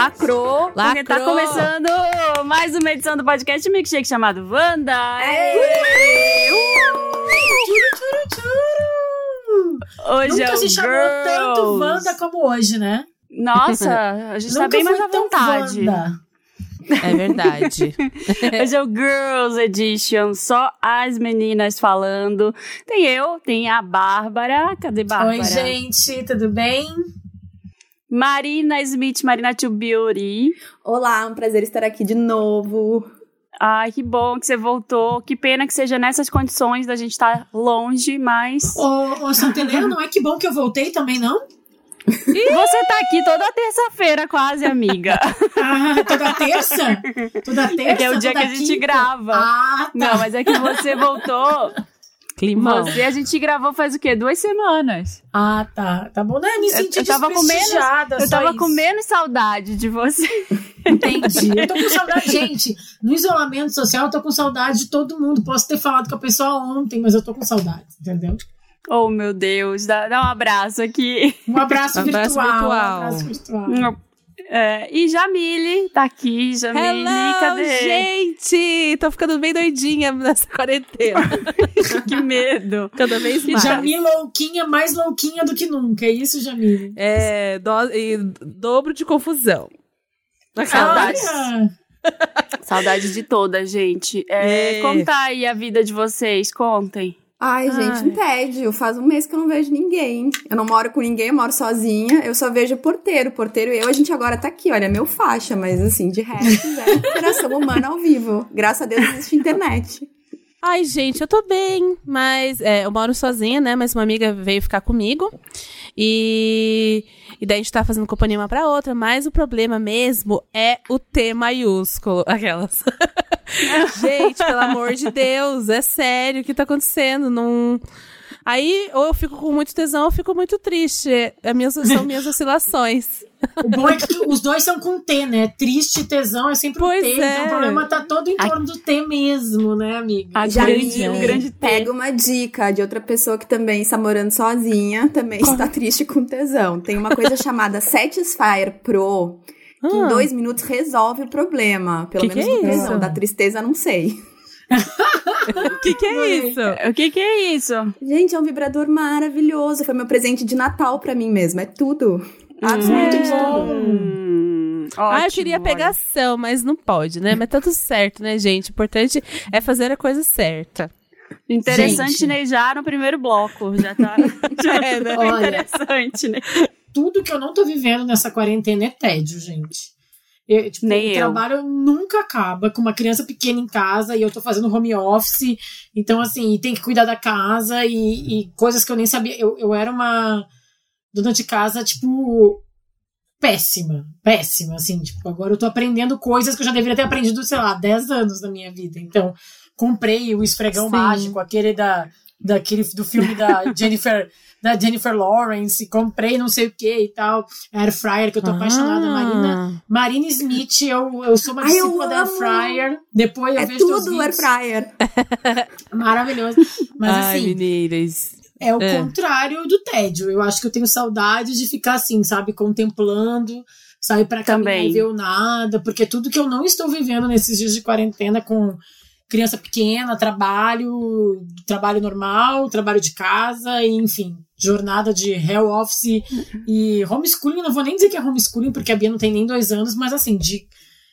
Lacrou. Lacrou. Porque tá começando mais uma edição do podcast Milkshake chamado Wanda. Hoje Nunca é o se chamou Girls. tanto Wanda como hoje, né? Nossa, a gente tá bem mais à vontade. Wanda. É verdade. Hoje é o Girls Edition, só as meninas falando. Tem eu, tem a Bárbara. Cadê Bárbara? Oi, gente, tudo bem? Marina Smith, Marina to Beauty. Olá, um prazer estar aqui de novo. Ai, que bom que você voltou. Que pena que seja nessas condições da gente estar longe, mas. Ô, ô Santeleiro, não é que bom que eu voltei também, não? Você tá aqui toda terça-feira, quase, amiga. Ah, toda terça? Toda terça? É que é o dia que a gente quinta? grava. Ah, tá. Não, mas é que você voltou. Climão. Você, a gente gravou faz o quê? Duas semanas. Ah, tá. Tá bom. Não, eu me senti eu tava com menos- Eu tava isso. com menos saudade de você. Entendi. Eu tô com saudade. Gente, no isolamento social, eu tô com saudade de todo mundo. Posso ter falado com a pessoa ontem, mas eu tô com saudade, entendeu? Oh, meu Deus. Dá, dá um abraço aqui. Um abraço, Um abraço virtual. virtual. Um abraço virtual. É, e Jamile tá aqui. Jamile, Hello, cadê? gente! Tô ficando bem doidinha nessa quarentena. Que medo. Cada vez mais. Jamile louquinha, mais louquinha do que nunca. É isso, Jamile? É, do- e dobro de confusão. Saudade. Olha, Saudade de toda, gente. É, É. Como tá aí a vida de vocês? Contem. Ai, gente, um tédio. Faz um mês que eu não vejo ninguém. Eu não moro com ninguém, eu moro sozinha. Eu só vejo o porteiro. O porteiro e eu, a gente agora tá aqui, olha, meu faixa, mas assim, de resto, é interação humana ao vivo. Graças a Deus existe internet. Ai, gente, eu tô bem, mas é, eu moro sozinha, né? Mas uma amiga veio ficar comigo. E, e daí a gente tá fazendo companhia uma pra outra, mas o problema mesmo é o T maiúsculo. Aquelas. gente, pelo amor de Deus, é sério, o que tá acontecendo? Não. Aí, ou eu fico com muito tesão, ou eu fico muito triste. É, minhas, são minhas oscilações. O bom é que os dois são com T, né? Triste, tesão é sempre Pois um T. é. Então o problema tá todo em torno do T mesmo, né, amiga? A Já grande, um grande T. Pega uma dica de outra pessoa que também está morando sozinha, também está triste com tesão. Tem uma coisa chamada Satisfyer Pro, que em Ah. dois minutos resolve o problema. Pelo Que menos que é do tesão. Da tristeza, não sei. O que, que é isso? O que que é isso? Gente, é um vibrador maravilhoso. Foi meu presente de Natal pra mim mesmo. É tudo. Absolutamente tudo. Hum, Ah, eu queria olha. pegação, mas não pode, né? Mas tá tudo certo, né, gente? O importante é fazer a coisa certa. Interessante, Gente. né? Já no primeiro bloco. Já tá, já É, né? Olha. interessante, né? Tudo que eu não tô vivendo nessa quarentena é tédio, gente. Eu, tipo, Nem o eu. trabalho nunca acaba com uma criança pequena em casa e eu tô fazendo home office. Então, assim, tem que cuidar da casa e, e coisas que eu nem sabia. Eu, eu era uma dona de casa, tipo, péssima. Péssima, assim. Tipo, agora eu tô aprendendo coisas que eu já deveria ter aprendido, sei lá, 10 anos da minha vida. Então, comprei o esfregão Sim. mágico, aquele da, daquele, do filme da Jennifer. Da Jennifer Lawrence, comprei não sei o que e tal. Air fryer, que eu tô apaixonada. Ah. Marina, Marina Smith, eu, eu sou uma Ai, discípula da Air fryer. Depois eu É vejo tudo air fryer. Maravilhoso. Mas Ai, assim, meninas. é o É. contrário do tédio. Eu acho que eu tenho saudade de ficar assim, sabe, contemplando, sair pra caminhar Também. e ver o nada, porque tudo que eu não estou vivendo nesses dias de quarentena com criança pequena, trabalho, trabalho normal, trabalho de casa, enfim, jornada de hell office e homeschooling, não vou nem dizer que é homeschooling, porque a Bia não tem nem dois anos, mas assim, de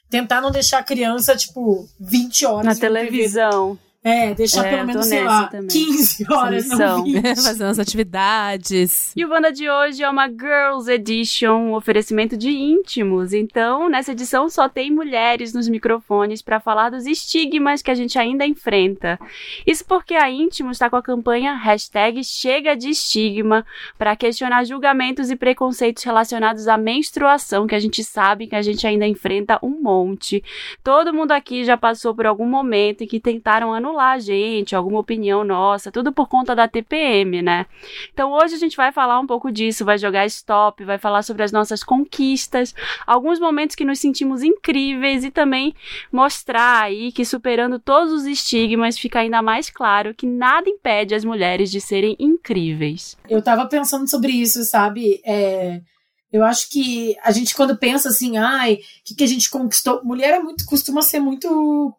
tentar não deixar a criança, tipo, 20 horas Na vendo TV. É, deixar É, pelo menos, sei nessa lá, também. 15 horas, Missão. não 20. Fazendo as atividades. E o Wanda de hoje é uma Girls Edition, um oferecimento de íntimos. Então, nessa edição só tem mulheres nos microfones para falar dos estigmas que a gente ainda enfrenta. Isso porque a Íntimos está com a campanha hashtag Chega de Estigma para questionar julgamentos e preconceitos relacionados à menstruação, que a gente sabe que a gente ainda enfrenta um monte. Todo mundo aqui já passou por algum momento em que tentaram anular a gente, alguma opinião nossa, tudo por conta da TPM, né? Então hoje a gente vai falar um pouco disso, vai jogar stop, vai falar sobre as nossas conquistas, alguns momentos que nos sentimos incríveis e também mostrar aí que superando todos os estigmas fica ainda mais claro que nada impede as mulheres de serem incríveis. Eu tava pensando sobre isso, sabe? É, Eu acho que a gente, quando pensa assim, ai, o que, que a gente conquistou? Mulher é muito, costuma ser muito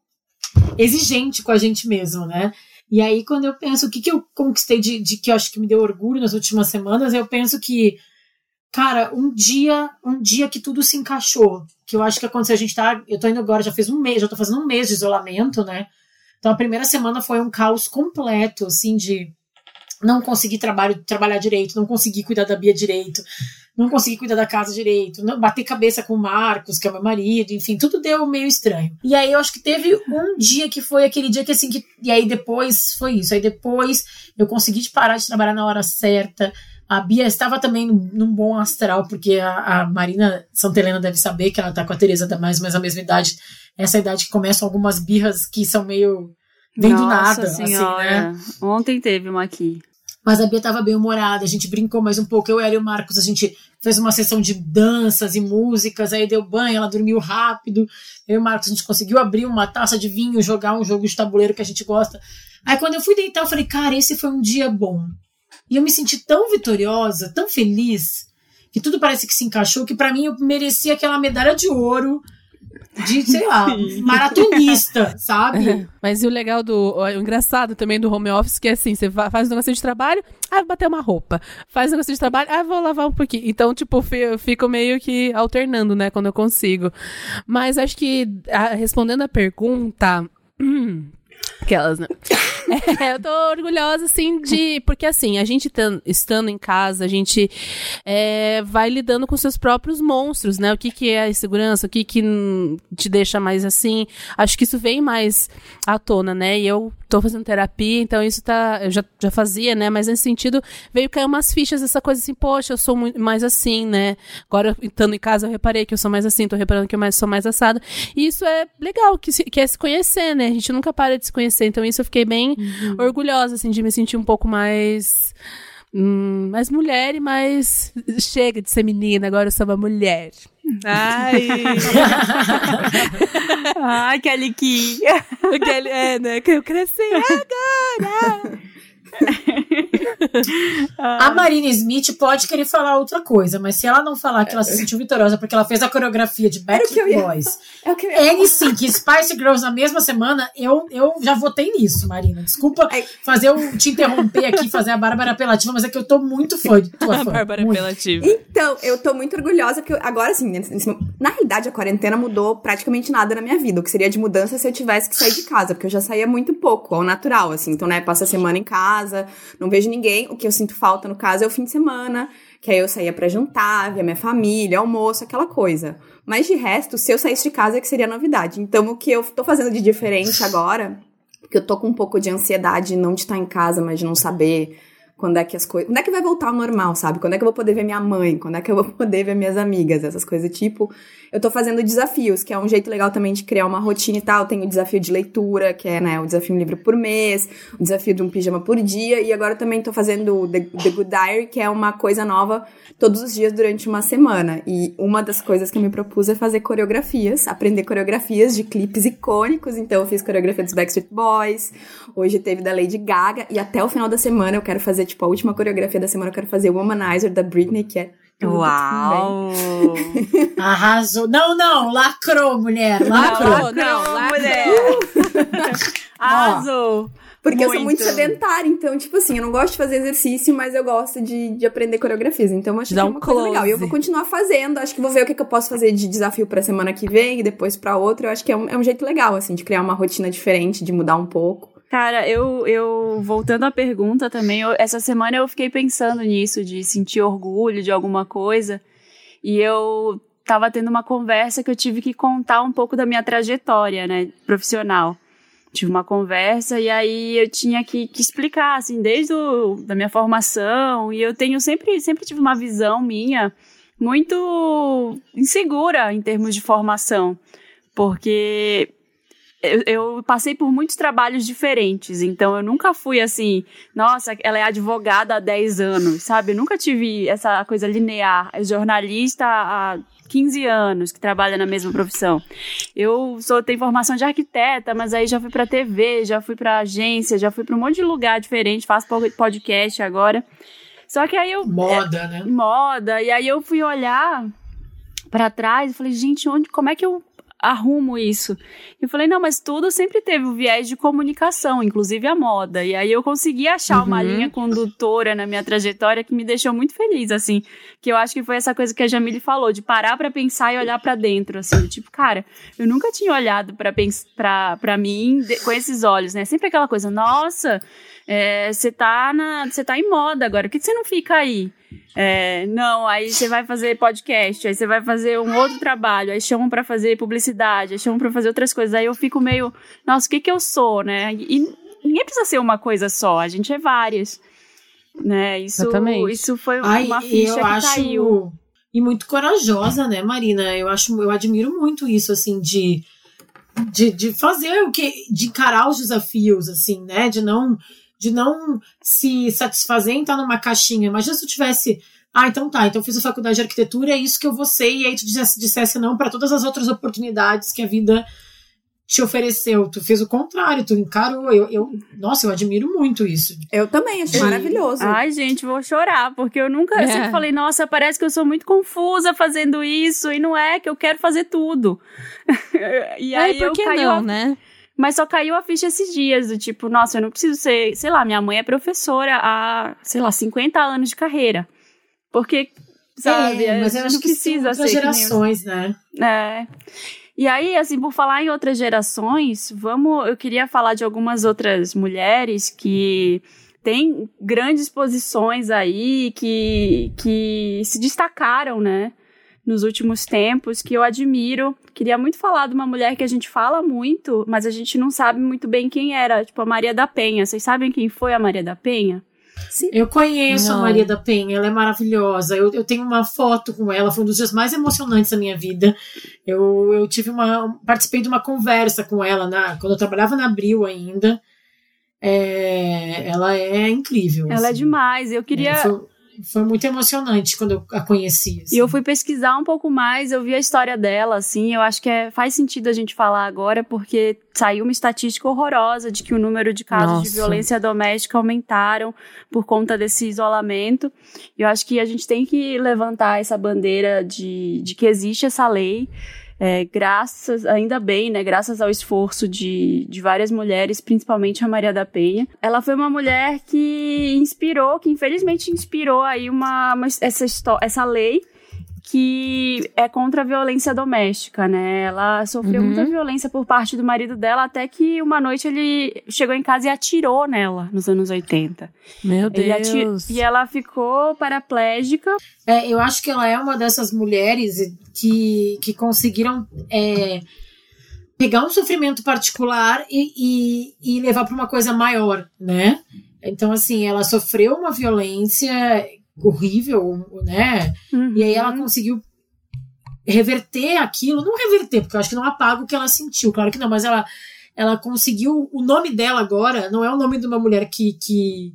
exigente com a gente mesmo, né? E aí, quando eu penso o que, que eu conquistei de, de que eu acho que me deu orgulho nas últimas semanas, eu penso que, cara, um dia, um dia que tudo se encaixou. Que eu acho que aconteceu, a gente tá. Eu tô indo agora, já fez um mês, já tô fazendo um mês de isolamento, né? Então a primeira semana foi um caos completo, assim, de não conseguir trabalho, trabalhar direito, não conseguir cuidar da Bia direito, não conseguir cuidar da casa direito, não, bater cabeça com o Marcos, que é meu marido, enfim, tudo deu meio estranho. E aí eu acho que teve um dia que foi aquele dia que assim, que, e aí depois foi isso, aí depois eu consegui parar de trabalhar na hora certa, a Bia estava também num bom astral, porque a, a Marina Santelena deve saber que ela tá com a Tereza da mais menos a mesma idade, essa idade que começam algumas birras que são meio vem do nada, senhora. assim, né? Ontem teve uma aqui. Mas a Bia estava bem humorada, a gente brincou mais um pouco. Eu, ela e o Marcos, a gente fez uma sessão de danças e músicas, aí deu banho, ela dormiu rápido. Eu e o Marcos, a gente conseguiu abrir uma taça de vinho, jogar um jogo de tabuleiro que a gente gosta. Aí quando eu fui deitar, eu falei, cara, esse foi um dia bom. E eu me senti tão vitoriosa, tão feliz, que tudo parece que se encaixou, que para mim eu merecia aquela medalha de ouro de, sei lá, maratonista, sabe? Mas e o legal do. O engraçado também do home office, que é assim, você faz um negócio de trabalho, ah, vou bater uma roupa. Faz um negócio de trabalho, ah, vou lavar um pouquinho. Então, tipo, eu fico meio que alternando, né, quando eu consigo. Mas acho que, respondendo a pergunta. Aquelas, né? É, eu tô orgulhosa, assim, de. Porque, assim, a gente estando em casa, a gente é, vai lidando com seus próprios monstros, né? O que, que é a insegurança, o que, que te deixa mais assim. Acho que isso vem mais à tona, né? E eu tô fazendo terapia, então isso tá. Eu já, já fazia, né? Mas nesse sentido, veio cair umas fichas, essa coisa assim, poxa, eu sou mais assim, né? Agora, estando em casa, eu reparei que eu sou mais assim, tô reparando que eu mais, sou mais assado. E isso é legal, que, se, que é se conhecer, né? A gente nunca para de se conhecer. Então, isso eu fiquei bem uhum. orgulhosa, assim, de me sentir um pouco mais. Hum, mais mulher e mais. Chega de ser menina, agora eu sou uma mulher. Ai! Ai, Kelly Key! Kelly, é, né? Que eu cresci agora! a Marina Smith pode querer falar outra coisa, mas se ela não falar que ela se sentiu vitoriosa porque ela fez a coreografia de Backstreet Boys, é NSYNC Spice Girls na mesma semana, eu, eu já votei nisso, Marina. Desculpa fazer eu te interromper aqui, fazer a Bárbara Apelativa, mas é que eu tô muito fã de tua fã. Bárbara muito. Apelativa. Então, eu tô muito orgulhosa que eu, agora sim, na realidade a quarentena mudou praticamente nada na minha vida, o que seria de mudança se eu tivesse que sair de casa, porque eu já saía muito pouco, ao natural, assim. Então, né, passa a semana em casa, casa, não vejo ninguém. O que eu sinto falta, no caso, é o fim de semana, que aí eu saía para jantar, ver minha família, almoço, aquela coisa. Mas de resto, se eu saísse de casa, é que seria novidade. Então, o que eu tô fazendo de diferente agora, porque eu tô com um pouco de ansiedade não de estar em casa, mas de não saber quando é que as coisas. Quando é que vai voltar ao normal, sabe? Quando é que eu vou poder ver minha mãe? Quando é que eu vou poder ver minhas amigas? Essas coisas tipo. Eu tô fazendo desafios, que é um jeito legal também de criar uma rotina e tal. Tem o desafio de leitura, que é, né, o desafio um livro por mês, o desafio de um pijama por dia. E agora também tô fazendo o The, The Good Diary, que é uma coisa nova todos os dias durante uma semana. E uma das coisas que eu me propus é fazer coreografias, aprender coreografias de clipes icônicos. Então eu fiz coreografia dos Backstreet Boys, hoje teve da Lady Gaga, e até o final da semana eu quero fazer tipo, a última coreografia da semana eu quero fazer Womanizer da Britney, que é Uau! Arrasou. Não, não, lacrou, mulher. Lacrou. Não, não, lacrou. mulher. Arrasou. Porque muito. eu sou muito sedentária, então, tipo assim, eu não gosto de fazer exercício, mas eu gosto de, de aprender coreografias. Então, eu acho Dá que é uma um coisa legal. E eu vou continuar fazendo. Acho que vou ver o que, que eu posso fazer de desafio pra semana que vem e depois pra outra. Eu acho que é um, é um jeito legal, assim, de criar uma rotina diferente, de mudar um pouco. Cara, eu, eu voltando à pergunta também, eu, essa semana eu fiquei pensando nisso, de sentir orgulho de alguma coisa. E eu tava tendo uma conversa que eu tive que contar um pouco da minha trajetória, né, profissional. Tive uma conversa e aí eu tinha que, que explicar, assim, desde o, da minha formação. E eu tenho sempre, sempre tive uma visão minha muito insegura em termos de formação. Porque eu, eu, passei por muitos trabalhos diferentes, então eu nunca fui assim, nossa, ela é advogada há 10 anos, sabe? Eu nunca tive essa coisa linear, é jornalista há 15 anos que trabalha na mesma profissão. Eu sou tenho formação de arquiteta, mas aí já fui para TV, já fui para agência, já fui para um monte de lugar diferente, faço podcast agora. Só que aí eu. Moda, né? Moda. E aí eu fui olhar para trás e falei, gente, onde, como é que eu arrumo isso. Eu falei, não, mas tudo sempre teve o viés de comunicação, inclusive a moda. E aí eu consegui achar uhum. uma linha condutora na minha trajetória que me deixou muito feliz, assim. Que eu acho que foi essa coisa que a Jamile falou, de parar para pensar e olhar para dentro, assim. Tipo, cara, eu nunca tinha olhado para mim de, com esses olhos, né? Sempre aquela coisa, nossa, você é, tá, na, tá em moda agora, por que você não fica aí? É, não, aí você vai fazer podcast, aí você vai fazer um outro trabalho, aí chamam para fazer publicidade, aí chamam para fazer outras coisas. Aí eu fico meio, nossa, o que que eu sou, né? E ninguém precisa ser uma coisa só, a gente é várias. Né? Isso, Exatamente. isso foi Ai, uma ficha que acho... caiu. E muito corajosa, né, Marina? Eu acho, eu admiro muito isso, assim, de, de, de fazer o que, de encarar os desafios, assim, né? De não de não se satisfazer em estar numa caixinha. Imagina se eu tivesse. Ah, então tá, então eu fiz a faculdade de arquitetura, é isso que eu vou ser, e aí tu dissesse, dissesse não para todas as outras oportunidades que a vida te ofereceu. Tu fez o contrário, tu encarou. Eu, eu, nossa, eu admiro muito isso. Eu também, acho maravilhoso. Ai, gente, vou chorar, porque eu nunca. É. Eu sempre falei, nossa, parece que eu sou muito confusa fazendo isso, e não é que eu quero fazer tudo. e aí, é, por que não, a... né? Mas só caiu a ficha esses dias, do tipo, nossa, eu não preciso ser, sei lá, minha mãe é professora há, sei lá, 50 anos de carreira. Porque, sabe, é, mas eu acho não que precisa ser. gerações, né? É. E aí, assim, por falar em outras gerações, vamos, eu queria falar de algumas outras mulheres que têm grandes posições aí, que, que se destacaram, né? Nos últimos tempos que eu admiro. Queria muito falar de uma mulher que a gente fala muito, mas a gente não sabe muito bem quem era, tipo a Maria da Penha. Vocês sabem quem foi a Maria da Penha? Sim. Eu conheço não. a Maria da Penha, ela é maravilhosa. Eu, eu tenho uma foto com ela, foi um dos dias mais emocionantes da minha vida. Eu, eu tive uma. participei de uma conversa com ela na, quando eu trabalhava na Abril ainda. É, ela é incrível. Ela é assim. é demais. Eu queria. É, foi foi muito emocionante quando eu a conheci. Assim. E eu fui pesquisar um pouco mais, eu vi a história dela, assim, eu acho que é, faz sentido a gente falar agora, porque saiu uma estatística horrorosa de que o número de casos Nossa. de violência doméstica aumentaram por conta desse isolamento. E eu acho que a gente tem que levantar essa bandeira de, de que existe essa lei é, graças, ainda bem, né, graças ao esforço de, de várias mulheres, principalmente a Maria da Penha. Ela foi uma mulher que inspirou, que infelizmente inspirou aí uma, uma essa, essa lei que é contra a violência doméstica, né? Ela sofreu uhum. muita violência por parte do marido dela, até que uma noite ele chegou em casa e atirou nela nos anos 80. Meu Deus! E ela ficou paraplégica. É, eu acho que ela é uma dessas mulheres que, que conseguiram. É, pegar um sofrimento particular e, e, e levar para uma coisa maior, né? Então, assim, ela sofreu uma violência horrível, né? Uhum. E aí ela uhum. conseguiu reverter aquilo, não reverter, porque eu acho que não apaga o que ela sentiu, claro que não, mas ela, ela conseguiu. O nome dela agora não é o nome de uma mulher que. que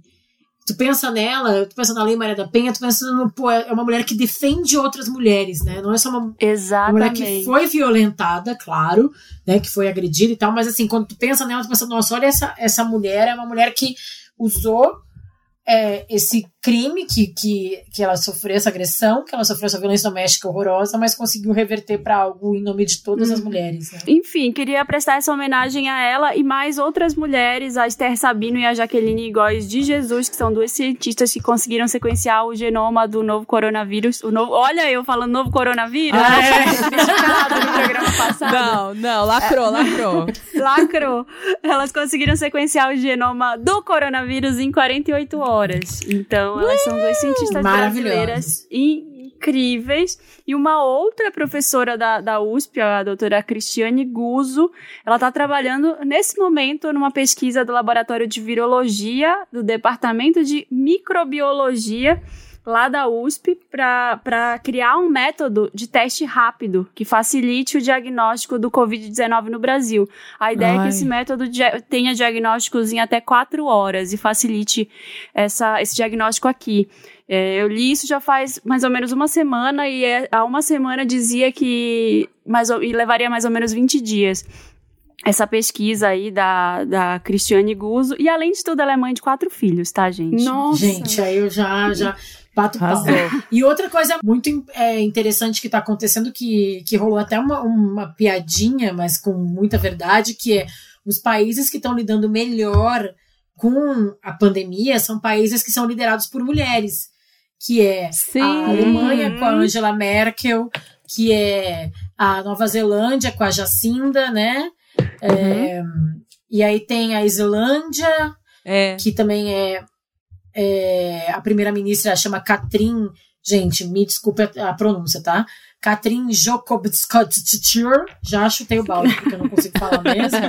tu pensa nela, tu pensa na Lei Maria da Penha, tu pensa no, pô, é uma mulher que defende outras mulheres, né? Não é só uma, uma mulher que foi violentada, claro, né? Que foi agredida e tal, mas assim, quando tu pensa nela, tu pensa, nossa, olha essa, essa mulher, é uma mulher que usou é, esse crime que, que, que ela sofreu, essa agressão, que ela sofreu essa violência doméstica horrorosa, mas conseguiu reverter para algo em nome de todas as uhum. mulheres. Né? Enfim, queria prestar essa homenagem a ela e mais outras mulheres, a Esther Sabino e a Jaqueline Góes de Jesus, que são duas cientistas que conseguiram sequenciar o genoma do novo coronavírus. O novo, olha eu falando novo coronavírus, ah, é. no programa passado. Não, não, lacrou, lacrou. lacrou. Elas conseguiram sequenciar o genoma do coronavírus em 48 horas horas. Então, elas são duas cientistas brasileiras incríveis. E uma outra professora da, da USP, a doutora Cristiane Guzzo, ela está trabalhando nesse momento numa pesquisa do Laboratório de Virologia, do Departamento de Microbiologia lá da USP para criar um método de teste rápido que facilite o diagnóstico do Covid-19 no Brasil. A ideia Ai. é que esse método tenha diagnósticos em até quatro horas e facilite essa, esse diagnóstico aqui. É, eu li isso já faz mais ou menos uma semana e é, há uma semana dizia que mais, e levaria mais ou menos 20 dias. essa pesquisa aí da, da Cristiane Guzzo. E além de tudo, ela é mãe de quatro filhos, tá, gente? Nossa. Gente, aí eu já, já bato pau. E outra coisa muito é, interessante que tá acontecendo, que, que rolou até uma, uma piadinha, mas com muita verdade, que é os países que estão lidando melhor com a pandemia são países que são liderados por mulheres. Que é Sim. a Alemanha com a Angela Merkel, que é a Nova Zelândia com a Jacinda, né? Uhum. É, e aí tem a Islândia, é. que também é, é a primeira-ministra chama Katrin, gente, me desculpe a, a pronúncia, tá? Katrin Jokobskotstur, já chutei o balde porque eu não consigo falar mesmo.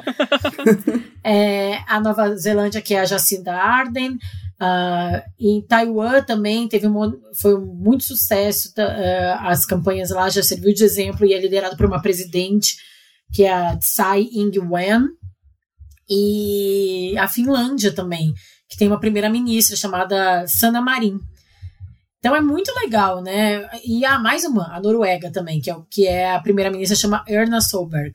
é, a Nova Zelândia, que é a Jacinda Arden. Uh, em Taiwan também teve um, foi um muito sucesso uh, as campanhas lá já serviu de exemplo e é liderado por uma presidente que é a Tsai Ing-wen e a Finlândia também que tem uma primeira ministra chamada Sanna Marin então é muito legal, né? E há mais uma, a Noruega também, que é, que é a primeira-ministra, chama Erna Solberg.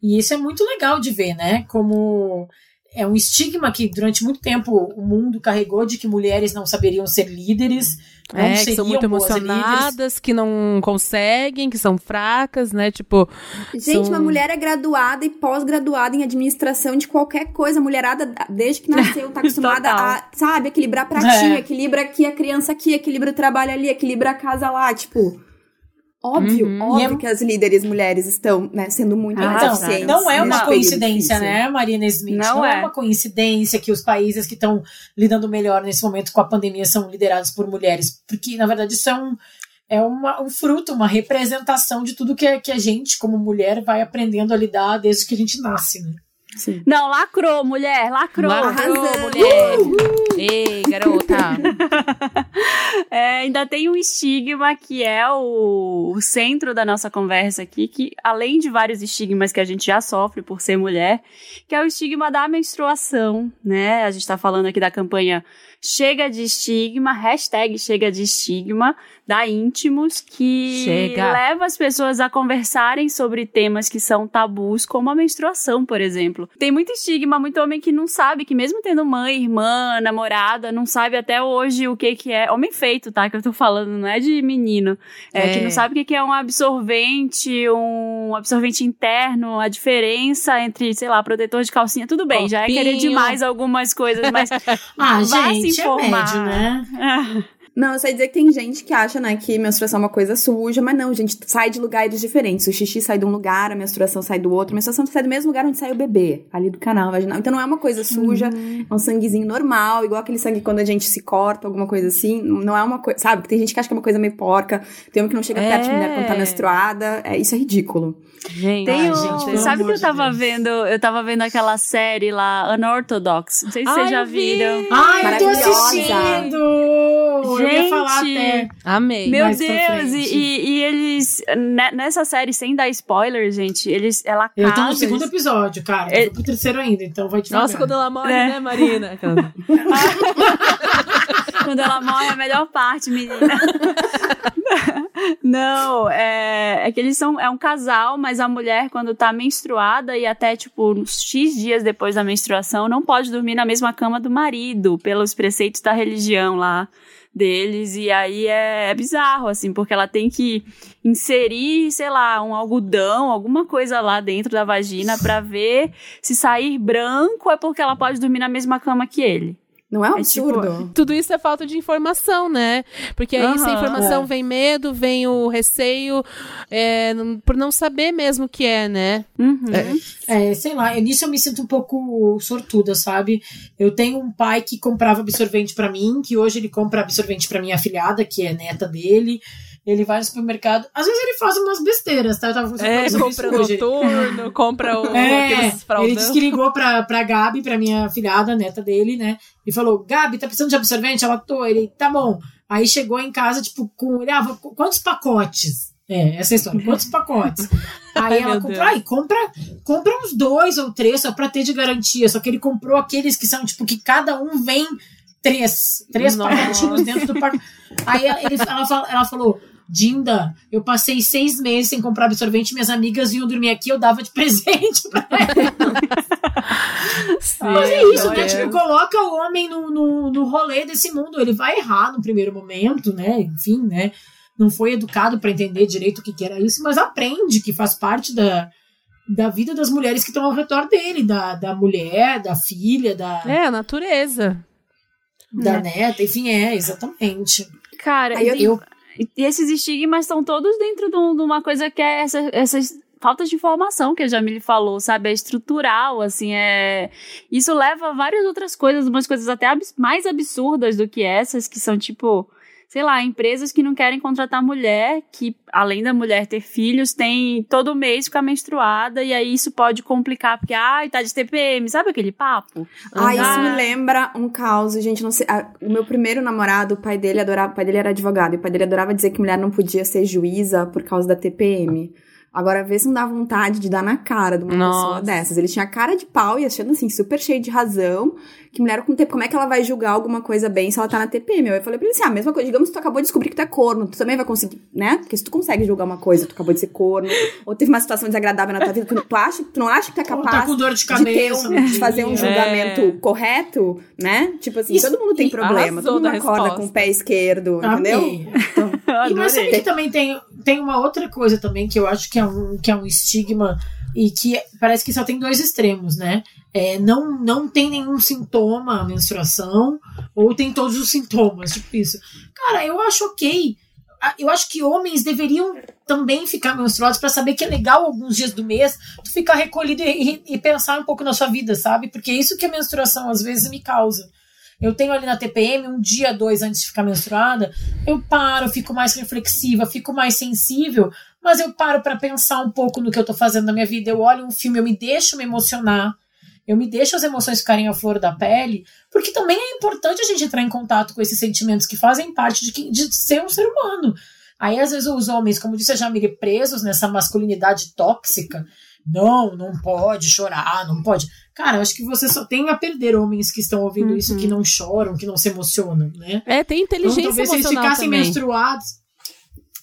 E isso é muito legal de ver, né? Como é um estigma que durante muito tempo o mundo carregou de que mulheres não saberiam ser líderes, não é, que são muito emocionadas, líderes. que não conseguem, que são fracas, né? Tipo. Gente, são... uma mulher é graduada e pós-graduada em administração de qualquer coisa. A mulherada, desde que nasceu, tá acostumada a, sabe, equilibrar pratinho, é. equilibra aqui a criança aqui, equilibra o trabalho ali, equilibra a casa lá, tipo. Óbvio, uhum. óbvio é... que as líderes mulheres estão né, sendo muito ah, mais eficientes. Não é uma coincidência, né, Marina Smith? Não, não é. é. uma coincidência que os países que estão lidando melhor nesse momento com a pandemia são liderados por mulheres. Porque, na verdade, isso é um, é uma, um fruto, uma representação de tudo que, a, que a gente, como mulher, vai aprendendo a lidar desde que a gente nasce, né? Sim. Não, lacrou, mulher, lacrou. Lacrou, mulher. Uh! Ei, garota. é, ainda tem um estigma que é o, o, centro da nossa conversa aqui, que além de vários estigmas que a gente já sofre por ser mulher, que é o estigma da menstruação, né? A gente tá falando aqui da campanha Chega de Estigma, hashtag Chega de Estigma, da Íntimos, que Chega. leva as pessoas a conversarem sobre temas que são tabus, como a menstruação, por exemplo. Tem muito estigma, muito homem que não sabe, que mesmo tendo mãe, irmã, namorada, não sabe até hoje o que que é. Homem feito, tá? Que eu tô falando, não é de menino. É, é. que não sabe o que que é um absorvente, um absorvente interno, a diferença entre, sei lá, protetor de calcinha. Tudo bem, Copinho. já é querer demais algumas coisas, mas. ah, gente, se informar. É médio, né? Não, eu só ia dizer que tem gente que acha, né, que menstruação é uma coisa suja, mas não, gente, sai de lugares diferentes. O xixi sai de um lugar, a menstruação sai do outro. A menstruação sai do mesmo lugar onde sai o bebê, ali do canal vaginal. Então não é uma coisa suja, uhum. é um sanguezinho normal, igual aquele sangue quando a gente se corta, alguma coisa assim. Não é uma coisa, sabe? Tem gente que acha que é uma coisa meio porca, tem uma que não chega perto de mulher quando tá é. menstruada. É, isso é ridículo. Gente, tem um, gente sabe que eu tava Deus. vendo, eu tava vendo aquela série lá, Unorthodox. Não sei se vocês já viram. Ai, eu tô assistindo! Gente, ia falar até. Amei. Meu Deus, e, e, e, eles, né, nessa série, sem dar spoiler, gente, eles, ela casa, Eu tô no segundo eles... episódio, cara. Eu tô pro terceiro ainda, então vai te Nossa, quando ela morre, é. né, Marina? quando ela morre é a melhor parte, menina. Não, é, é que eles são. É um casal, mas a mulher, quando tá menstruada e até, tipo, X dias depois da menstruação, não pode dormir na mesma cama do marido, pelos preceitos da religião lá deles. E aí é, é bizarro, assim, porque ela tem que inserir, sei lá, um algodão, alguma coisa lá dentro da vagina para ver se sair branco é porque ela pode dormir na mesma cama que ele. Não é um é tipo, absurdo? Tipo, tudo isso é falta de informação, né? Porque aí, uhum, sem informação, é. vem medo, vem o receio, é, por não saber mesmo o que é, né? Uhum. É, é, sei lá, nisso eu me sinto um pouco sortuda, sabe? Eu tenho um pai que comprava absorvente para mim, que hoje ele compra absorvente para minha afilhada, que é neta dele. Ele vai no supermercado. Às vezes ele faz umas besteiras, tá? Eu tava é, compra noturno, compra o, é, Ele disse que ligou pra, pra Gabi, pra minha filhada, neta dele, né? E falou: Gabi, tá precisando de absorvente? Ela tô. Ele, tá bom. Aí chegou em casa, tipo, com. Ele, ah, quantos pacotes? É, essa é história. Quantos pacotes? Aí Ai, ela comprou, aí compra, compra uns dois ou três só pra ter de garantia. Só que ele comprou aqueles que são, tipo, que cada um vem três. Três Nossa. pacotinhos dentro do pacote. Aí ele, ela, fala- ela falou. Dinda, eu passei seis meses sem comprar absorvente, minhas amigas vinham dormir aqui, eu dava de presente pra Mas é isso, né? Tipo, coloca o homem no, no, no rolê desse mundo. Ele vai errar no primeiro momento, né? Enfim, né? Não foi educado para entender direito o que, que era isso, mas aprende que faz parte da, da vida das mulheres que estão ao redor dele, da, da mulher, da filha, da, É, a natureza. Da neta, enfim, é, exatamente. Cara, Aí eu- e, Eu, e esses estigmas estão todos dentro de, um- uma coisa que é essa, essas faltas de informação que a Jamile falou, sabe? É estrutural, assim, é... Isso leva a várias outras coisas, umas coisas até mais absurdas do que essas, que são, tipo... Sei lá, empresas que não querem contratar mulher, que além da mulher ter filhos, tem todo mês ficar menstruada, e aí isso pode complicar, porque, ai, tá de TPM, sabe aquele papo? Ah, isso me lembra um caos, gente, não sei. ah, o meu primeiro namorado, o pai dele adorava, o pai dele era advogado, e o pai dele adorava dizer que mulher não podia ser juíza por causa da TPM. Agora, vê se não dá vontade de dar na cara de uma Nossa. pessoa dessas. Ele tinha cara de pau e achando assim, super cheio de razão. Que mulher com TPM, como é que ela vai julgar alguma coisa bem se ela tá na TPM? Eu falei pra ele assim: ah, a mesma coisa, digamos que tu acabou de descobrir que tu é corno, tu também vai conseguir, né? Porque se tu consegue julgar uma coisa, tu acabou de ser corno, ou teve uma situação desagradável na tua vida, tu, tu acha, tu não acha que tu é ou capaz tá com dor de de, ter cabeça. um- de fazer um dia. julgamento É. correto, né? Tipo assim, Isso- todo mundo tem problema, todo mundo da acorda resposta. com o pé esquerdo, entendeu? Amei. E mas sabe que também tem, tem uma outra coisa também que eu acho que é um, que é um estigma e que parece que só tem dois extremos, né? É, não, não tem nenhum sintoma a menstruação ou tem todos os sintomas, tipo isso. Cara, eu acho ok. Eu acho que homens deveriam também ficar menstruados para saber que é legal alguns dias do mês tu ficar recolhido e, e pensar um pouco na sua vida, sabe? Porque é isso que a menstruação às vezes me causa. Eu tenho ali na TPM um dia, dois antes de ficar menstruada, eu paro, fico mais reflexiva, fico mais sensível, mas eu paro para pensar um pouco no que eu tô fazendo na minha vida. Eu olho um filme, eu me deixo me emocionar, eu me deixo as emoções ficarem à flor da pele, porque também é importante a gente entrar em contato com esses sentimentos que fazem parte de, quem- de ser um ser humano. Aí, às vezes, os homens, como disse a Jamile, presos nessa masculinidade tóxica, não, não pode chorar, não pode. Cara, acho que você só tem a perder homens que estão ouvindo isso, que não choram, que não se emocionam, né? É, tem Então, inteligência talvez se eles ficassem também. menstruados,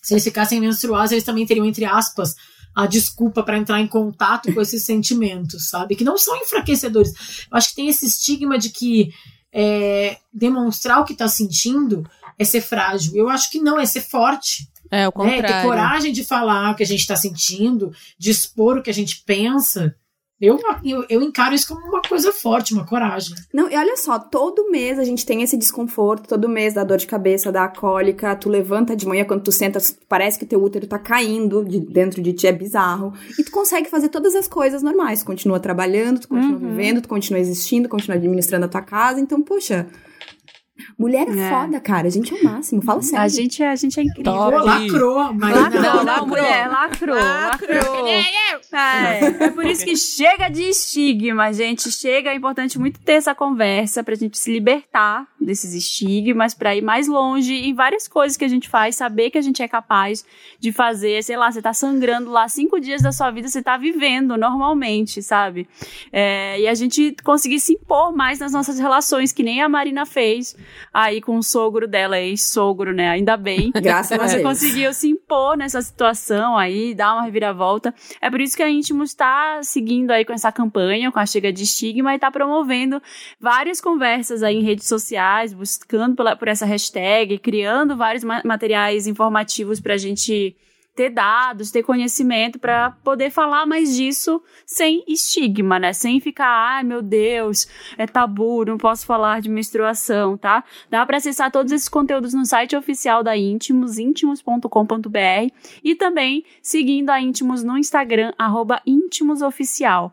se eles ficassem menstruados, eles também teriam, entre aspas, a desculpa para entrar em contato com esses sentimentos, sabe? Que não são enfraquecedores. Eu acho que tem esse estigma de que é, demonstrar o que tá sentindo é ser frágil. Eu acho que não, é ser forte. É, o Né? contrário. Ter coragem de falar o que a gente tá sentindo, de expor o que a gente pensa. Eu, eu, eu encaro isso como uma coisa forte, uma coragem. Não, e olha só, todo mês a gente tem esse desconforto, todo mês dá dor de cabeça, dá cólica, tu levanta de manhã quando tu senta, parece que teu útero tá caindo de dentro de ti, é bizarro. E tu consegue fazer todas as coisas normais, tu continua trabalhando, tu continua Uhum. vivendo, tu continua existindo, continua administrando a tua casa, então, poxa, mulher é, É. foda, cara, a gente é o máximo, fala sério. A gente, é- a gente é incrível. Top. Lacrou, mas Lacrou, não, não, lacrou. mulher, lacrou, lacrou. É, é por isso que chega de estigma, gente. Chega, é importante muito ter essa conversa pra gente se libertar desses estigmas, pra ir mais longe em várias coisas que a gente faz, saber que a gente é capaz de fazer. Sei lá, você tá sangrando lá cinco dias da sua vida, você tá vivendo normalmente, sabe? É, e a gente conseguir se impor mais nas nossas relações, que nem a Marina fez aí com o sogro dela, ex-sogro, né? Ainda bem. Graças a Você Deus. conseguiu se impor nessa situação aí, dar uma reviravolta. É por isso que a Íntimos está seguindo aí com essa campanha, com a Chega de Estigma, e está promovendo várias conversas aí em redes sociais, buscando pela, por essa hashtag, criando vários ma- materiais informativos para a gente ter dados, ter conhecimento para poder falar mais disso sem estigma, né? Sem ficar, ai meu Deus, é tabu, não posso falar de menstruação, tá? Dá para acessar todos esses conteúdos no site oficial da Íntimos, íntimos.com.br e também seguindo a Íntimos no Instagram, arroba íntimosoficial.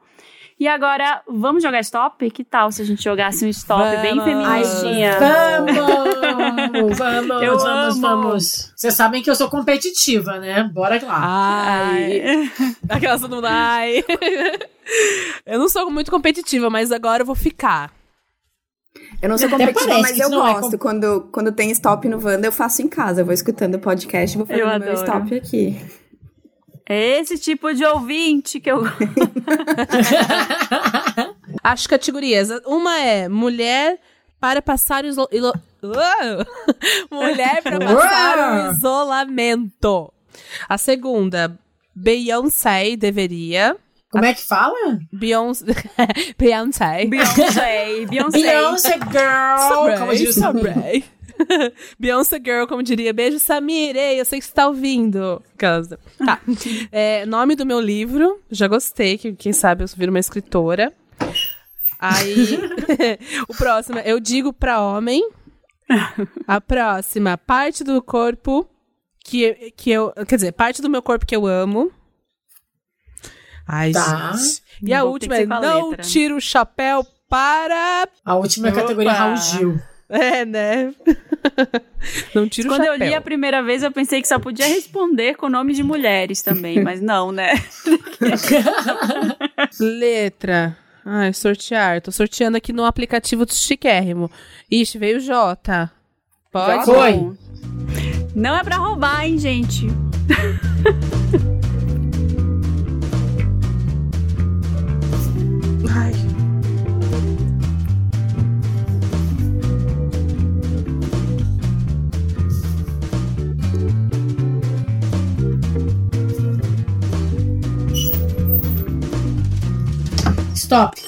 E agora, vamos jogar stop? Que tal se a gente jogasse um stop bem Vamos. feministinha? Vamos! Vamos, Eu vamos, amo. vamos. Vocês sabem que eu sou competitiva, né? Bora lá. Ai. Ai. Aquela todo mundo, ai. eu não sou muito competitiva, mas agora eu vou ficar. Eu não sou competitiva, mas eu é gosto. com- Quando, quando tem stop no Wanda, eu faço em casa. Eu vou escutando o podcast e vou Eu fazendo meu stop aqui. É esse tipo de ouvinte que eu As categorias. Uma é mulher para passar Uou! Mulher para passar o isolamento. A segunda, Beyoncé deveria. Como é que fala? Beyoncé. Beyoncé. Beyoncé, Beyoncé. Beyoncé Girl. como diz o Samir. Beyoncé Girl, como diria. Beijo, Samire. Eu sei que você tá ouvindo. Tá. É, nome do meu livro. Já gostei, que quem sabe eu viro uma escritora. Aí, o próximo, é eu digo pra homem. A próxima, parte do corpo que, que eu. Quer dizer, parte do meu corpo que eu amo. Ai, Tá. gente. E a última é não letra. tiro o chapéu para. A última é a categoria Opa. Raul Gil. É, né? não tiro Quando o eu chapéu. li a primeira vez, eu pensei que só podia responder com nome de mulheres também, mas não, né? Letra. Ai, sortear. Tô sorteando aqui no aplicativo do Chiquérrimo. Ixi, veio J. Pode? Foi. Não é pra roubar, hein, gente? Stop.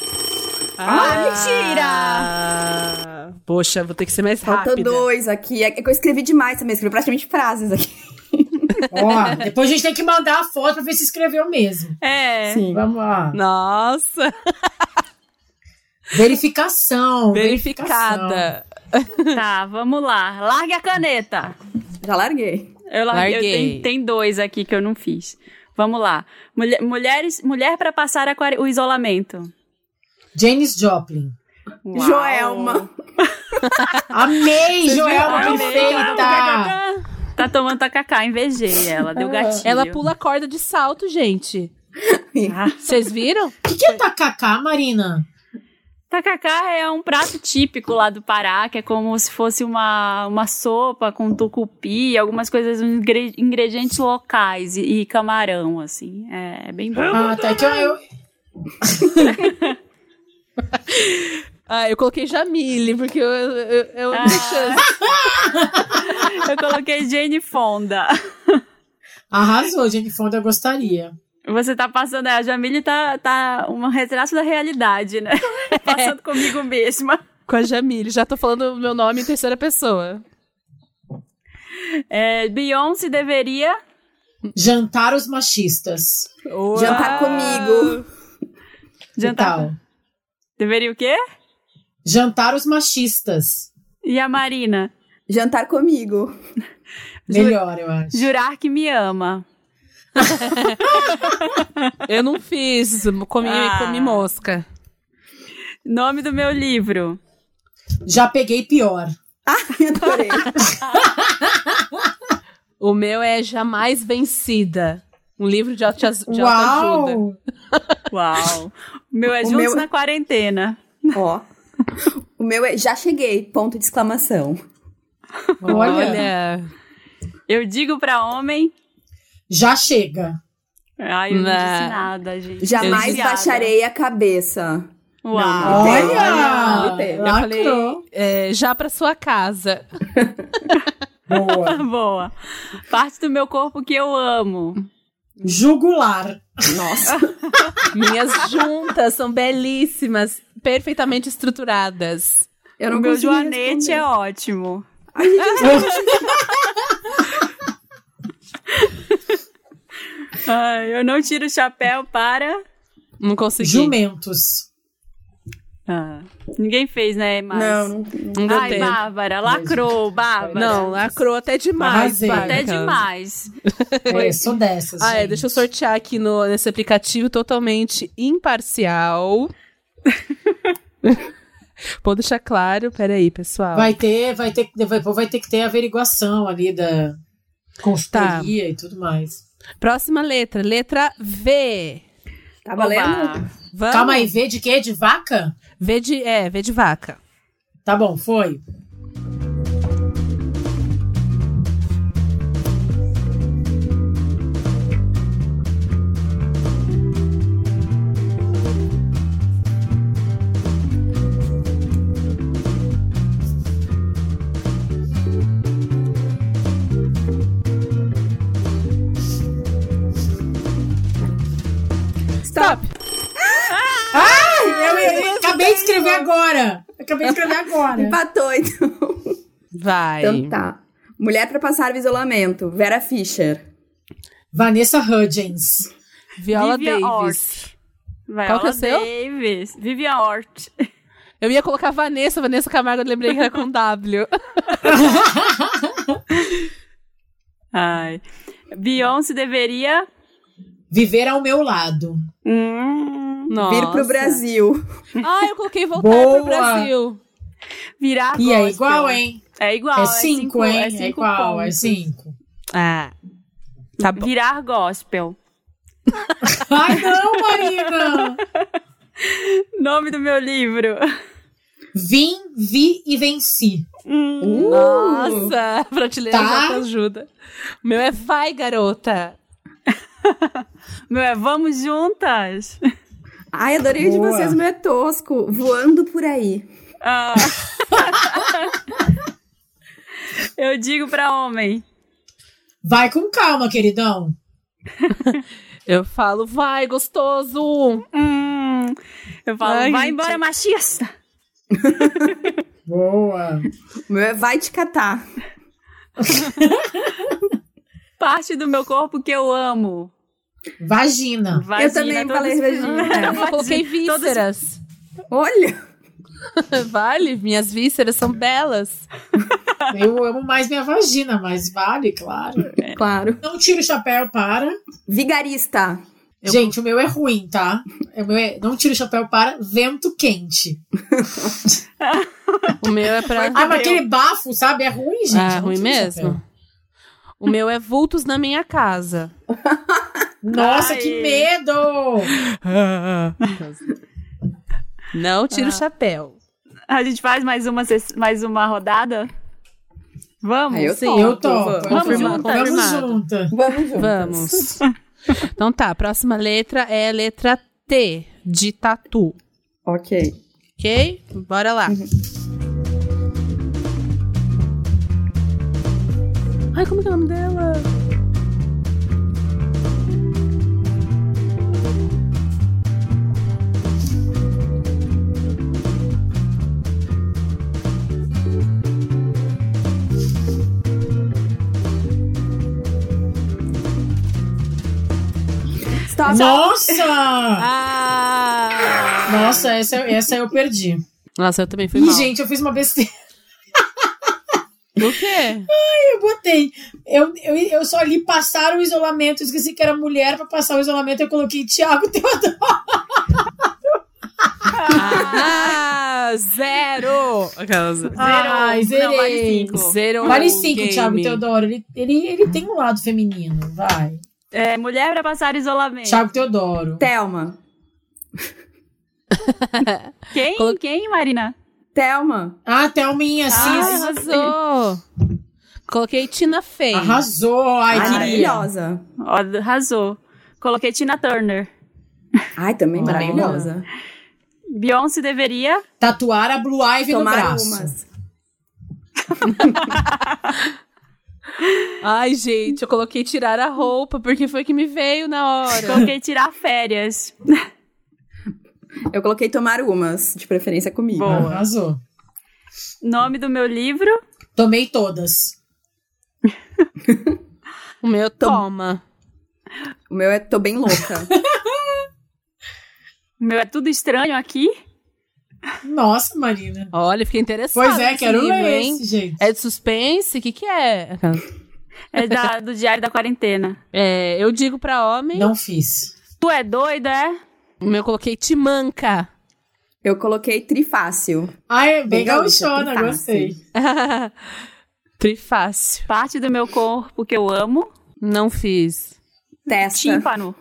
Ah, mentira! Ah, Poxa, vou ter que ser mais Faltam rápida. dois aqui. É que eu escrevi demais também, escrevi praticamente frases aqui. Ó, depois a gente tem que mandar a foto pra ver se escreveu mesmo. É. Sim. Vamos lá. Nossa, Verificação. verificada. Tá, vamos lá. Largue a caneta. Já larguei. Eu larguei. Eu Larguei. tenho- tem dois aqui que eu não fiz. Vamos lá. Mulher, mulheres, mulher para passar a o isolamento. Janis Joplin. Uau. Joelma. Amei, Joelma, Amei. perfeita. Tá tomando tacacá, invejei ela, deu gatilho. Ela pula a corda de salto, gente. Ah. Vocês viram? O que, que é tacacá, Marina? Tacacá é um prato típico lá do Pará, que é como se fosse uma, uma sopa com tucupi, algumas coisas, ingre- ingredientes locais e, e camarão, assim. É, é bem bom. Ah, tá. É que eu, eu- Ah, eu coloquei Jamile, porque eu, eu, eu Ah. chance. Eu coloquei Jane Fonda. arrasou, Jane Fonda, eu gostaria. Você tá passando, a Jamile tá, tá um retrato da realidade, né? Passando comigo mesma. Com a Jamile. Já tô falando o meu nome em terceira pessoa. É, Beyoncé deveria. Jantar os machistas. Jantar comigo. Jantar. Deveria o quê? Jantar os machistas. E a Marina? Jantar comigo. Melhor, eu acho. Jurar que me ama. Eu não fiz, comi, Ah. comi mosca. Nome do meu livro. Já peguei pior. Adorei. O meu é Jamais Vencida. Um livro de, auto- de autoajuda. Uau! Meu é O Juntos meu- na Quarentena. Ó. O meu é já cheguei, ponto de exclamação. Olha, Olha. Eu digo pra homem. já chega. Ai, eu não Não. disse nada, gente. Jamais Viciada. baixarei a cabeça. Uau. Olha! Gritei. Eu falei, é, já pra sua casa. Boa. Boa. Parte do meu corpo que eu amo. Jugular. Nossa. Minhas juntas são belíssimas, perfeitamente estruturadas. Eu não o meu joanete responder. é ótimo. Ai, eu não tiro o chapéu para. Não consegui. Jumentos. Ah, ninguém fez, né? Mas... Não, não, Não deu Ai, tempo. Bárbara, lacrou, Bárbara. Não, lacrou até demais. Arrasei. Bárbara. Até demais. É, sou dessas. Ah, é, gente. deixa eu sortear aqui no, nesse aplicativo totalmente imparcial. Vou deixar claro, peraí, pessoal. Vai ter, vai ter, vai, vai ter que ter averiguação ali da consultoria e tudo mais. Próxima letra, letra V. Tá valendo? Vamos? Calma aí, V de quê? De vaca? V de, é, V de vaca. Tá bom, foi. Stop! Ah, eu, eu, eu tá acabei de escrever agora. Acabei de escrever agora. Empatou, então. Vai. Então tá. Mulher para passar o isolamento. Vera Fischer. Vanessa Hudgens. Viola Vivian Davis. Ort. Qual que é o seu? Davis. Vivian Ort. Eu ia colocar Vanessa, Vanessa Camargo, eu lembrei que era com W. Ai. Beyoncé deveria Viver ao meu lado. Hum, Nossa. Vir pro Brasil. Ah, eu coloquei voltar Boa. pro Brasil. virar E é gospel. igual, hein? É igual. É cinco, hein? É É, cinco igual, é pontos. cinco. Ah. Tá bom. Virar gospel. Ai, não, Marina! Nome do meu livro. Vim, vi e venci. Hum, Nossa, prateleira Tá. já te ajuda. O meu é vai, garota. Meu é Vamos Juntas. Ai, adorei o de Boa. vocês, meu é tosco. Voando por aí. Ah. Eu digo pra homem. Vai com calma, queridão. Eu falo, vai, gostoso. Hum, eu falo, Ai, vai gente. embora, machista. Boa. É vai te catar. Parte do meu corpo que eu amo. Vagina. Vagina, Eu também todos- falei vagina. Eu coloquei Todos- vísceras. Olha. Vale, minhas vísceras são belas. Eu amo mais minha vagina, mas vale, claro. Claro. Não tiro o chapéu para. Vigarista. Eu- Gente, o meu é ruim, tá? O meu é... Não tiro o chapéu para vento quente. O meu é pra. Ah, mas aquele bafo, sabe? É ruim, gente. Ah, Não ruim o mesmo? chapéu. O meu é vultos na minha casa. Nossa, Ai. que medo! Não tira o chapéu. A gente faz mais uma, mais uma rodada? Vamos? Ah, eu sim, topo, Eu tô. vamos. Juntas. Vamos juntas. Vamos juntas. Vamos. Então tá, a próxima letra é a letra T, de tatu. Ok. Ok? Bora lá. Ai, como que é o nome dela? Stop. Nossa! Ah! Nossa, essa, essa eu perdi. Nossa, eu também fui Ih, mal. gente, eu fiz uma besteira. O quê? Eu botei. Eu, eu, eu só li passar o isolamento. Eu esqueci que era mulher pra passar o isolamento. Eu coloquei Tiago Teodoro. Ah, zero! Aquelas... Zero. Ai, Não, vale cinco. Zero Vale cinco. Thiago Teodoro. Ele, ele, ele tem um lado feminino. Vai. É, mulher pra passar isolamento. Thiago Teodoro. Thelma. Quem? Colo- Quem, Marina? Thelma. Ah, Thelminha, sim. Ah, sim. arrasou! Coloquei Tina Fey. Arrasou. Ai, queria. Maravilhosa. Ó, arrasou. Coloquei Tina Turner. Ai, também Boa. maravilhosa. Beyoncé deveria. Tatuar a Blue Ivy no Tomar braço. umas. Ai, gente, eu coloquei tirar a roupa, porque foi que me veio na hora. Coloquei tirar férias. Eu coloquei tomar umas, de preferência comigo. Boa. Arrasou. Nome do meu livro. Tomei todas. O meu toma. O meu é tô bem louca. O meu é tudo estranho aqui. Nossa, Marina. Olha, fiquei interessada. Pois é, quero livro, ler hein? esse, gente. É de suspense? O que, que é? É da- do Diário da Quarentena. É, eu digo pra homem. Não fiz. Tu é doida, é? O meu eu coloquei Timanca. Eu coloquei trifácil. Ai, bem Bem gauchona, gostei. Trifácil. Parte do meu corpo que eu amo. Não fiz. Testa. Tímpano.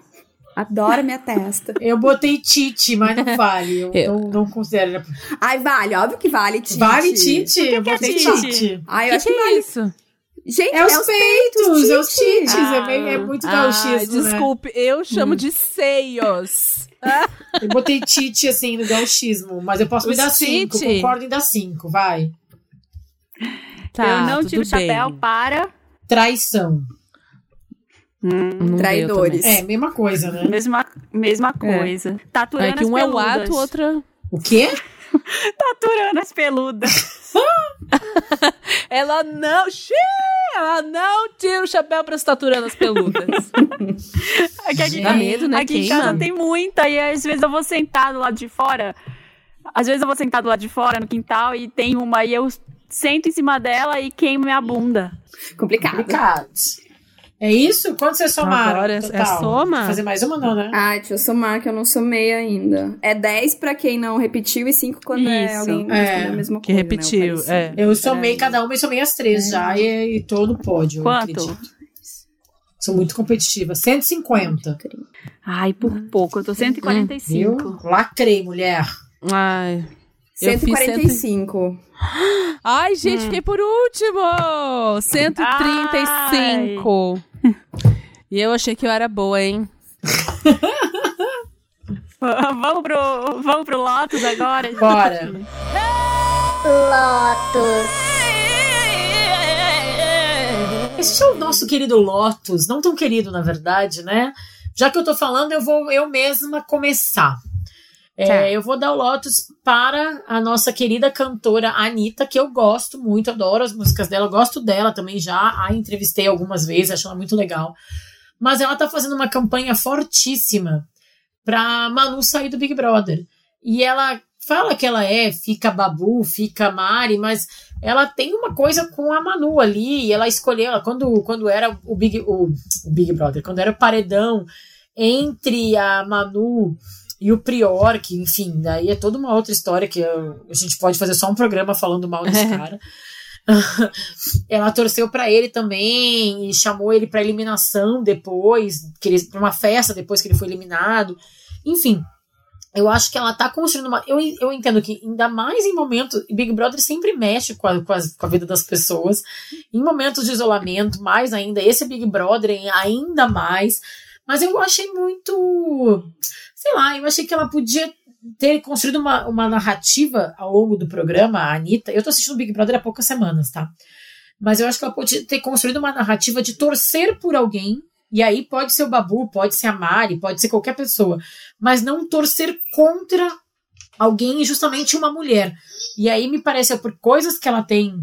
Adoro minha testa. Eu botei Tite, mas não vale. Eu, Eu. Não, não considero. Ai, vale. Óbvio que vale, Tite. Vale Tite? Eu que é botei Tite? Tite. Ai, O eu que, acho que é vale. isso? Gente, É os peitos, é os Tite. tites. É, bem- é muito Ah, gauchismo, né? desculpe, eu chamo de seios. Eu botei Tite, assim, no gauchismo. Mas eu posso me Os dar cinco. Tite. Concordo em dar cinco, vai. Tá, eu não tiro o chapéu para. Traição. Deu Traidores. É, mesma coisa, né? Mesma, mesma coisa. Tá também. É Taturando que um as é o ato, outra. O quê? Taturanas peludas. Ela não. Xiii, ela não tira o chapéu para as taturanas peludas. Aqui, aqui, Dá medo, né? aqui em casa tem muita, e às vezes eu vou sentar do lado de fora. Às vezes eu vou sentar do lado de fora, no quintal, e tem uma, e eu sento em cima dela e queimo minha bunda. Complicado. Complicado. É isso? Quanto vocês somaram? Agora é- é total? soma? Vou fazer mais uma não, né? Ai, deixa eu somar que eu não somei ainda. É 10 pra quem não repetiu e 5 quando é Isso. alguém É. a mesma Que coisa. repetiu, né, o é. Eu somei Peraí. cada uma e somei as três já e, e tô no pódio. eu Quanto? acredito. Sou muito competitiva. 150. Ai, por pouco, eu tô 145. Viu? Lacrei, mulher. Ai. Eu fiz 145. Ai, gente, fiquei por último! 135. E eu achei que eu era boa, hein? vamos, pro, vamos pro Lotus agora? Bora. Esse é o nosso querido Lotus. Não tão querido, na verdade, né? Já que eu tô falando, eu vou eu mesma começar. É, Tá. eu vou dar o Lotus para a nossa querida cantora Anitta, que eu gosto muito, adoro as músicas dela, gosto dela também já, a entrevistei algumas vezes, acho ela muito legal. Mas ela tá fazendo uma campanha fortíssima pra Manu sair do Big Brother. E ela fala que ela é, fica Babu, fica Mari, mas ela tem uma coisa com a Manu ali, e ela escolheu, ela, quando, quando era o Big, o, o Big Brother, quando era o paredão entre a Manu e o Prior, que, enfim, daí é toda uma outra história que eu- a gente pode fazer só um programa falando mal desse cara. Ela torceu pra ele também e chamou ele pra eliminação depois, que ele, pra uma festa depois que ele foi eliminado. Enfim, eu acho que ela tá construindo uma. Eu, eu entendo que, ainda mais em momentos. Big Brother sempre mexe com a, com, as- com a vida das pessoas. Em momentos de isolamento, mais ainda. Esse Big Brother, ainda mais. Mas eu achei muito. Sei lá, eu achei que ela podia ter construído uma, uma narrativa ao longo do programa, a Anitta. Eu tô assistindo Big Brother há poucas semanas, tá? Mas eu acho que ela pode ter construído uma narrativa de torcer por alguém. E aí pode ser o Babu, pode ser a Mari, pode ser qualquer pessoa. Mas não torcer contra alguém, justamente uma mulher. E aí me parece, por coisas que ela tem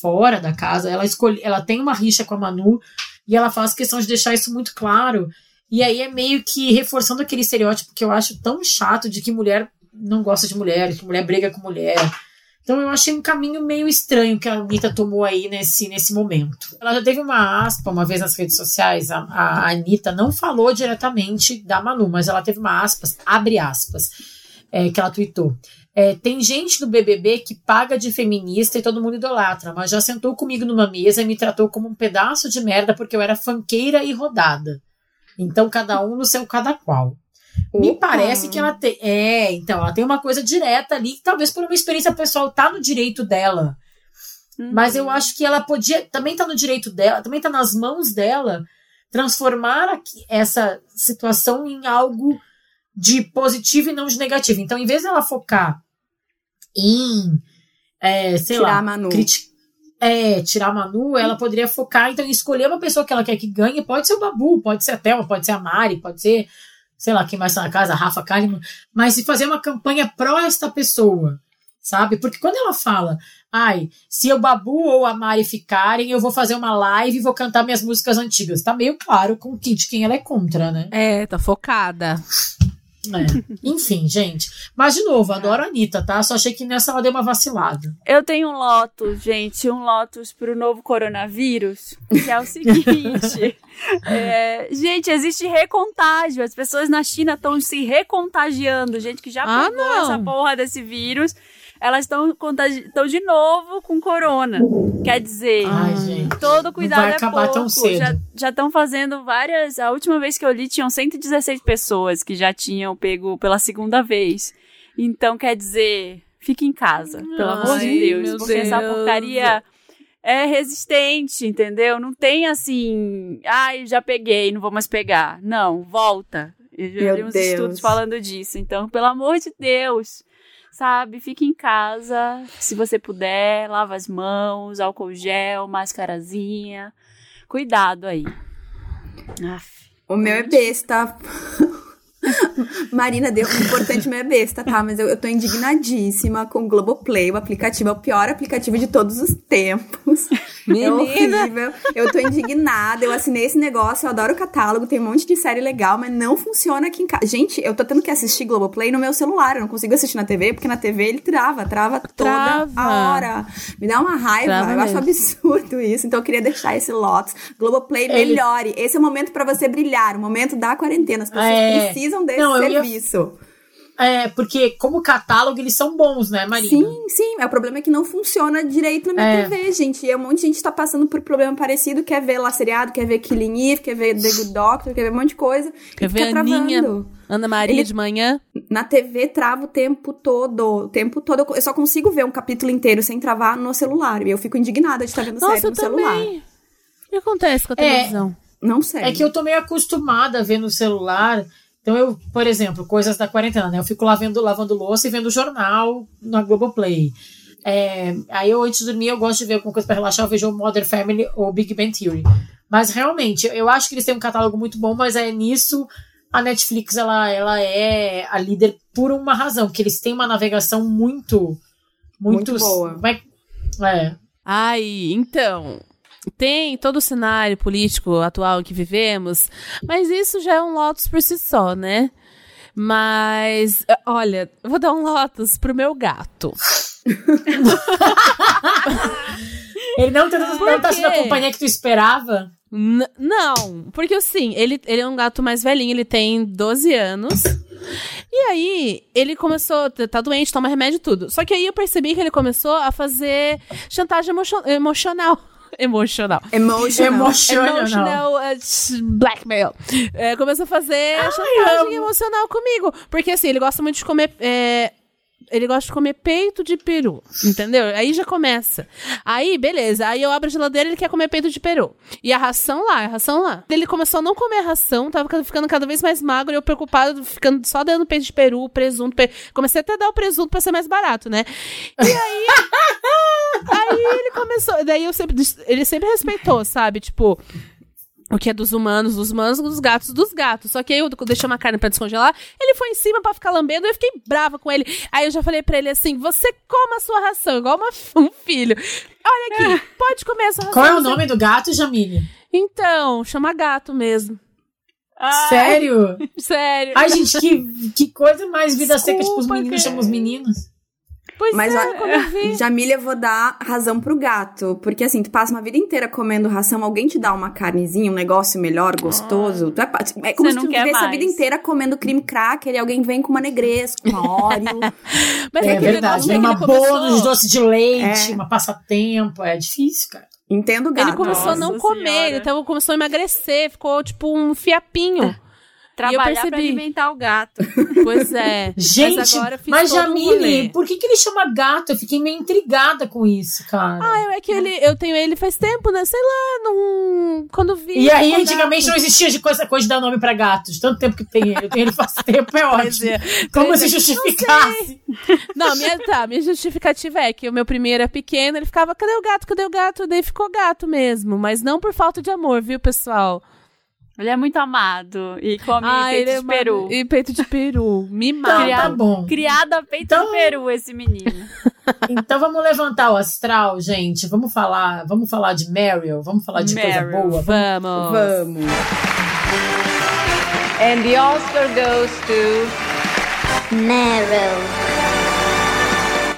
fora da casa, ela escolhe, ela tem uma rixa com a Manu e ela faz questão de deixar isso muito claro. E aí é meio que reforçando aquele estereótipo que eu acho tão chato de que mulher não gosta de mulher, que mulher briga com mulher. Então eu achei um caminho meio estranho que a Anitta tomou aí nesse, nesse momento. Ela já teve uma aspa uma vez nas redes sociais, a, a Anitta não falou diretamente da Manu, mas ela teve uma aspas, abre aspas, é, que ela tweetou. É, tem gente do BBB que paga de feminista e todo mundo idolatra, mas já sentou comigo numa mesa e me tratou como um pedaço de merda porque eu era fanqueira e rodada. Então cada um no seu cada qual. Me Opa. parece que ela tem. É, então, ela tem uma coisa direta ali, que talvez por uma experiência pessoal tá no direito dela. Mas eu acho que ela podia. Também tá no direito dela, também tá nas mãos dela transformar aqui- essa situação em algo de positivo e não de negativo. Então, em vez dela focar em. é, sei Tirar lá. a Manu. criti- é, tirar a Manu, ela poderia focar, então, em escolher uma pessoa que ela quer que ganhe. Pode ser o Babu, pode ser a Thelma, pode ser a Mari, pode ser, sei lá, quem mais tá na casa, a Rafa Kalimann. Mas se fazer uma campanha pró esta pessoa, sabe? Porque quando ela fala, ai, se o Babu ou a Mari ficarem, eu vou fazer uma live e vou cantar minhas músicas antigas. Tá meio claro com que, de quem ela é contra, né? É, tá focada. É. Enfim, gente. Mas, de novo, adoro a Anitta, tá? Só achei que nessa ela deu uma vacilada. Eu tenho um Lotus, gente, um Lotus pro novo coronavírus, que é o seguinte. é, gente, existe recontágio. As pessoas na China estão se recontagiando. Gente que já Ah, pegou não. essa porra desse vírus, elas estão contagi- estão de novo com corona. Quer dizer, Ai, gente. todo cuidado vai é acabar pouco. tão cedo. Já estão fazendo várias. A última vez que eu li, tinham 116 pessoas que já tinham pego pela segunda vez. Então, quer dizer, fique em casa, pelo amor de Ai, Deus. Porque essa Deus. porcaria é resistente, entendeu? Não tem assim, ai, já peguei, não vou mais pegar. Não, volta. Eu já li uns estudos falando disso. Então, pelo amor de Deus, sabe? Fique em casa, se você puder, lava as mãos, álcool gel, mascarazinha. Cuidado aí. Aff. O meu é besta. Marina deu um importante meia besta, tá? Mas eu, eu tô indignadíssima com o Globoplay. O aplicativo é o pior aplicativo de todos os tempos. Menina. É horrível. Eu tô indignada. Eu assinei esse negócio, eu adoro o catálogo, tem um monte de série legal, mas não funciona aqui em casa. Gente, eu tô tendo que assistir Globoplay no meu celular. Eu não consigo assistir na TV, porque na TV ele trava, trava toda Trava. a hora. Me dá uma raiva. Trava eu acho mesmo. absurdo isso. Então eu queria deixar esse Lotus. Globoplay Ele- melhore. Esse é o momento pra você brilhar, o momento da quarentena. As pessoas É. precisam desse Não, eu ia- serviço. É, porque como catálogo eles são bons, né, Marina? Sim, sim. É o problema é que não funciona direito na minha É. TV, gente. E um monte de gente tá passando por problema parecido, quer ver lá seriado, quer ver Killing Eve, quer ver The Good Doctor, quer ver um monte de coisa. Quer ver Aninha? travando. Ana Maria Ele- de manhã. Na TV trava o tempo todo. O tempo todo. Eu- só consigo ver um capítulo inteiro sem travar no celular. E eu fico indignada de estar vendo Nossa, série eu no celular. também. O que acontece com a É. televisão? Não sei. É que eu tô meio acostumada a ver no celular. Então eu, por exemplo, coisas da quarentena, né? Eu fico lá vendo, lavando louça e vendo jornal na Globoplay. É, aí eu, antes de dormir, eu gosto de ver alguma coisa pra relaxar, eu vejo o Modern Family ou Big Bang Theory. Mas realmente, eu acho que eles têm um catálogo muito bom, mas é nisso a Netflix ela, ela é a líder por uma razão, que eles têm uma navegação muito muito, Muito boa. é é, Ai, então. Tem todo o cenário político atual que vivemos, mas isso já é um Lotus por si só, né? Mas, eh, olha, vou dar um Lotus pro meu gato. Ele não tá, não tá sendo a companhia que tu esperava. N- não, porque assim, ele, ele é um gato mais velhinho, ele tem 12 anos. E aí, ele começou, tá doente, toma remédio e tudo. Só que aí eu percebi que ele começou a fazer chantagem emocional. Emocional. Emotional. Emocional. Emotional uh, blackmail. É, começou a fazer chantagem amo. emocional comigo. Porque assim, ele gosta muito de comer. é, ele gosta de comer peito de peru, entendeu? Aí já começa. Aí, beleza. Aí eu abro a geladeira e ele quer comer peito de peru. E a ração lá, a ração lá. Ele começou a não comer a ração, tava ficando cada vez mais magro e eu preocupado, ficando só dando peito de peru, presunto. pe- Comecei até a dar o presunto pra ser mais barato, né? E aí. ele começou. Daí eu sempre. Ele sempre respeitou, sabe? Tipo. O que é dos humanos, dos humanos, dos gatos, dos gatos. Só que aí eu deixei uma carne pra descongelar, ele foi em cima pra ficar lambendo, e eu fiquei brava com ele. Aí eu já falei pra ele assim: você coma a sua ração, igual uma- um filho. Olha aqui, pode comer a sua ração. Qual é o nome do gato, Jamile? Então, chama gato mesmo. Ai, Sério? Sério. Ai, gente, que, que coisa mais vida seca, tipo, os Desculpa, meninos cara. chamam os meninos. Pois Mas é, olha, quando eu vi. Jamília, eu vou dar razão pro gato. Porque assim, tu passa uma vida inteira comendo ração, alguém te dá uma carnezinha, um negócio melhor, gostoso. Tu é, é como Você se tu vivesse a vida inteira comendo creme cracker e alguém vem com uma negresco, uma óleo. Mas É aquele verdade. Vem uma boa nos doces de leite, É. uma passatempo. É difícil, cara. Entendo o gato. Ele começou a não Nossa comer, Senhora. ele tava, começou a emagrecer, ficou tipo um fiapinho. Trabalhar pra percebi. alimentar o gato. Pois é. Gente, mas agora fiz mas um Jamile, por que, que ele chama gato? Eu fiquei meio intrigada com isso, cara. Ah, é que ele, eu tenho ele faz tempo, né? Sei lá, não. Quando vi. e aí, antigamente não gato. existia de coisa, coisa de dar nome pra gatos. Tanto tempo que tem ele. Eu tenho ele faz tempo, é ótimo. é. Como se é. justificasse. Não, minha, tá, minha justificativa é que o meu primeiro é pequeno, ele ficava, cadê o gato, cadê o gato? Daí ficou gato mesmo, mas não por falta de amor, viu, pessoal? Ele é muito amado e come Ah, peito é de peru. uma- E peito de peru, Então, mimado. tá Criado. bom. Criado a peito Então- de peru, esse menino. Então vamos levantar o astral, gente. Vamos falar, vamos falar de Meryl, vamos falar de coisa Meryl. boa. Vamos. Vamos. And the Oscar goes to Meryl.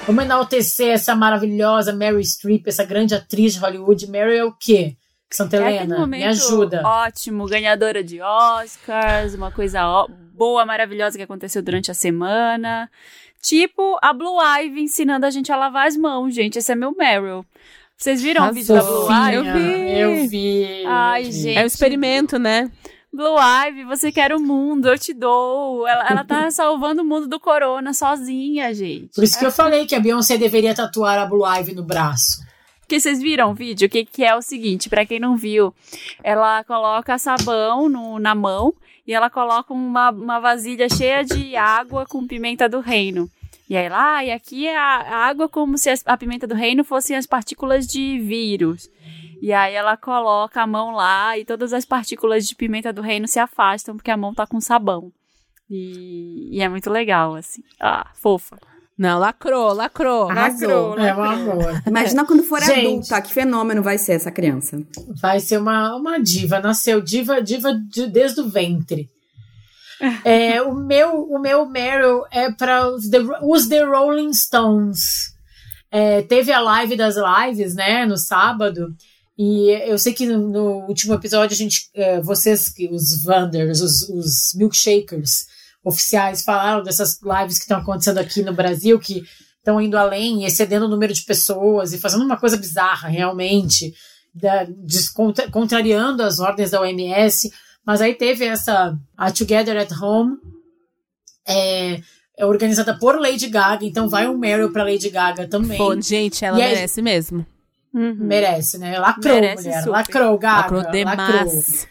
Vamos enaltecer essa maravilhosa Mary Streep, essa grande atriz de Hollywood. Meryl é o quê? Santa É aquele Helena, momento me ajuda. Ótimo, ganhadora de Oscars, uma coisa ó- boa, maravilhosa que aconteceu durante a semana. Tipo a Blue Ivy ensinando a gente a lavar as mãos, gente. Esse é meu Meryl. Vocês viram o vídeo da Blue. Ivy? Eu vi. Eu vi. Ai, eu vi. gente. É um experimento, né? Blue Ivy, você quer o mundo, eu te dou. Ela, ela tá salvando o mundo do corona sozinha, gente. Por isso que eu falei que a Beyoncé deveria tatuar a Blue Ivy no braço. Porque vocês viram o vídeo? O que, que é o seguinte, pra quem não viu, ela coloca sabão no, na mão e ela coloca uma, uma vasilha cheia de água com pimenta do reino. E aí lá, e aqui é a, água como se a pimenta do reino fossem as partículas de vírus. E aí ela coloca a mão lá e todas as partículas de pimenta do reino se afastam porque a mão tá com sabão. E, e é muito legal, assim. Ah, fofa. Não, lacrou, lacrou. Arrasou. É um amor. Imagina quando for Gente. adulta, que fenômeno vai ser essa criança. Vai ser uma, uma diva. Nasceu diva, diva de- desde o ventre. É, o meu o meu Meryl é para os The, os The Rolling Stones. É, teve a live das lives, né, no sábado. E eu sei que no, no último episódio a gente, é, vocês, que- os Wanders, os, os milkshakers oficiais falaram dessas lives que estão acontecendo aqui no Brasil, que estão indo além e excedendo o número de pessoas e fazendo uma coisa bizarra, realmente, da, contra- contrariando as ordens da OMS. Mas aí teve essa a Together at Home, é, é organizada por Lady Gaga, então vai um Meryl para Lady Gaga também. Pô, gente, ela E aí- merece mesmo. Uhum. Merece, né? Lacrou, Merece mulher. super. Lacrou, Gaga. Lacrou Lacrou. demais.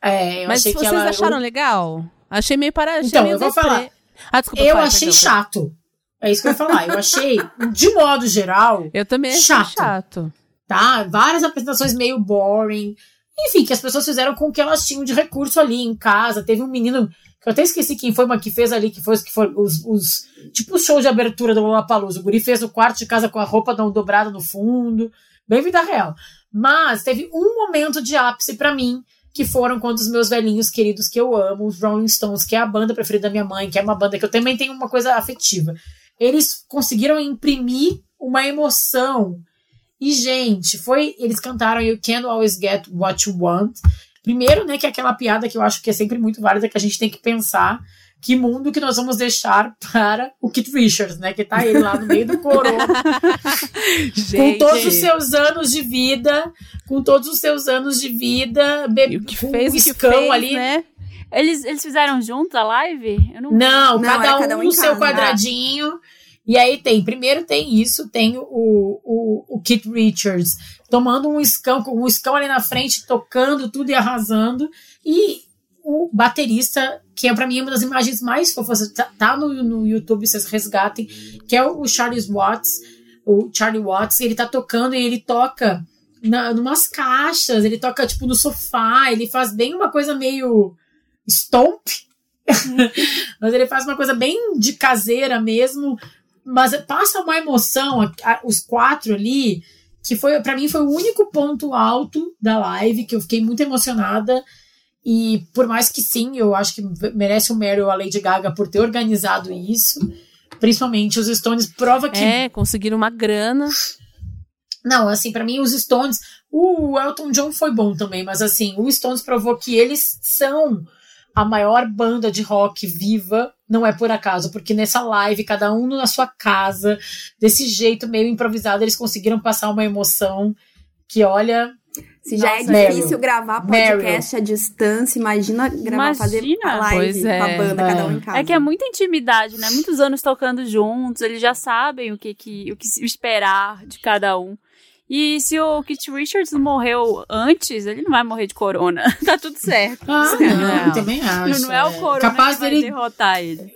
É, eu Mas vocês ela. acharam legal? Achei meio para. achei Então, meio eu vou falar. Ah, desculpa, Eu fala, achei perdão, chato. É isso que eu ia falar. Eu achei, de modo geral. Eu também achei Chato. chato. tá? Várias apresentações meio boring. Enfim, que as pessoas fizeram com o que elas tinham de recurso ali em casa. Teve um menino, que eu até esqueci quem foi, mas que fez ali, que foi, que foi os, os tipo o show de abertura do Lollapalooza. O guri fez o quarto de casa com a roupa não dobrada no fundo. Bem vida real. Mas teve um momento de ápice pra mim, que foram quando os meus velhinhos queridos que eu amo, os Rolling Stones, que é a banda preferida da minha mãe, que é uma banda que eu também tenho uma coisa afetiva. Eles conseguiram imprimir uma emoção e, gente, foi. Eles cantaram You Can't Always Get What You Want. Primeiro, né, que é aquela piada que eu acho que é sempre muito válida, que a gente tem que pensar que mundo que nós vamos deixar para o Keith Richards, né? Que tá ele lá no meio do coro, com todos os seus anos de vida, com todos os seus anos de vida, bebê, o que com fez, um escão ali. né? Eles, eles fizeram juntos a live? Eu não Não, Não, cada, era um cada um no seu quadradinho. E aí tem, primeiro tem isso, tem o, o, o Keith Richards tomando um escão, com um escão ali na frente, tocando tudo e arrasando. E o baterista, que é pra mim uma das imagens mais fofas, tá, tá no, no YouTube, vocês resgatem, que é o, o Charlie Watts, o Charlie Watts, ele tá tocando e ele toca na, numas caixas, ele toca tipo no sofá, ele faz bem uma coisa meio stomp, mas ele faz uma coisa bem de caseira mesmo, mas passa uma emoção, a- a- os quatro ali, que foi para mim foi o único ponto alto da live, que eu fiquei muito emocionada. E por mais que sim, eu acho que merece o Meryl a Lady Gaga por ter organizado isso. Principalmente os Stones prova que É, conseguiram uma grana. não, assim, pra mim os Stones, o Elton John foi bom também, mas assim, o Stones provou que eles são a maior banda de rock viva, não é por acaso, porque nessa live, cada um na sua casa, desse jeito meio improvisado, eles conseguiram passar uma emoção que, olha, Se já é difícil Meryl. gravar Meryl. podcast à distância, imagina gravar, fazer Imagina. a live Pois é. com a banda, É. cada um em casa. É que é muita intimidade, né? Muitos anos tocando juntos, eles já sabem o que, que, o que esperar de cada um. E se o Keith Richards morreu antes, ele não vai morrer de corona. tá tudo certo. ah, Não. não, também acho. não é o corona capaz que vai dele, derrotar ele.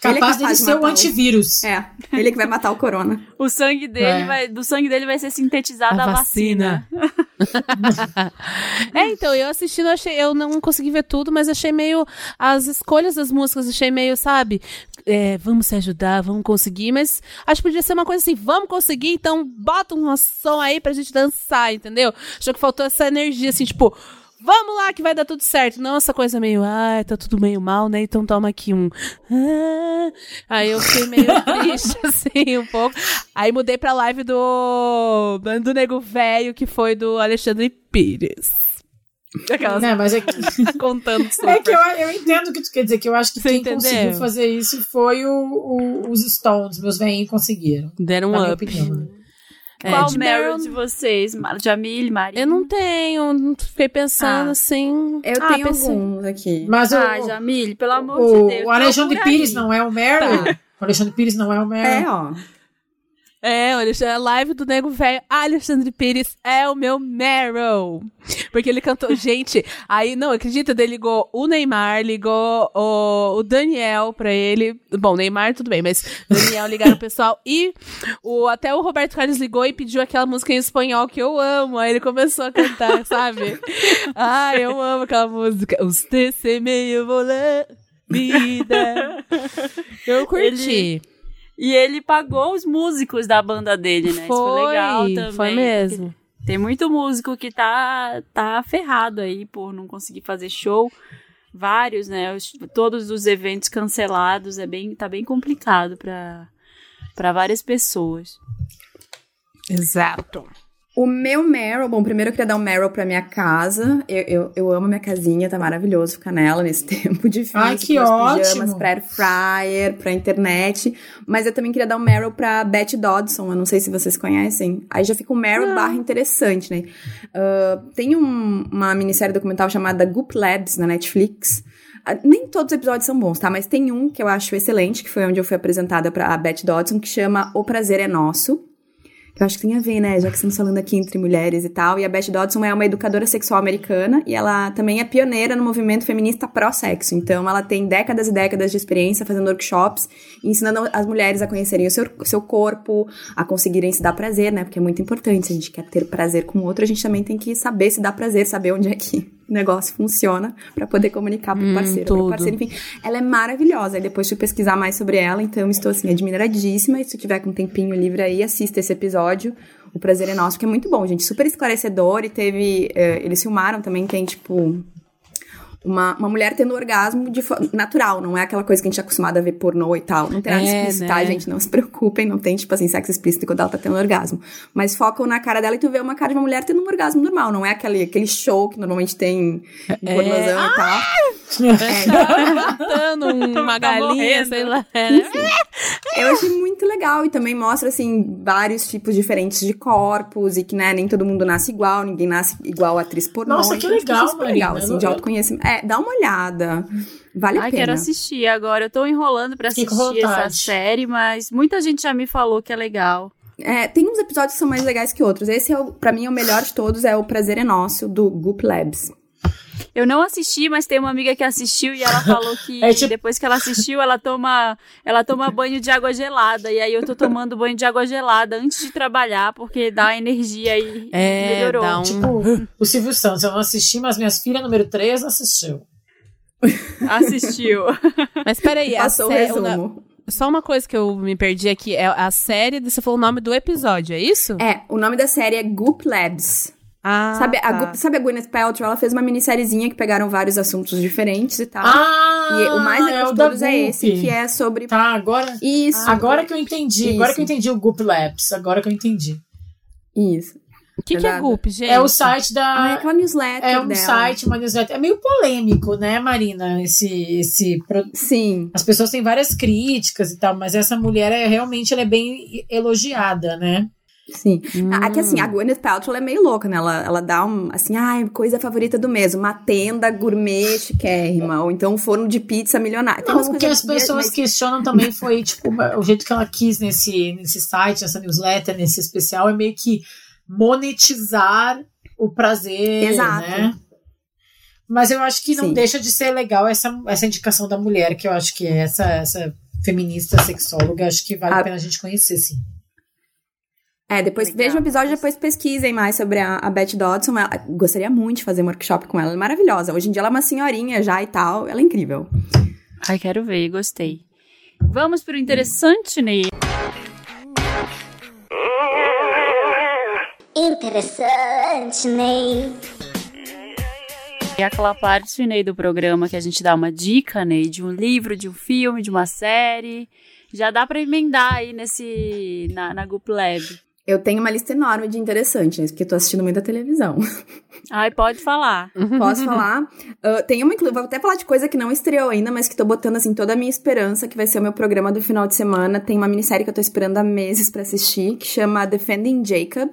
capaz Ele é capaz dele de ser o antivírus. É, ele que vai matar o corona. O sangue dele É. vai, do sangue dele vai ser sintetizada A a, vacina. É, então, eu assistindo, eu achei, eu não consegui ver tudo, mas achei meio. As escolhas das músicas, achei meio, sabe? é, vamos se ajudar, vamos conseguir, mas acho que podia ser uma coisa assim, vamos conseguir, então bota um som aí pra gente dançar, entendeu? Acho que faltou essa energia, assim, tipo. Vamos lá que vai dar tudo certo. Não essa coisa meio, ai, tá tudo meio mal, né? Então toma aqui um. ah. Aí eu fiquei meio triste, assim, um pouco. Aí mudei pra live do. do Nego Velho, que foi do Alexandre Pires. Aquelas Né, mas é que, contando é super. que eu, eu entendo o que tu quer dizer, que eu acho que Você quem entendeu? conseguiu fazer isso foi o, o- os Stones, meus velhinhos conseguiram. Deram um up. opinião. É, Qual de Meryl Meryl- de vocês? Jamile, Maria? Eu não tenho, não fiquei pensando Ah. assim. Eu Ah, tenho pensei- alguns aqui. Mas Ah, o, Jamile, pelo amor o, de Deus. o Alexandre Pires aí. não é o Meryl? Tá. O Alexandre Pires não é o Meryl? É, ó. É, olha, a live do Nego Velho, Alexandre Pires é o meu Meryl. Porque ele cantou, gente, aí, não, acredita, ele ligou o Neymar, ligou o, o Daniel pra ele. Bom, Neymar tudo bem, mas Daniel ligaram o pessoal e o, até o Roberto Carlos ligou e pediu aquela música em espanhol que eu amo. Aí ele começou a cantar, sabe? Ai, eu amo aquela música. Usted se me volou. vida. Eu curti. Ele- E ele pagou os músicos da banda dele, né? Isso foi legal também. Foi mesmo. Tem muito músico que tá, tá ferrado aí por não conseguir fazer show. Vários, né? Os- todos os eventos cancelados. É bem, tá bem complicado pra, pra várias pessoas. Exato. O meu Meryl, bom, primeiro eu queria dar um Meryl pra minha casa. Eu, eu, eu amo minha casinha, tá maravilhoso ficar nela nesse tempo difícil. Ai, que ótimo. pijamas, pra air fryer, pra internet. Mas eu também queria dar um Meryl pra Beth Dodson, eu não sei se vocês conhecem. Aí já fica um Meryl barra interessante, né? Ah, tem um- uma minissérie documental chamada Goop Labs na Netflix. Ah, Nem todos os episódios são bons, tá? Mas tem um que eu acho excelente, que foi onde eu fui apresentada pra Beth Dodson, que chama O Prazer é Nosso. Eu acho que tem a ver, né? Já que estamos falando aqui entre mulheres e tal. E a Beth Dodson é uma educadora sexual americana e ela também é pioneira no movimento feminista pró-sexo. Então, ela tem décadas e décadas de experiência fazendo workshops ensinando as mulheres a conhecerem o seu, seu corpo, a conseguirem se dar prazer, né? Porque é muito importante. Se a gente quer ter prazer com o outro, a gente também tem que saber se dar prazer, saber onde é que o negócio funciona pra poder comunicar pro Hum, parceiro, pro tudo. parceiro, enfim. Ela é maravilhosa. Aí depois fui pesquisar mais sobre ela, então estou assim admiradíssima. E se tiver com um tempinho livre aí, assista esse episódio. O prazer é nosso, porque é muito bom, gente. Super esclarecedor e teve. eh, eles filmaram também, tem tipo. Uma, uma mulher tendo orgasmo de natural, não é aquela coisa que a gente é acostumado a ver pornô e tal. Não tem nada É, explícito, né? tá, gente? Não se preocupem, não tem, tipo assim, sexo explícito quando ela tá tendo orgasmo. Mas focam na cara dela e tu vê uma cara de uma mulher tendo um orgasmo normal, não é aquele, aquele show que normalmente tem em É. pornozão e tal. Matando uma Tá galinha, morrendo. sei lá. né? Eu achei muito legal e também mostra, assim, vários tipos diferentes de corpos e que, né, nem todo mundo nasce igual, ninguém nasce igual a atriz pornô. Nossa, que Então, legal, super legal, assim, Eu- de autoconhecimento. É, dá uma olhada. Vale a Ai, pena. quero assistir agora. Eu tô enrolando pra assistir essa série, mas muita gente já me falou que é legal. É, tem uns episódios que são mais legais que outros. Esse, é o, pra mim, é o melhor de todos, é o Prazer é Nosso, do Goop Labs. Eu não assisti, mas tem uma amiga que assistiu e ela falou que É tipo- depois que ela assistiu, ela toma, ela toma banho de água gelada. E aí eu tô tomando banho de água gelada antes de trabalhar, porque dá energia e É, melhorou. dá um- Tipo, o Silvio Santos, eu não assisti, mas minhas filhas número 3 assistiu. Assistiu. Mas peraí, a Passou o sé- o na- resumo. só uma coisa que eu me perdi aqui. É a série, você falou o nome do episódio, é isso? É, o nome da série é Goop Labs. Ah, sabe, a tá. Goop- sabe a Gwyneth Paltrow? Ela fez uma minissériezinha que pegaram vários assuntos diferentes e tal. Ah, e o mais legal é o de da todos é esse, que é sobre... Tá, agora, Isso. agora que eu entendi. Agora Isso. que eu entendi o Goop Labs. Agora que eu entendi. Isso. O que, que é. Goop, gente? É o site da. Ah, é aquela newsletter É um dela. site, uma newsletter. É meio polêmico, né, Marina? Esse, esse. pro- Sim. As pessoas têm várias críticas e tal, mas essa mulher é realmente ela é bem elogiada, né? Sim. Hum. Ah, que assim, a Gwyneth Paltrow é meio louca, né? Ela, ela dá um, assim, ai, coisa favorita do mês, uma tenda gourmet chiquérrima, ou então um forno de pizza milionário. Não, o que as coisas- pessoas mas- questionam também foi, tipo, o jeito que ela quis nesse, nesse site, nessa newsletter, nesse especial, é meio que monetizar o prazer, Exato. né? Mas eu acho que não Sim. deixa de ser legal essa, essa indicação da mulher, que eu acho que é essa, essa feminista sexóloga, acho que vale a Ah. pena a gente conhecer, sim. É, depois Legal. vejam o episódio, depois pesquisem mais sobre a, a Beth Dodson. Ela- gostaria muito de fazer um workshop com ela, ela é maravilhosa. Hoje em dia ela é uma senhorinha já e tal, ela é incrível. Ai, quero ver, gostei. Vamos pro interessante, Ney. Interessante, Ney. É aquela parte, Ney, do programa que a gente dá uma dica, Ney, de um livro, de um filme, de uma série. Já dá pra emendar aí nesse, na, na Goop Lab. Eu tenho uma lista enorme de interessantes, porque eu tô assistindo muita televisão. Ai, pode falar. Posso falar? Ah, tem uma, vou até falar de coisa que não estreou ainda, mas que tô botando, assim, toda a minha esperança, que vai ser o meu programa do final de semana. Tem uma minissérie que eu tô esperando há meses pra assistir, que chama Defending Jacob.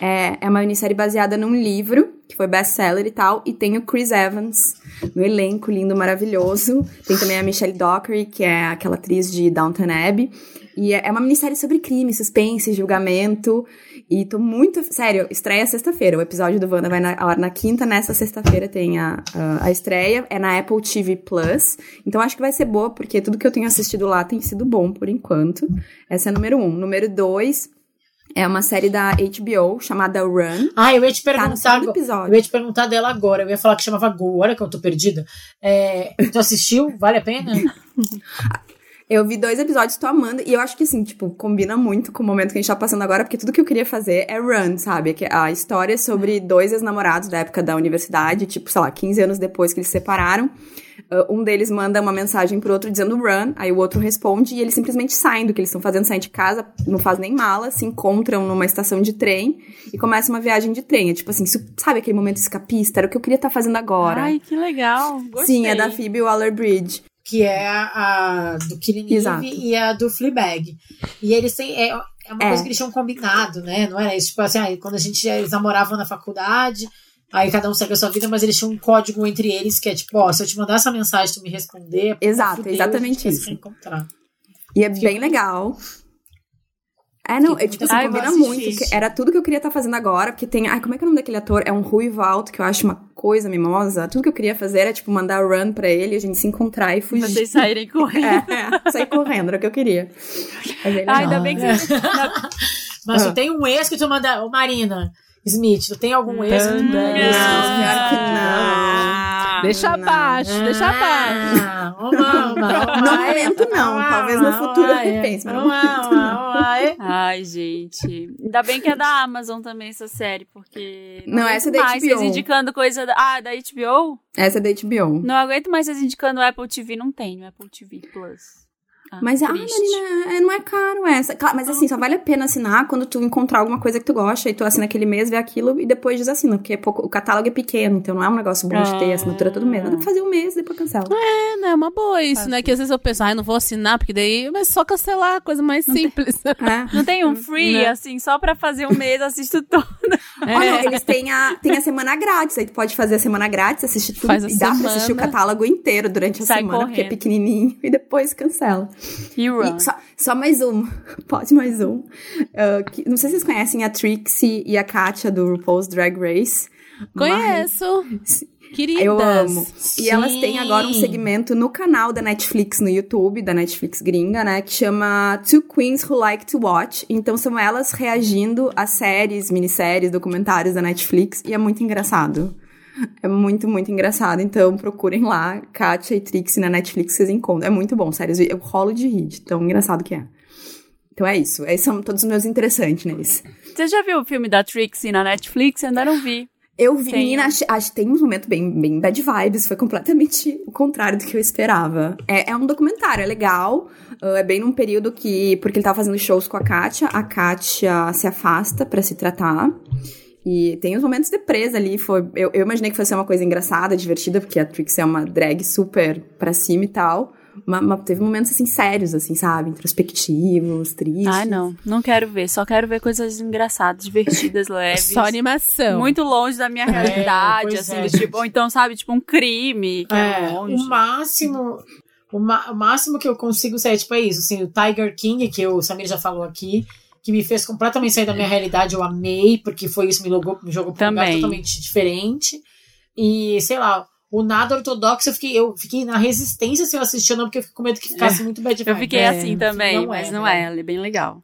É, é uma minissérie baseada num livro, que foi best-seller e tal, e tem o Chris Evans no elenco, lindo, maravilhoso. Tem também a Michelle Dockery, que é aquela atriz de Downton Abbey. E é é uma minissérie sobre crime, suspense, julgamento. E tô muito. Sério, estreia sexta-feira. O episódio do Wanda vai na, na quinta, nessa sexta-feira tem a, a, a estreia. É na Apple TV Plus. Então acho que vai ser boa, porque tudo que eu tenho assistido lá tem sido bom por enquanto. Essa é a número um. Número dois. É uma série da HBO chamada Run. Ah, eu ia te Tá perguntar. episódio. eu ia te perguntar dela agora. Eu ia falar que chamava Go. Olha que eu tô perdida. É, tu assistiu? Vale a pena? Eu vi dois episódios, tô amando. E eu acho que, assim, tipo, combina muito com o momento que a gente tá passando agora, porque tudo que eu queria fazer é run, sabe? Que A história é sobre dois ex-namorados da época da universidade, tipo, sei lá, 15 anos depois que eles se separaram. Uh, um deles manda uma mensagem pro outro dizendo run, aí o outro responde e eles simplesmente saem do que eles estão fazendo, saem de casa, não faz nem mala, se encontram numa estação de trem e começa uma viagem de trem. É tipo assim, sabe aquele momento escapista? Era o que eu queria estar fazendo agora. Ai, que legal. Gostei. Sim, é da Phoebe Waller-Bridge. Que é a, do Killing Exato. Eve e a do Fleabag. E eles têm. É, é uma É. coisa que eles tinham combinado, né? Não era isso? Tipo assim, ah, quando a gente eles namoravam na faculdade, aí cada um segue a sua vida, mas eles tinham um código entre eles que é tipo, ó, se eu te mandar essa mensagem, tu me responder. Exato, fudeu, exatamente isso. reencontrar. E é bem legal. É, não, é, tipo, assim, combina muito. era tudo que eu queria estar fazendo agora, porque tem. Ai, como é que é o nome daquele ator? É um ruivo alto, que eu acho uma coisa mimosa. Tudo que eu queria fazer era, tipo, mandar run pra ele, a gente se encontrar e fugir. Vocês saírem correndo. É, é, sair correndo, era o que eu queria. Mas ele Ah, não. ainda bem que você... Mas Ah. tu tem um ex que tu manda. Ô, Marina Smith, tu tem algum ex que tu manda? Não, que não. Deixa não. abaixo, deixa abaixo. Ah, No momento, não. Talvez no futuro eu repense, mas no momento, não. Ai, gente. Ainda bem que é da Amazon também essa série, porque. Não, aguento essa é da mais HBO. Vocês indicando coisa. Da... Ah, da HBO? Essa é da HBO. Não aguento mais vocês indicando o Apple TV. Não tem no Apple TV Plus. Ah, Mas, ah. Marina, é, não é caro essa. Claro, mas assim, só vale a pena assinar quando tu encontrar alguma coisa que tu gosta e tu assina aquele mês, vê aquilo e depois desassina, porque é pouco, o catálogo é pequeno, então não é um negócio bom de ter Ah. assinatura todo mês. Dá pra fazer um mês e depois cancela. É, né? É uma boa isso, né? Que às vezes eu penso, ai, não vou assinar, porque daí. Mas só cancelar, coisa mais simples. É. Não tem um free, Né? assim, só pra fazer um mês, assisto todo. Ó, não, eles têm a, têm a semana grátis, aí tu pode fazer a semana grátis, assistir tudo Faz a e dá pra semana. assistir o catálogo inteiro durante a Sai semana, porque é correndo. pequenininho, e depois cancela. E só, só mais um, pode mais um. Ah, que- não sei se vocês conhecem a Trixie e a Katia do RuPaul's Drag Race. Conheço. Queridas. Eu amo. E elas Sim. têm agora um segmento no canal da Netflix, no YouTube, da Netflix gringa, né? Que chama Two Queens Who Like to Watch. Então são elas reagindo a séries, minisséries, documentários da Netflix. E é muito engraçado. É muito, muito engraçado. Então procurem lá, Katia e Trixie na Netflix, vocês encontram. É muito bom, sério. Eu rolo de rir, de tão engraçado que é. Então é isso. Esses são todos os meus interessantes neles. Você já viu o filme da Trixie na Netflix? Eu ainda não vi. Eu vi, Tem. menina, acho, acho que tem uns momentos bem, bem bad vibes, foi completamente o contrário do que eu esperava. É, é um documentário, é legal, ah, é bem num período que, porque ele tava fazendo shows com a Kátia, a Kátia se afasta pra se tratar, e tem uns momentos de presa ali, foi, eu, eu imaginei que fosse uma coisa engraçada, divertida, porque a Trix é uma drag super pra cima e tal, mas, mas teve momentos, assim, sérios, assim, sabe, introspectivos, tristes. Ai, não. Não quero ver. Só quero ver coisas engraçadas, divertidas, leves. Só animação. Muito longe da minha realidade, pois assim, é. tipo, ou então, sabe, tipo um crime, que é, É, longe. o máximo. O, o máximo que eu consigo ser, tipo, é isso. Assim, o Tiger King, que o Samir já falou aqui, que me fez completamente sair da minha realidade, eu amei, porque foi isso, me jogou, me jogou pra um lugar totalmente diferente. E, sei lá, o nada ortodoxo, eu fiquei, eu fiquei na resistência se eu assistir ou não, porque eu fiquei com medo que ficasse muito bad Eu vibe. fiquei É, assim também, não mas é, não né? é. Ela é bem legal.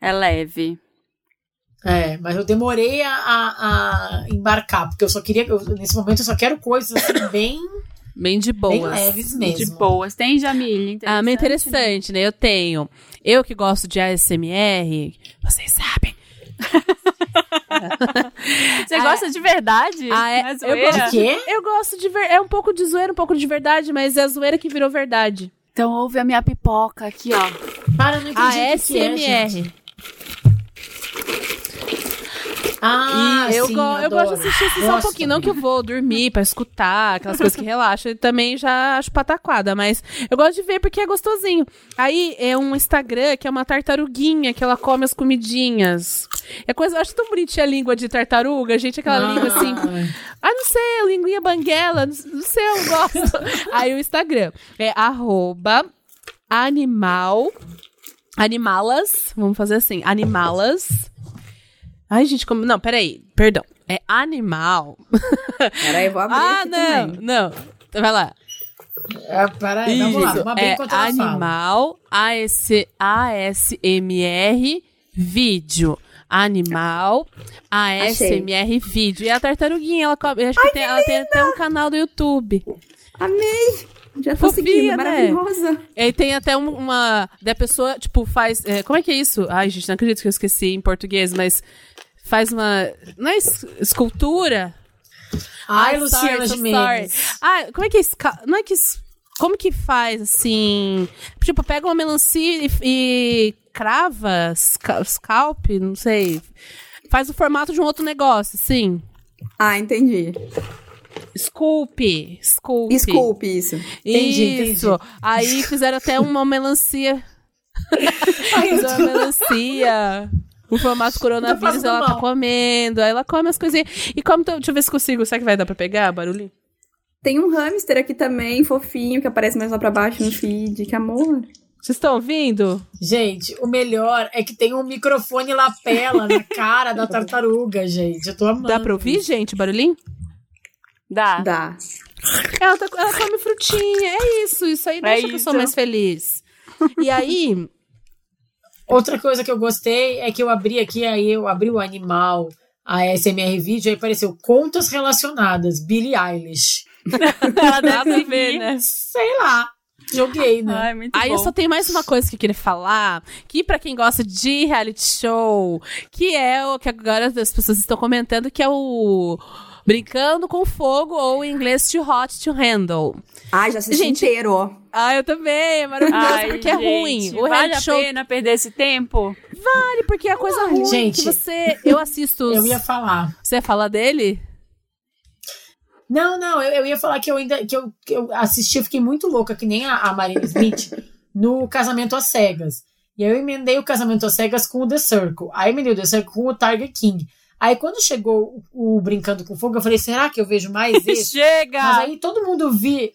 É leve. É, mas eu demorei a, a- a embarcar, porque eu só queria, eu- nesse momento eu só quero coisas assim, bem, Bem de bem boas. leves mesmo. De boas. Tem Jamile, Ah, mas interessante, né? Eu tenho. Eu que gosto de ASMR, vocês sabem. Você gosta de verdade? Ah, é- Não eu zoeira? De quê? Eu gosto de ver. É um pouco de zoeira, um pouco de verdade, mas é a zoeira que virou verdade. Então ouve a minha pipoca aqui, ó. Para, não entendi é, ASMR. gente. Ah, eu, sim, go- eu gosto de assistir assim, só um pouquinho. Não que eu vou dormir pra escutar, aquelas coisas que relaxam. Eu também já acho pataquada, mas eu gosto de ver porque é gostosinho. Aí é um Instagram que é uma tartaruguinha que ela come as comidinhas. É coisa, eu acho tão bonitinha a língua de tartaruga, gente, aquela língua assim. Ah, não sei, linguinha banguela, não não sei, eu gosto. Aí o Instagram é arroba animal, animalas, vamos fazer assim, animalas. Ai, gente, como, não, peraí, perdão, é animal. Peraí, vou abrir Ah, não, também. não, vai lá. É, peraí, vamos lá, vamos abrir é animal, AS, ASMR, vídeo. Animal. ASMR vídeo. E a tartaruguinha, ela, acho que, tem, ela tem até um canal do YouTube. Amei! Já tô Fofinha, seguindo, né? maravilhosa. E aí tem até um- uma. Da pessoa, tipo, faz. é, como é que é isso? Ai, gente, não acredito que eu esqueci em português, mas faz uma. Não é es- escultura? Ai, Ah, Luciana sorry, Gimenez. sorry. Ah, como é que é. Não é que. Como que faz, assim? Tipo, pega uma melancia e, e crava, sca- scalp, não sei. Faz o formato de um outro negócio, sim. Ah, entendi. Sculpe. Sculpe. Desculpe isso. Entendi, Isso. entendi. Aí fizeram até uma melancia. Ai, Fizeram uma melancia. O formato coronavírus, passando ela tá mal. comendo. Aí ela come as coisinhas. E como. to- Deixa eu ver se consigo. Será que vai dar pra pegar barulhinho? Tem um hamster aqui também, fofinho, que aparece mais lá pra baixo no feed. Que amor. Vocês estão ouvindo? Gente, o melhor é que tem um microfone lapela na cara da tartaruga, gente. Eu tô amando. Dá pra ouvir, gente, barulhinho? Dá. Dá. Ela, tá- ela come frutinha. É isso. Isso aí deixa que eu sou isso. mais feliz. E aí. Outra coisa que eu gostei é que eu abri aqui, aí eu abri o animal, a SMR vídeo, aí apareceu contas relacionadas, Billie Eilish. Ela Dá pra deve ver, né? Sei lá, joguei, né? Ai, muito Aí bom. eu só tenho mais uma coisa que eu queria falar, que pra quem gosta de reality show, que é o que agora as pessoas estão comentando, que é o Brincando com Fogo, ou em inglês Too Hot to Handle. Ai, já assisti Gente, inteiro. Ah, eu também, é maravilhoso, Ai, porque é gente, ruim. O vale a show pena perder esse tempo? vale, porque é coisa ruim Gente, que você... Eu assisto os... Eu ia falar. Você ia falar dele? Não, não, eu, eu ia falar que eu ainda que eu, que eu assisti, eu fiquei muito louca, que nem a, a Marina Smith, no Casamento às Cegas. E aí eu emendei o Casamento às Cegas com o The Circle. Aí eu emendei o The Circle com o Tiger King. Aí quando chegou o, o Brincando com Fogo, eu falei, será que eu vejo mais esse? Chega! Mas aí todo mundo vi.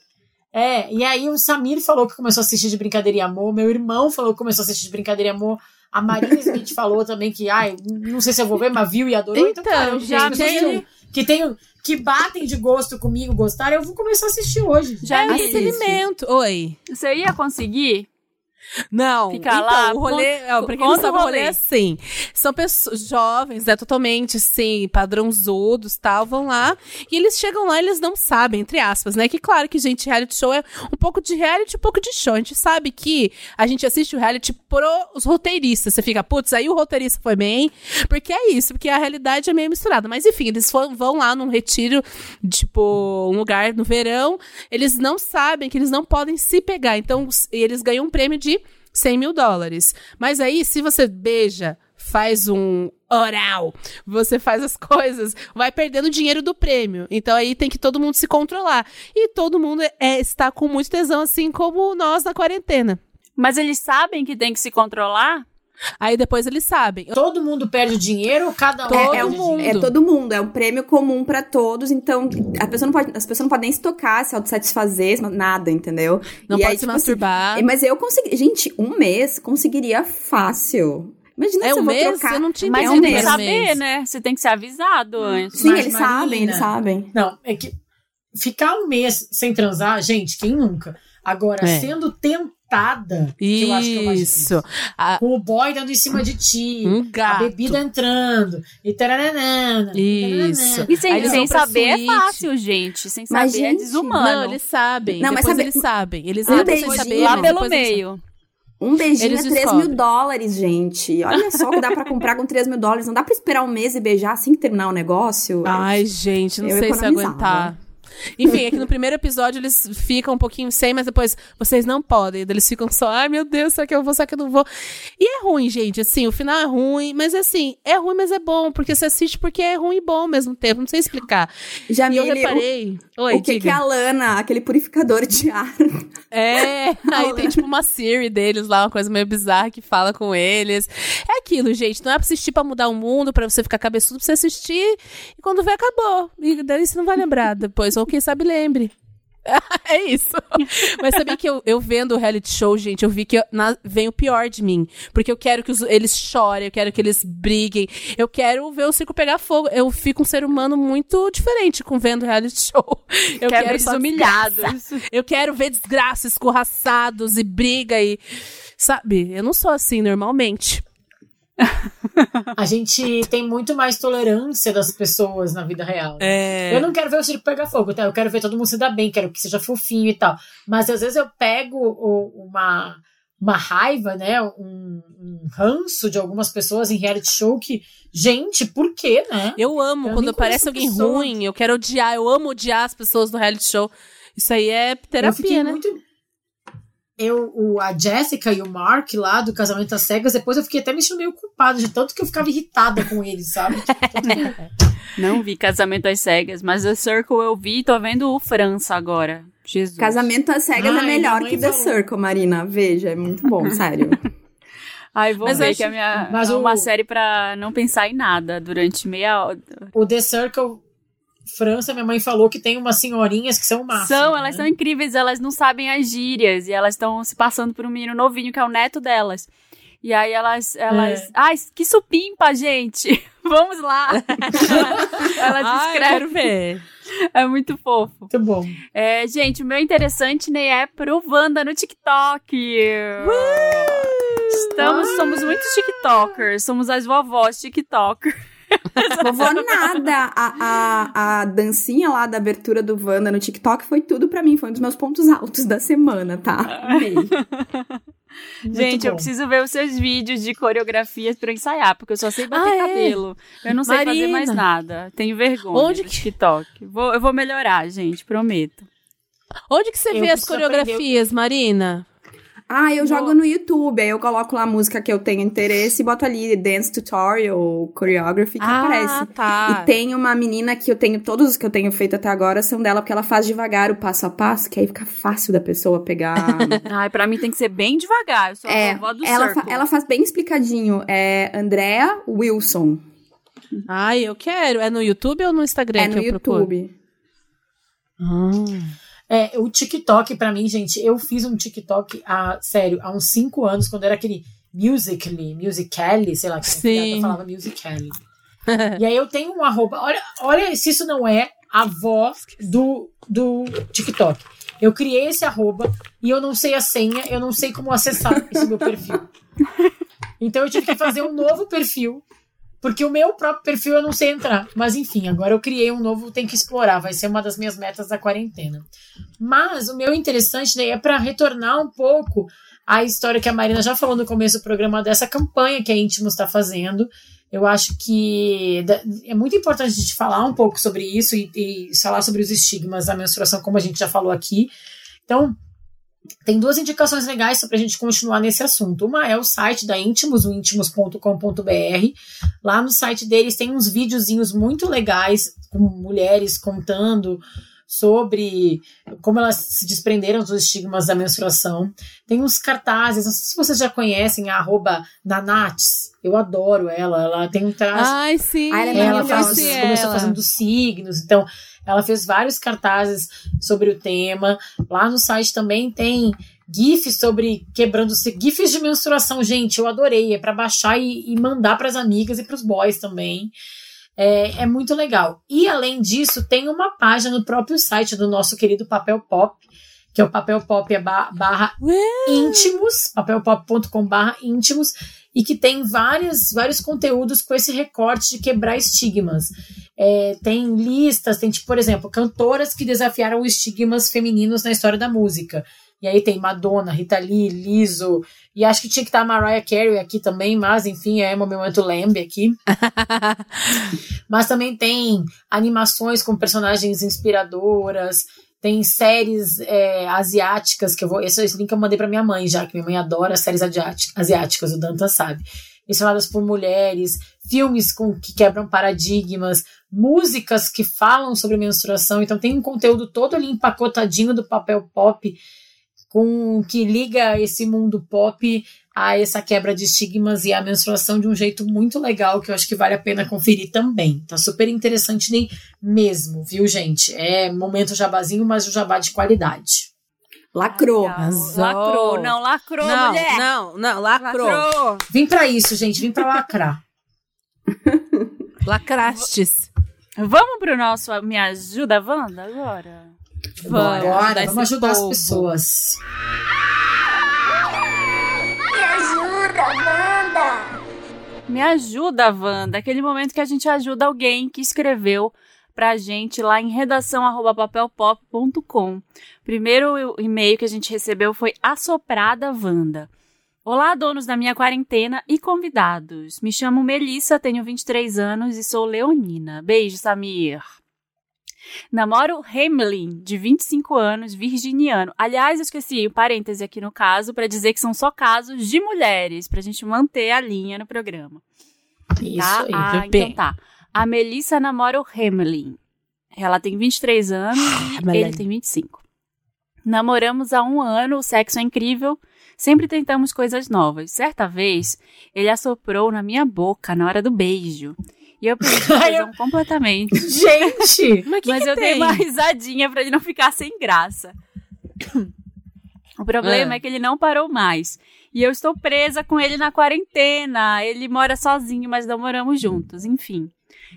É, e aí o Samir falou que começou a assistir de Brincadeira e Amor, meu irmão falou que começou a assistir de Brincadeira e Amor, a Marina Smith falou também que, ai, não sei se eu vou ver, mas viu e adorou. Então, Então, cara, já tem- que, que, tem, que batem de gosto comigo, gostaram, eu vou começar a assistir hoje. Já é vi. entretenimento. Oi. Você ia conseguir? Não, então, lá, o rolê, é, pra quem não sabe, o rolê é assim, são pessoas jovens, né, totalmente, assim, padrãozudos, tal, vão lá, e eles chegam lá e eles não sabem, entre aspas, né, que claro que, gente, reality show é um pouco de reality, um pouco de show, a gente sabe que a gente assiste o reality pros roteiristas, você fica, putz, aí o roteirista foi bem, porque é isso, porque a realidade é meio misturada, mas enfim, eles vão lá num retiro, tipo, um lugar no verão, eles não sabem que eles não podem se pegar, então eles ganham um prêmio de 100 mil dólares. Mas aí, se você beija, faz um oral, você faz as coisas, vai perdendo o dinheiro do prêmio. Então aí tem que todo mundo se controlar. E todo mundo é, está com muito tesão, assim como nós na quarentena. Mas eles sabem que tem que se controlar? Aí depois eles sabem. Todo mundo perde dinheiro ou cada um Todo é, mundo. dinheiro? é todo mundo, é um prêmio comum pra todos, então a pessoa não pode, as pessoas não podem nem se tocar, se autossatisfazer, nada, entendeu? Não E pode aí, se tipo masturbar. assim, mas eu consegui, gente, um mês conseguiria fácil. Imagina É se um eu vou mês? trocar. Eu não tinha Mas é você um tem que mês. saber, né? Você tem que ser avisado antes. Sim, Mas, eles Marina, sabem, eles sabem. Não, é que ficar um mês sem transar, gente, quem nunca? Agora, É. sendo tentada, que eu acho que é o mais. Isso. A- Com o boy dando em cima de ti, um a bebida entrando, e taranana, Isso. E sem, sem saber é suíte. fácil, gente. Sem saber Mas, é gente, desumano. Não, eles sabem. Não, mas sabe- eles sabem. Eles Um entram sem saber. Lá mas pelo meio. Um beijinho Eles é 3 descobrem. mil dólares, gente. Olha só o que dá pra comprar com 3 mil dólares. Não dá pra esperar um mês e beijar assim que terminar o negócio. Ai, gente, não Eu sei se aguentar. Enfim, é que no primeiro episódio eles ficam um pouquinho sem, mas depois vocês não podem. Eles ficam só, ai meu Deus, será que eu vou, será que eu não vou? E é ruim, gente, assim, o final é ruim, mas assim, é ruim, mas é bom, porque você assiste porque é ruim e bom ao mesmo tempo, não sei explicar. E eu reparei. o, Oi, o que, que é a Lana, aquele purificador de ar. É, aí tem tipo uma Siri deles lá, uma coisa meio bizarra que fala com eles. É aquilo, gente. Não é pra assistir pra mudar o mundo, pra você ficar cabeçudo, pra você assistir e quando vê, acabou. E daí você não vai lembrar depois, ou quem sabe lembre. é isso. Mas sabia que eu, eu vendo o reality show, gente, eu vi que eu- na- vem o pior de mim. Porque eu quero que os- eles chorem, eu quero que eles briguem, eu quero ver o circo pegar fogo. Eu fico um ser humano muito diferente com vendo reality show. Eu Quebra quero só humilhados. Eu quero ver desgraça, escorraçados e briga e. Sabe? Eu não sou assim normalmente. A gente tem muito mais tolerância das pessoas na vida real. né? É. Eu não quero ver o circo pegar fogo, tá? Eu quero ver todo mundo se dar bem, quero que seja fofinho e tal. Mas às vezes eu pego uma, uma raiva, né? Um, um ranço de algumas pessoas em reality show que, gente, por quê, né? Eu amo Eu quando aparece alguém pessoa. ruim, eu quero odiar, eu amo odiar as pessoas do reality show. Isso aí é eu terapia, fiquei né? muito. Eu, o, a Jessica e o Mark lá do Casamento às Cegas, depois eu fiquei até me sentindo meio culpada de tanto que eu ficava irritada com eles, sabe? Que- Não vi Casamento às Cegas, mas The Circle eu vi e tô vendo o França agora. Jesus. Casamento às cegas Ai, é melhor que The falou. Circle, Marina. Veja, é muito bom, sério. Ai, vou Mas ver eu que é, acho- minha, Mas é o- uma série pra não pensar em nada durante meia hora. o The Circle França, minha mãe falou que tem umas senhorinhas que são massas. São, né? elas são incríveis, elas não sabem as gírias e elas estão se passando por um menino novinho que é o neto delas. E aí elas, elas, É. ai, que supimpa, gente. Vamos lá. elas escrevem, é muito fofo. Muito bom. É, gente, o meu interessante nem é pro Wanda no TikTok. Estamos, somos muitos TikTokers, somos as vovós TikTokers. Vovó nada. A, a, a dancinha lá da abertura do Wanda no TikTok foi tudo pra mim. Foi um dos meus pontos altos da semana, tá? Amei. Muito Gente, eu bom. preciso ver os seus vídeos de coreografias pra ensaiar, porque eu só sei bater Ah, é? cabelo. Eu não sei fazer Marina. mais nada. Tenho vergonha Onde que- TikTok. Vou, eu vou melhorar, gente, prometo. Onde que você Eu vê as coreografias, Marina? Ah, eu jogo no YouTube. Aí eu coloco lá a música que eu tenho interesse e boto ali Dance Tutorial, Choreography, que aparece. tá. E tem uma menina que eu tenho, todos os que eu tenho feito até agora são dela, porque ela faz devagar o passo a passo, que aí fica fácil da pessoa pegar. Ai, pra mim tem que ser bem devagar. Eu sou a é, vovó do ela, fa- ela faz bem explicadinho. É Andrea Wilson. Ai, eu quero. É no YouTube ou no Instagram é que no eu procuro? YouTube. É, o TikTok, pra mim, gente, eu fiz um TikTok há, sério, há uns 5 anos, quando era aquele Musical.ly, Musical.ly, sei lá, que Sim. eu falava Musical.ly. e aí eu tenho um arroba, olha, olha se isso não é a voz do, do TikTok. Eu criei esse arroba e eu não sei a senha, eu não sei como acessar esse meu perfil. Então eu tive que fazer um novo perfil, porque o meu próprio perfil eu não sei entrar. Mas enfim, agora eu criei um novo, tem que explorar, vai ser uma das minhas metas da quarentena. Mas o meu interessante né, é para retornar um pouco à história que a Marina já falou no começo do programa dessa campanha que a Íntimos está fazendo. Eu acho que é muito importante a gente falar um pouco sobre isso e, e falar sobre os estigmas da menstruação, como a gente já falou aqui. Então, tem duas indicações legais para a gente continuar nesse assunto. Uma é o site da Íntimos, o íntimos.com.br. Lá no site deles tem uns videozinhos muito legais com mulheres contando sobre como elas se desprenderam dos estigmas da menstruação. Tem uns cartazes, não sei se vocês já conhecem a arroba Nanates. Eu adoro ela. Ela tem um traço. Ai, sim. Ela é ela faz, começou fazendo signos, então ela fez vários cartazes sobre o tema. Lá no site também tem GIFs sobre quebrando GIFs de menstruação, gente, eu adorei. É para baixar e, e mandar para as amigas e para os boys também. É, é muito legal. E além disso, tem uma página no próprio site do nosso querido Papel Pop, que é o Papel Pop é ba- barra íntimos, papelpop.com barra íntimos, e que tem várias, vários conteúdos com esse recorte de quebrar estigmas. É, tem listas, tem, tipo, por exemplo, cantoras que desafiaram estigmas femininos na história da música. E aí tem Madonna, Rita Lee, Lizzo, e acho que tinha que estar a Mariah Carey aqui também, mas enfim, é o meu momento lembre aqui. Mas também tem animações com personagens inspiradoras, tem séries é, asiáticas que eu vou. Esse, esse link eu mandei pra minha mãe já, que minha mãe adora séries asiáticas, o Danta sabe. Estreladas por mulheres, filmes com, que quebram paradigmas, músicas que falam sobre menstruação. Então tem um conteúdo todo ali empacotadinho do papel pop com que liga esse mundo pop a essa quebra de estigmas e a menstruação de um jeito muito legal que eu acho que vale a pena conferir também. Tá super interessante nem mesmo, viu, gente? É momento jabazinho, mas o jabá de qualidade. Lacrou. Arrasou. Lacrou, não lacrou, Não, mulher. não, não, lacrou. Lacrou. Vim pra isso, gente, vim pra lacrar. Lacrastes. Vamos pro nosso Me Ajuda, Wanda, agora? Vamos, Bora, ajudar vamos ajudar as pessoas. Me ajuda, Wanda! Me ajuda, Wanda. Aquele momento que a gente ajuda alguém que escreveu pra gente lá em redação@papelpop.com. Primeiro e-mail que a gente recebeu foi assoprada Wanda. Olá, donos da minha quarentena e convidados. Me chamo Melissa, tenho 23 anos e sou leonina. Beijo, Samir. Namoro Hamlin, de 25 anos, virginiano. Aliás, eu esqueci um parêntese aqui no caso para dizer que são só casos de mulheres, pra gente manter a linha no programa. Isso Tá? aí. Ah, então tá. A Melissa namora o Hamlin. Ela tem 23 anos, Hamlin. ele tem 25. Namoramos há um ano, o sexo é incrível. Sempre tentamos coisas novas. Certa vez, ele assoprou na minha boca na hora do beijo. E eu perdi a tesão completamente. Gente! Mas, que Mas que eu dei tem? uma risadinha pra ele não ficar sem graça. O problema É. é que ele não parou mais. E eu estou presa com ele na quarentena. Ele mora sozinho, mas não moramos juntos. Enfim.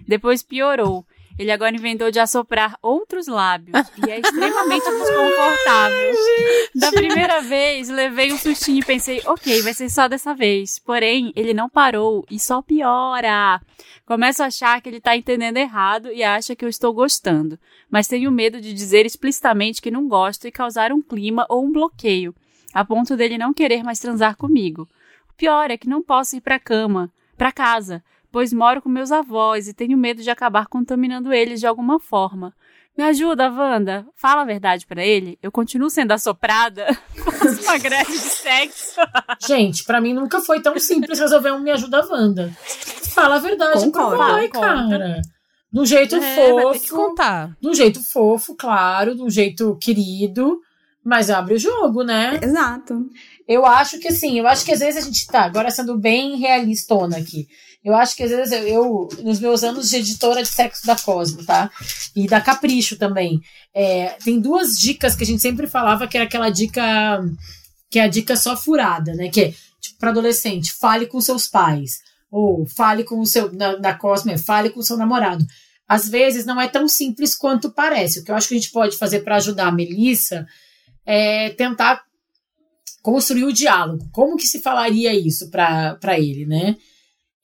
Depois piorou. Ele agora inventou de assoprar outros lábios. e é extremamente desconfortável. Da primeira vez, levei um sustinho e pensei, ok, vai ser só dessa vez. Porém, ele não parou e só piora. Começo a achar que ele tá entendendo errado e acha que eu estou gostando. Mas tenho medo de dizer explicitamente que não gosto e causar um clima ou um bloqueio, a ponto dele não querer mais transar comigo. O pior é que não posso ir pra cama, pra casa, pois moro com meus avós e tenho medo de acabar contaminando eles de alguma forma. Me ajuda, Wanda. Fala a verdade pra ele. Eu continuo sendo assoprada. Faço uma greve de sexo. Gente, pra mim nunca foi tão simples resolver um Me Ajuda Wanda. Fala a verdade Concordo. pro Conta. cara. De um jeito É, vai ter que fofo. contar. De um jeito fofo, claro, de um jeito querido. Mas abre o jogo, né? Exato. Eu acho que assim, eu acho que às vezes a gente tá, agora sendo bem realistona aqui. Eu acho que às vezes eu, eu, nos meus anos de editora de sexo da Cosmo, tá? E da Capricho também. é, tem duas dicas que a gente sempre falava que era aquela dica que é a dica só furada, né? Que é, tipo, pra adolescente, fale com seus pais. Ou fale com o seu, na, na Cosmo, é, fale com o seu namorado. Às vezes não é tão simples quanto parece. O que eu acho que a gente pode fazer para ajudar a Melissa é tentar construir o diálogo. Como que se falaria isso para ele, né?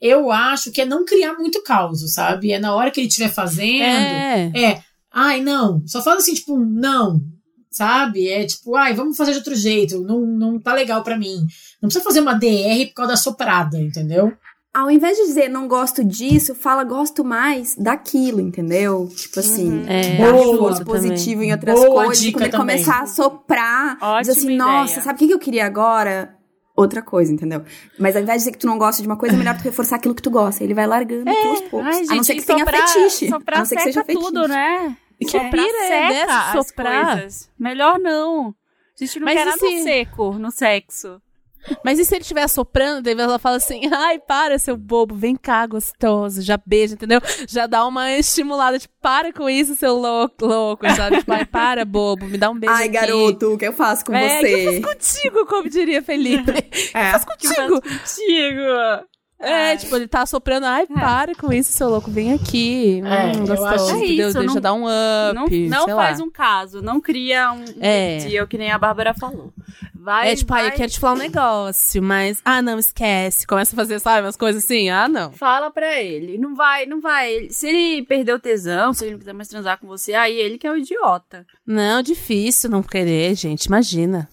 Eu acho que é não criar muito caos, sabe? É na hora que ele estiver fazendo. É. É, ai, não. Só fala assim, tipo, não, sabe? É tipo, ai, vamos fazer de outro jeito. Não, não tá legal pra mim. Não precisa fazer uma DR por causa da soprada, entendeu? Ao invés de dizer não gosto disso, fala gosto mais daquilo, entendeu? Tipo assim, É, Boa positivo em outras Boa coisas. dica também. começar a soprar, Ótima diz assim, ideia. nossa, sabe o que eu queria agora? Outra coisa, entendeu? Mas ao invés de dizer que tu não gosta de uma coisa, é melhor tu reforçar aquilo que tu gosta. Ele vai largando aos poucos. Ai, a não ser gente, que tenha soprar, fetiche. Soprar a não ser que seja seca fetiche. tudo, né? Que Soprar pira é seca as soprar? coisas. Melhor não. A gente não Mas quer nada se- seco no sexo. Mas e se ele estiver soprando, daí ela fala assim, ai, para, seu bobo, vem cá, gostoso, já beija, entendeu? Já dá uma estimulada, tipo, para com isso, seu louco, louco, sabe? Tipo, ai, para, bobo, me dá um beijo Ai, aqui. garoto, o que eu faço com É, o que eu você? faço contigo, como diria Felipe. É. Faz Que eu contigo. faço contigo. É, tipo, ele tá soprando, ai, para com isso, seu louco, vem aqui. É, hum, eu gostoso, acho- É isso, Deixa não- dar um up, não sei não lá. faz um caso, não cria um É. dia, que nem a Bárbara falou. Vai, É tipo, ai, vai, eu quero te falar um negócio, mas. Ah, não, esquece. Começa a fazer, sabe, umas coisas assim. Ah, não. Fala pra ele. Não vai, não vai. Se ele perdeu o tesão, se ele não quiser mais transar com você, aí ele que é o idiota. Não, difícil não querer, gente. Imagina.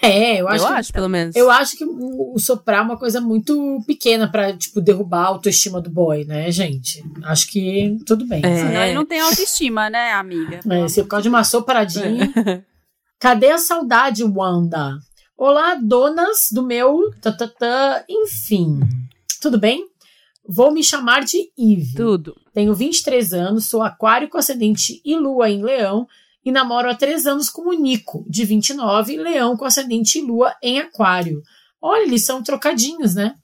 É, eu acho. eu que- acho, pelo menos. Eu acho que o, o soprar é uma coisa muito pequena pra, tipo, derrubar a autoestima do boy, né, gente? Acho que tudo bem. É. Senão ele não tem autoestima, né, amiga? É, se por causa de uma sopradinha. Cadê a saudade, Wanda? Olá, donas do meu. tatatã, enfim. Tudo bem? Vou me chamar de Eve. Tudo. Tenho 23 anos, sou aquário com ascendente e lua em leão e namoro há 3 anos com o Nico, de 29, leão com ascendente e lua em aquário. Olha, eles são trocadinhos, né?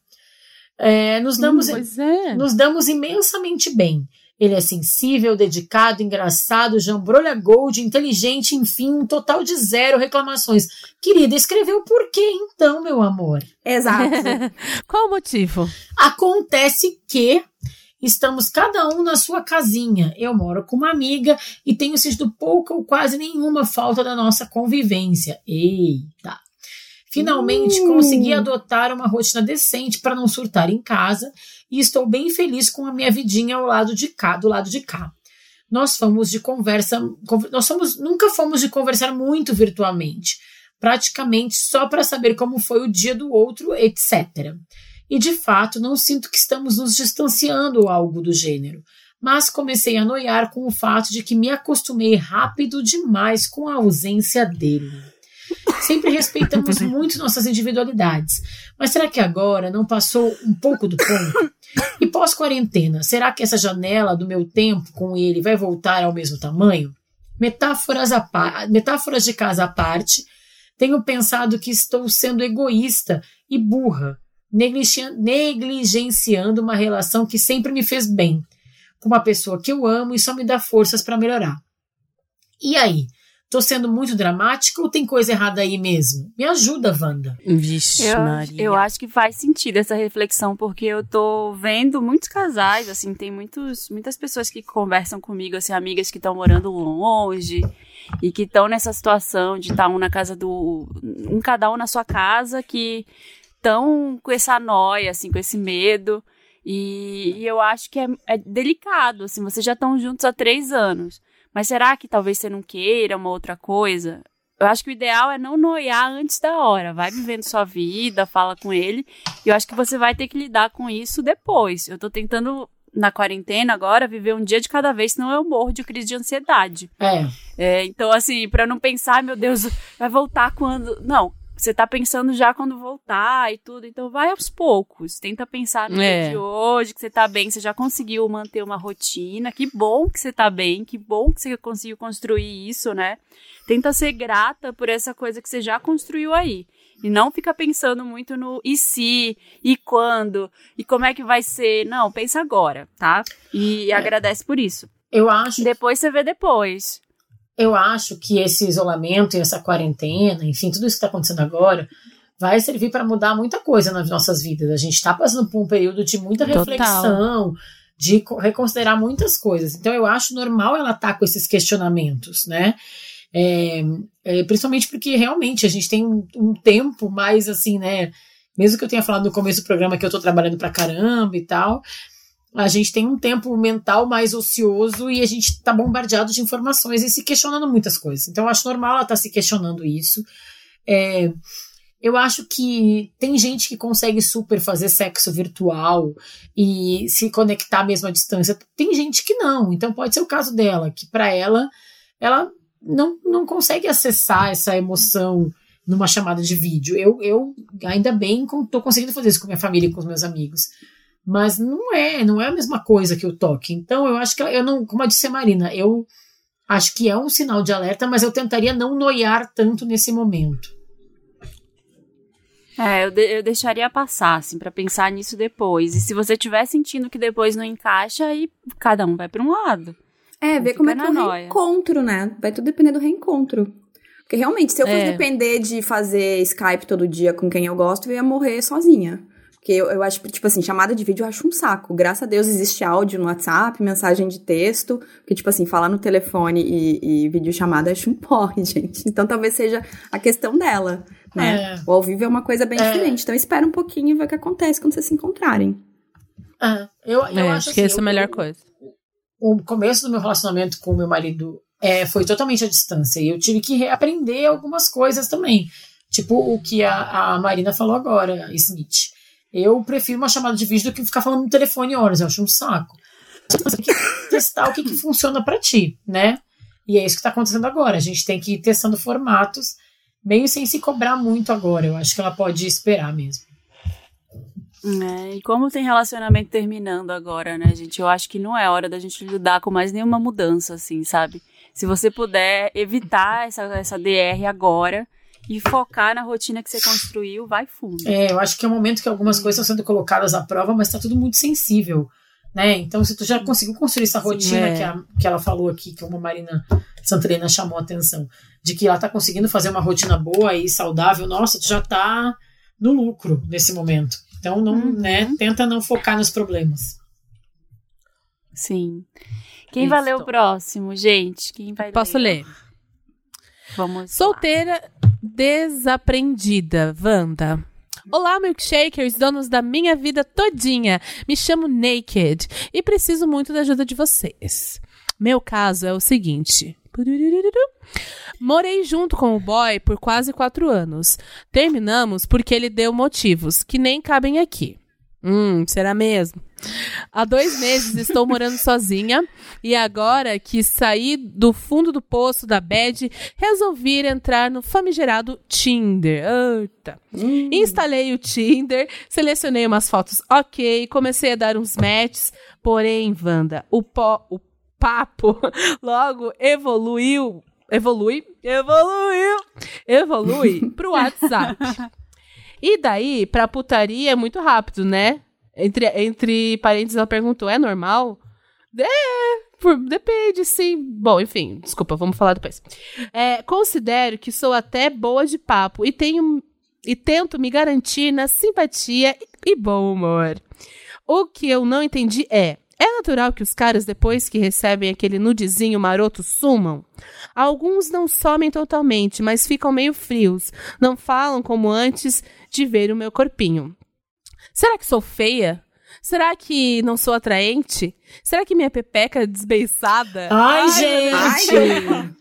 É, nos damos Pois é. nos damos imensamente bem. Ele é sensível, dedicado, engraçado, jambrolha gold, inteligente, enfim, um total de zero reclamações. Querida, escreveu por quê então, meu amor? Exato. Qual o motivo? Acontece que estamos cada um na sua casinha. Eu moro com uma amiga e tenho sentido pouca ou quase nenhuma falta da nossa convivência. Eita! Finalmente consegui adotar uma rotina decente para não surtar em casa e estou bem feliz com a minha vidinha ao lado de cá, do lado de cá. Nós fomos de conversa, con- nós fomos, nunca fomos de conversar muito virtualmente, praticamente só para saber como foi o dia do outro, etc. E de fato, não sinto que estamos nos distanciando ou algo do gênero, mas comecei a noiar com o fato de que me acostumei rápido demais com a ausência dele. Sempre respeitamos muito nossas individualidades, mas será que agora não passou um pouco do ponto? E pós-quarentena, será que essa janela do meu tempo com ele vai voltar ao mesmo tamanho? Metáforas, à par- metáforas de casa à parte, tenho pensado que estou sendo egoísta e burra, negligen- negligenciando uma relação que sempre me fez bem, com uma pessoa que eu amo e só me dá forças para melhorar. E aí? Tô sendo muito dramática ou tem coisa errada aí mesmo? Me ajuda, Wanda. Vixe, Eu, Maria. eu acho que faz sentido essa reflexão, porque eu tô vendo muitos casais, assim, tem muitos, muitas pessoas que conversam comigo, assim, amigas que estão morando longe e que estão nessa situação de estar um na casa do. um cada um na sua casa, que estão com essa noia, assim, com esse medo. E, e eu acho que é, é delicado, assim, vocês já estão juntos há três anos. Mas será que talvez você não queira uma outra coisa? Eu acho que o ideal é não noiar antes da hora. Vai vivendo sua vida, fala com ele. E eu acho que você vai ter que lidar com isso depois. Eu tô tentando, na quarentena agora, viver um dia de cada vez, senão eu morro de crise de ansiedade. É, É, então, assim, pra não pensar, meu Deus, vai voltar quando. Não. Você tá pensando já quando voltar e tudo, então vai aos poucos. Tenta pensar no É. dia de hoje, que você tá bem, você já conseguiu manter uma rotina. Que bom que você tá bem, que bom que você conseguiu construir isso, né? Tenta ser grata por essa coisa que você já construiu aí. E não fica pensando muito no e se, e quando, e como é que vai ser. Não, pensa agora, tá? E agradece por isso. eu acho Depois você vê depois. Eu acho que esse isolamento e essa quarentena, enfim, tudo isso que está acontecendo agora, vai servir para mudar muita coisa nas nossas vidas. A gente está passando por um período de muita Total. reflexão, de co- reconsiderar muitas coisas. Então, eu acho normal ela estar com esses questionamentos, né? É, é, principalmente porque realmente a gente tem um, um tempo mais assim, né? Mesmo que eu tenha falado no começo do programa que eu tô trabalhando pra caramba e tal, a gente tem um tempo mental mais ocioso e a gente tá bombardeado de informações e se questionando muitas coisas. Então, eu acho normal ela estar se questionando isso. É, eu acho que tem gente que consegue super fazer sexo virtual e se conectar mesmo à distância. Tem gente que não. Então, pode ser o caso dela, que para ela, ela não, não consegue acessar essa emoção numa chamada de vídeo. Eu, eu ainda bem estou conseguindo fazer isso com minha família e com os meus amigos. Mas não é, não é a mesma coisa que o toque. Então eu acho que eu não, como eu disse a Marina, eu acho que é um sinal de alerta, mas eu tentaria não noiar tanto nesse momento. É, eu, de- eu deixaria passar, assim, pra pensar nisso depois. E se você estiver sentindo que depois não encaixa, aí cada um vai pra um lado. É, ver como é que é o noia. reencontro, né? Vai tudo depender do reencontro. Porque realmente, se eu fosse É. depender de fazer Skype todo dia com quem eu gosto, eu ia morrer sozinha. Porque eu, eu acho, tipo assim, chamada de vídeo eu acho um saco. Graças a Deus existe áudio no WhatsApp, mensagem de texto. Porque, tipo assim, falar no telefone e, e videochamada eu acho um porre, gente. Então talvez seja a questão dela, né? É. O ao vivo é uma coisa bem É. diferente. Então espera um pouquinho e vê o que acontece quando vocês se encontrarem. Ah, eu, eu É, acho acho que assim, essa é a eu- melhor coisa. o começo do meu relacionamento com o meu marido é, foi totalmente à distância. E eu tive que reaprender algumas coisas também. Tipo o que a, a Marina falou agora, Smith. Eu prefiro uma chamada de vídeo do que ficar falando no telefone horas, eu acho um saco. Você tem que testar o que, que funciona pra ti, né? E é isso que tá acontecendo agora. A gente tem que ir testando formatos, meio sem se cobrar muito agora. Eu acho que ela pode esperar mesmo. É, e como tem relacionamento terminando agora, né, gente? Eu acho que não é hora da gente lidar com mais nenhuma mudança, assim, sabe? Se você puder evitar essa, essa DR agora e focar na rotina que você construiu, vai fundo. É, eu acho que é um momento que algumas coisas estão sendo colocadas à prova, mas está tudo muito sensível, né? Então, se tu já conseguiu construir essa rotina é. que, a- que ela falou aqui, que uma Marina Santelena chamou a atenção, de que ela tá conseguindo fazer uma rotina boa e saudável, nossa, tu já tá no lucro nesse momento. Então, não, Uhum. né? Tenta não focar nos problemas. Sim. Quem vai ler o Isso. próximo, gente? Quem vai Posso ler? Vamos. lá. Desaprendida, Wanda. Olá, milkshakers, donos da minha vida todinha. Me chamo Naked e preciso muito da ajuda de vocês. Meu caso é o seguinte. Morei junto com o boy por quase quatro anos. Terminamos porque ele deu motivos que nem cabem aqui. Hum, será mesmo? Há dois meses estou morando sozinha e agora que saí do fundo do poço da bed, resolvi entrar no famigerado Tinder. Eita. Instalei o Tinder, selecionei umas fotos ok, comecei a dar uns matches, porém, Wanda, o, po, o papo logo evoluiu, evolui, evoluiu, evolui pro WhatsApp. E daí, pra putaria é muito rápido, né? Entre, entre parênteses, ela perguntou: é normal? É, por- depende, sim. Bom, enfim, desculpa, vamos falar depois. É, considero que sou até boa de papo e tenho e tento me garantir na simpatia e bom humor. O que eu não entendi é: é natural que os caras, depois que recebem aquele nudezinho maroto, sumam? Alguns não somem totalmente, mas ficam meio frios. Não falam como antes de ver o meu corpinho. Será que sou feia? Será que não sou atraente? Será que minha pepeca é desbeiçada? Ai, meu gente!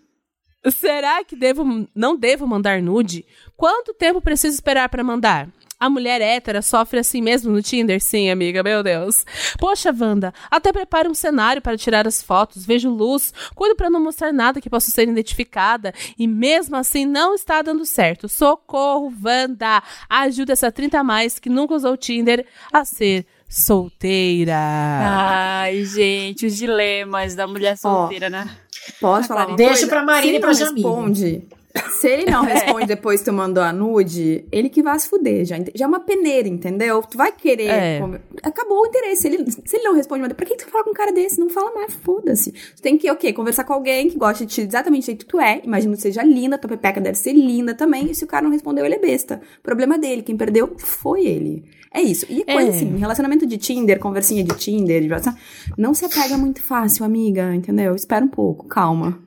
Será que devo, não devo mandar nude? Quanto tempo preciso esperar pra mandar? A mulher hétera sofre assim mesmo no Tinder? Sim, amiga, meu Deus. Poxa, Wanda, até preparo um cenário para tirar as fotos, vejo luz, cuido pra não mostrar nada que possa ser identificada e mesmo assim não está dando certo. Socorro, Wanda! Ajuda essa 30 a mais que nunca usou o Tinder a ser solteira. Ai, gente, os dilemas da mulher solteira, né? Posso falar Deixa pra Marina e pra não Jamile. responde, se ele não responde depois que tu mandou a nude, ele que vai se fuder. Já, já é uma peneira, entendeu? Tu vai querer. É. Acabou o interesse. Ele, se ele não responde, pra que tu fala com um cara desse? Não fala mais, foda-se. Tu tem que, ok, conversar com alguém que gosta de ti exatamente do jeito que tu é. Imagino que seja linda, tua pepeca deve ser linda também. E se o cara não respondeu, ele é besta. Problema dele. Quem perdeu foi ele. É isso. E coisa É. assim, relacionamento de Tinder, conversinha de Tinder, de não se apega muito fácil, amiga, entendeu? Espera um pouco, calma.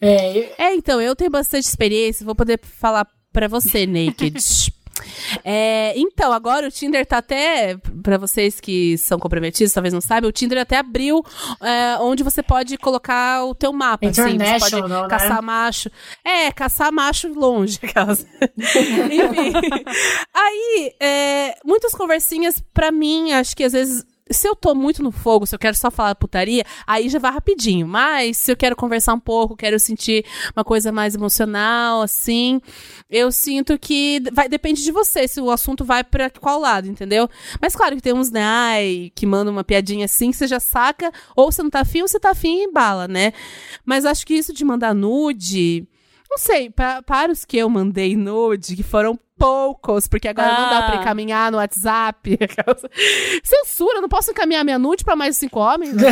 É, eu- É, então, eu tenho bastante experiência, vou poder falar pra você, Naked. É, então, agora o Tinder tá até, pra vocês que são comprometidos, talvez não saibam, o Tinder até abriu é, onde você pode colocar o teu mapa, assim, você pode International, né? caçar macho. É, caçar macho longe, aquelas. Enfim. Aí, é, muitas conversinhas, pra mim, acho que às vezes se eu tô muito no fogo, se eu quero só falar putaria, aí já vai rapidinho. Mas se eu quero conversar um pouco, quero sentir uma coisa mais emocional, assim, eu sinto que vai, depende de você, se o assunto vai pra qual lado, entendeu? Mas claro que tem uns, né, ai, que mandam uma piadinha assim, que você já saca, ou você não tá afim, ou você tá afim e embala, né? Mas acho que isso de mandar nude. Não sei, pra, para os que eu mandei nude, que foram poucos, porque agora não dá pra Ah. encaminhar no WhatsApp. Censura, eu não posso encaminhar minha nude pra mais cinco homens?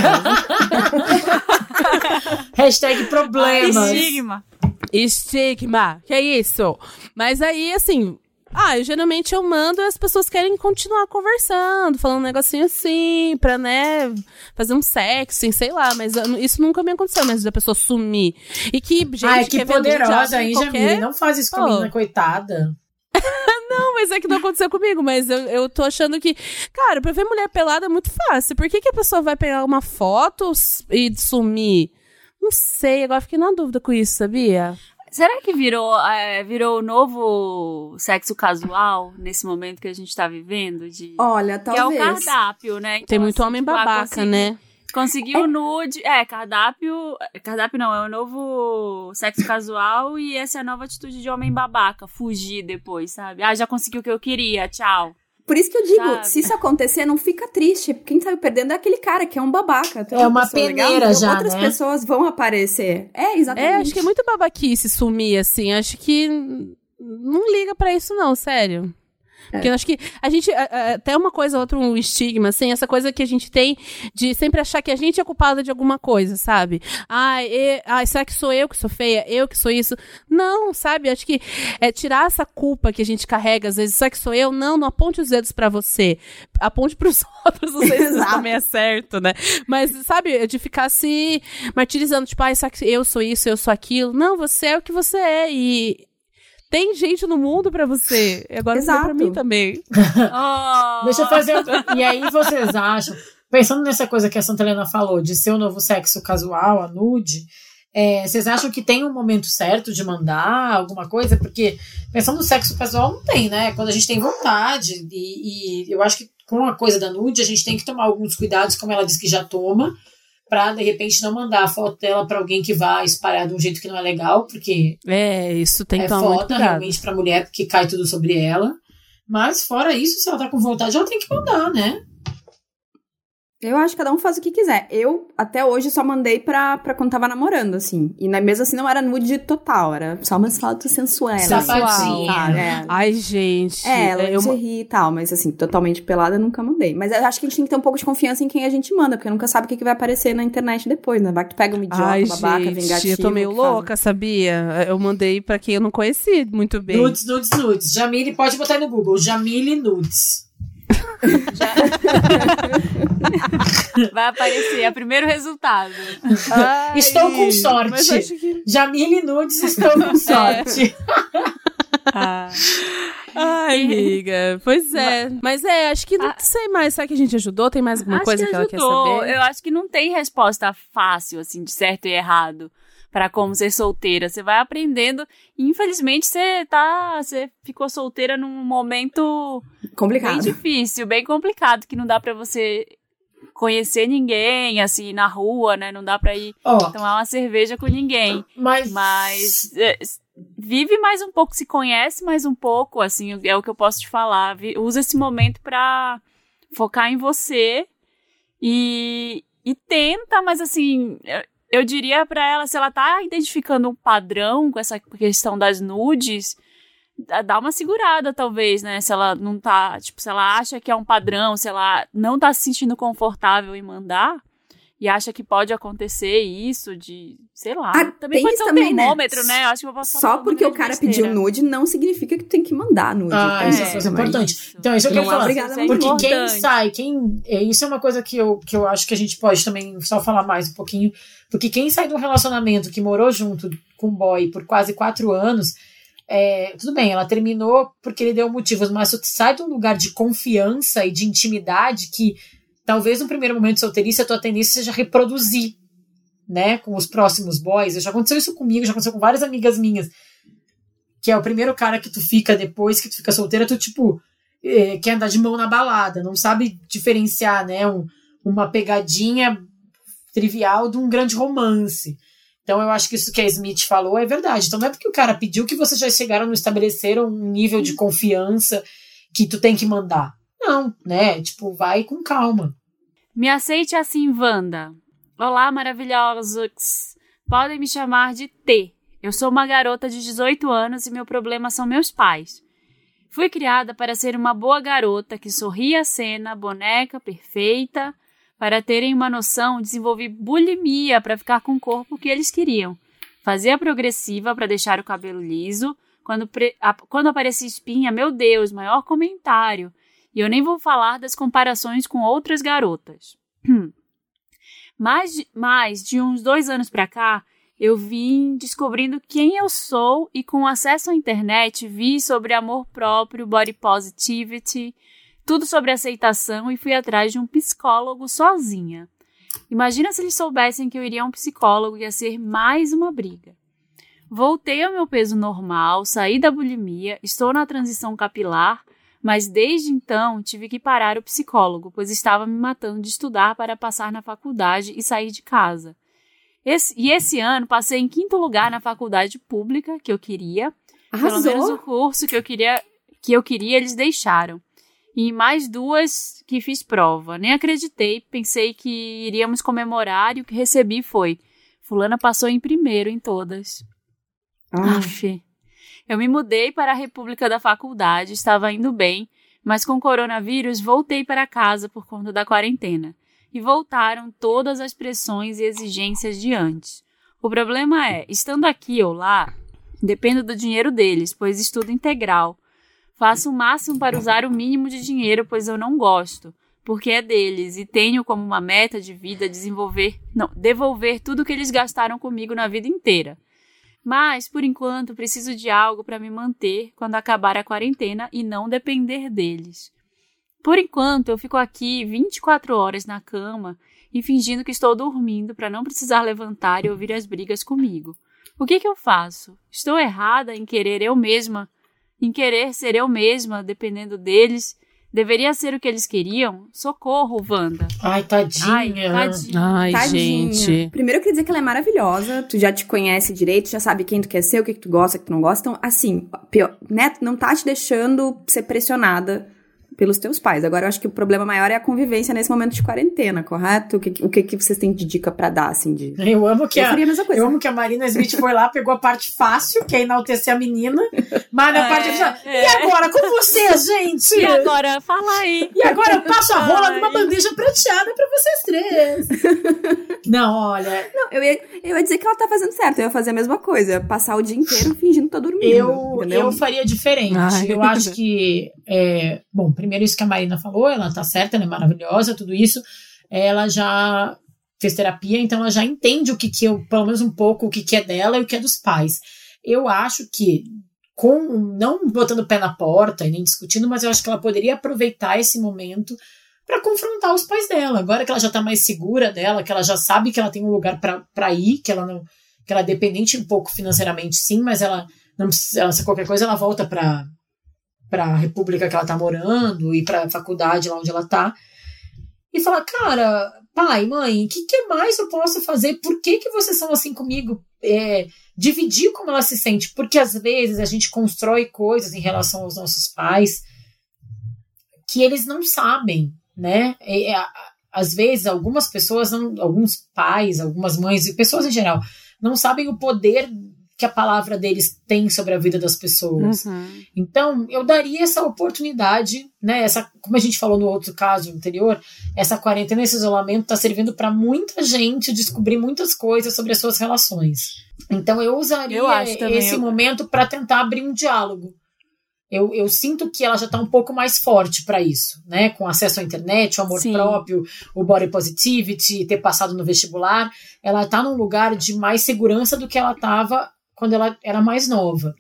Hashtag problemas. Estigma. Estigma, que é isso? Mas aí, assim, ah, eu, geralmente eu mando e as pessoas querem continuar conversando, falando um negocinho assim, pra, né, fazer um sexo, sei lá, mas isso nunca me aconteceu, mas da pessoa sumir. E que, gente, Ai, que ver nude, poderosa, hein, qualquer- Jamile? Não faz isso com a menina, coitada. Não, mas é que não aconteceu comigo, mas eu, eu tô achando que, cara, pra ver mulher pelada é muito fácil. Por que, que a pessoa vai pegar uma foto e sumir? Não sei, agora fiquei na dúvida com isso, sabia? Será que virou, é, virou o novo sexo casual nesse momento que a gente tá vivendo? De... Olha, que é o talvez. cardápio, né? Então, Tem muito assim, homem tipo, ah, babaca, consegui- né? Conseguiu nude. É, cardápio. Cardápio não, é o novo sexo casual e essa é a nova atitude de homem babaca. Fugir depois, sabe? Ah, já consegui o que eu queria, tchau. Por isso que eu digo, Sabe? se isso acontecer, não fica triste. Quem saiu perdendo é aquele cara que é um babaca. É uma legal, peneira então já, Outras né? pessoas vão aparecer. É, exatamente. É, acho que é muito babaquice sumir, assim. Acho que não liga pra isso, não, sério. Porque eu acho que a gente. a- a- Até uma coisa, outra, um estigma, assim, essa coisa que a gente tem de sempre achar que a gente é culpada de alguma coisa, sabe? Ai, e, ai, será que sou eu que sou feia? Eu que sou isso? Não, sabe? Acho que é tirar essa culpa que a gente carrega, às vezes, será que sou eu? Não, não aponte os dedos pra você. Aponte pros outros, não sei se isso também é certo, né? Mas, sabe, de ficar se martirizando, tipo, ai, será que eu sou isso, eu sou aquilo? Não, você é o que você é. E Tem gente no mundo pra você. Agora você pra Exato. mim também. Oh. Deixa eu fazer. E aí vocês acham, pensando nessa coisa que a Santa Helena falou, de ser o novo sexo casual, a nude, é, vocês acham que tem um momento certo de mandar alguma coisa? Porque pensando no sexo casual, não tem, né? Quando a gente tem vontade, e, e eu acho que com a coisa da nude, a gente tem que tomar alguns cuidados, como ela disse que já toma, pra de repente não mandar a foto dela pra alguém que vá espalhar de um jeito que não é legal, porque É, isso tem que é muito foda cuidado. realmente pra mulher, porque cai tudo sobre ela. Mas fora isso, se ela tá com vontade, ela tem que mandar, né? Eu acho que cada um faz o que quiser. Eu, até hoje, só mandei pra, pra quando tava namorando, assim. E né, mesmo assim não era nude total, era só umas fotos sensuais. Safadinha. sabe? É. Ai, gente. É, eu, lingerie e tal, mas assim, totalmente pelada eu nunca mandei. Mas eu acho que a gente tem que ter um pouco de confiança em quem a gente manda, porque nunca sabe o que, que vai aparecer na internet depois, né? Vai que tu pega um idiota, Ai, babaca, gente, vingativo. eu tô meio que faz- louca, sabia? Eu mandei pra quem eu não conheci muito bem. Nudes, nudes, nudes. Jamile, pode botar aí no Google. Jamile Nudes. Vai aparecer, é o primeiro resultado. Ai, Estou com sorte. Que... Jamile Nudes, estou É. com sorte. Ah. Ai, amiga. Pois é. Mas é, acho que não Ah. sei mais. Será que a gente ajudou? Tem mais alguma acho coisa que, que, ela quer ajudou. saber? Eu acho que não tem resposta fácil, assim, de certo e errado pra como ser solteira. Você vai aprendendo. E, infelizmente, você tá. Você ficou solteira num momento bem Complicado. difícil, bem complicado, que não dá pra você conhecer ninguém, assim, na rua, né? Não dá pra ir Ó, tomar uma cerveja com ninguém. mas. Mas é, vive mais um pouco, se conhece mais um pouco, assim, é o que eu posso te falar. Usa esse momento pra focar em você e, e tenta, mas assim, eu, diria pra ela, se ela tá identificando um padrão com essa questão das nudes, dá uma segurada, talvez, né? Se ela não tá, tipo, se ela acha que é um padrão, se ela não tá se sentindo confortável em mandar, e acha que pode acontecer isso de, sei lá. Ah, também tem pode isso ser um também, né? termômetro, né? Eu acho que eu posso Só porque o cara besteira. pediu nude não significa que tu tem que mandar nude. Ah, Tem isso é É, importante. Então, isso eu quero Não é falar. obrigada Isso é Porque quem importante. sai, quem. é, Isso é uma coisa que eu, que eu acho que a gente pode também só falar mais um pouquinho. Porque quem sai de um relacionamento que morou junto com um boy por quase quatro anos. é, tudo bem, ela terminou porque ele deu motivos, mas tu sai de um lugar de confiança e de intimidade que talvez no primeiro momento de solteirice a tua tendência seja reproduzir, né, com os próximos boys. Já aconteceu isso comigo, já aconteceu com várias amigas minhas. Que é o primeiro cara que tu fica depois que tu fica solteira, tu, tipo, eh, quer andar de mão na balada, não sabe diferenciar, né, um- uma pegadinha trivial de um grande romance. Então eu acho que isso que a Smith falou é verdade. Então não é porque o cara pediu que vocês já chegaram no estabeleceram um nível de confiança que tu tem que mandar. Não, né? Tipo, vai com calma. Me aceite assim, Wanda. Olá, maravilhosos. Podem me chamar de T. Eu sou uma garota de 18 anos e meu problema são meus pais. Fui criada para ser uma boa garota que sorria a cena, boneca, perfeita. Para terem uma noção, desenvolvi bulimia para ficar com o corpo que eles queriam. Fazia progressiva para deixar o cabelo liso. Quando, pre- quando aparecia espinha, meu Deus, maior comentário. E eu nem vou falar das comparações com outras garotas. mais, de, mais de uns dois anos pra cá, eu vim descobrindo quem eu sou e com acesso à internet vi sobre amor próprio, body positivity, tudo sobre aceitação e fui atrás de um psicólogo sozinha. Imagina se eles soubessem que eu iria a um psicólogo ia ser mais uma briga. Voltei ao meu peso normal, saí da bulimia, estou na transição capilar, mas desde então tive que parar o psicólogo, pois estava me matando de estudar para passar na faculdade e sair de casa. Esse- e esse ano passei em quinto lugar na faculdade pública que eu queria, pelo menos o Arrasou. curso que eu queria, que eu queria eles deixaram. E mais duas que fiz prova. Nem acreditei, pensei que iríamos comemorar e o que recebi foi: Fulana passou em primeiro em todas. Ah, Aff. Eu me mudei para a República da Faculdade, estava indo bem, mas com o coronavírus voltei para casa por conta da quarentena. E voltaram todas as pressões e exigências de antes. O problema é, estando aqui ou lá, dependo do dinheiro deles, pois estudo integral. Faço o máximo para usar o mínimo de dinheiro, pois eu não gosto, porque é deles e tenho como uma meta de vida desenvolver, não, devolver tudo que eles gastaram comigo na vida inteira. Mas, por enquanto, preciso de algo para me manter quando acabar a quarentena e não depender deles. Por enquanto, eu fico aqui 24 horas na cama e fingindo que estou dormindo para não precisar levantar e ouvir as brigas comigo. O que, que eu faço? Estou errada em querer eu mesma, em querer ser eu mesma, dependendo deles? Deveria ser o que eles queriam? Socorro, Wanda. Ai, tadinha. Ai, tadinha. Ai, Tadinha. gente. Primeiro eu queria dizer que ela é maravilhosa, tu já te conhece direito, já sabe quem tu quer ser, o que, que tu gosta, o que tu não gosta. Então, assim, pior, né, não tá te deixando ser pressionada pelos teus pais. Agora, eu acho que o problema maior é a convivência nesse momento de quarentena, correto? O que, o que, que vocês têm de dica pra dar, assim, de... Eu amo que Eu a, a mesma coisa. eu amo que a Marina Smith foi lá, pegou a parte fácil, que é enaltecer a menina, mas na É, parte é. e agora com vocês, gente? E agora, fala aí. E agora eu passo a rola Ai. numa bandeja prateada pra vocês três. Não, olha, Não, eu ia, eu ia dizer que ela tá fazendo certo, eu ia fazer a mesma coisa, passar o dia inteiro fingindo que tô dormindo, eu, entendeu? eu faria diferente. Ai. Eu acho que, é, bom, primeiro isso que a Marina falou, ela tá certa, ela é maravilhosa, tudo isso. Ela já fez terapia, então ela já entende o que que eu, pelo menos um pouco, o que que é dela e o que é dos pais. Eu acho que com não botando o pé na porta e nem discutindo, mas eu acho que ela poderia aproveitar esse momento para confrontar os pais dela. Agora que ela já tá mais segura dela, que ela já sabe que ela tem um lugar para ir, que ela não que ela é dependente um pouco financeiramente, sim, mas ela não ela, se qualquer coisa ela volta para para a república que ela tá morando e para a faculdade lá onde ela tá e falar, cara, pai, mãe, o que, que mais eu posso fazer? Por que, que vocês são assim comigo? É, dividir como ela se sente, porque às vezes a gente constrói coisas em relação aos nossos pais que eles não sabem, né? É, a- às vezes algumas pessoas, não, alguns pais, algumas mães e pessoas em geral não sabem o poder que a palavra deles tem sobre a vida das pessoas. Uhum. Então, eu daria essa oportunidade, né? Essa, como a gente falou no outro caso anterior, essa quarentena, esse isolamento está servindo para muita gente descobrir muitas coisas sobre as suas relações. Então, eu usaria Eu também, esse eu- momento para tentar abrir um diálogo. Eu, eu sinto que ela já está um pouco mais forte para isso, né? Com acesso à internet, o amor Sim. próprio, o body positivity, ter passado no vestibular, ela está num lugar de mais segurança do que ela estava quando ela era mais nova.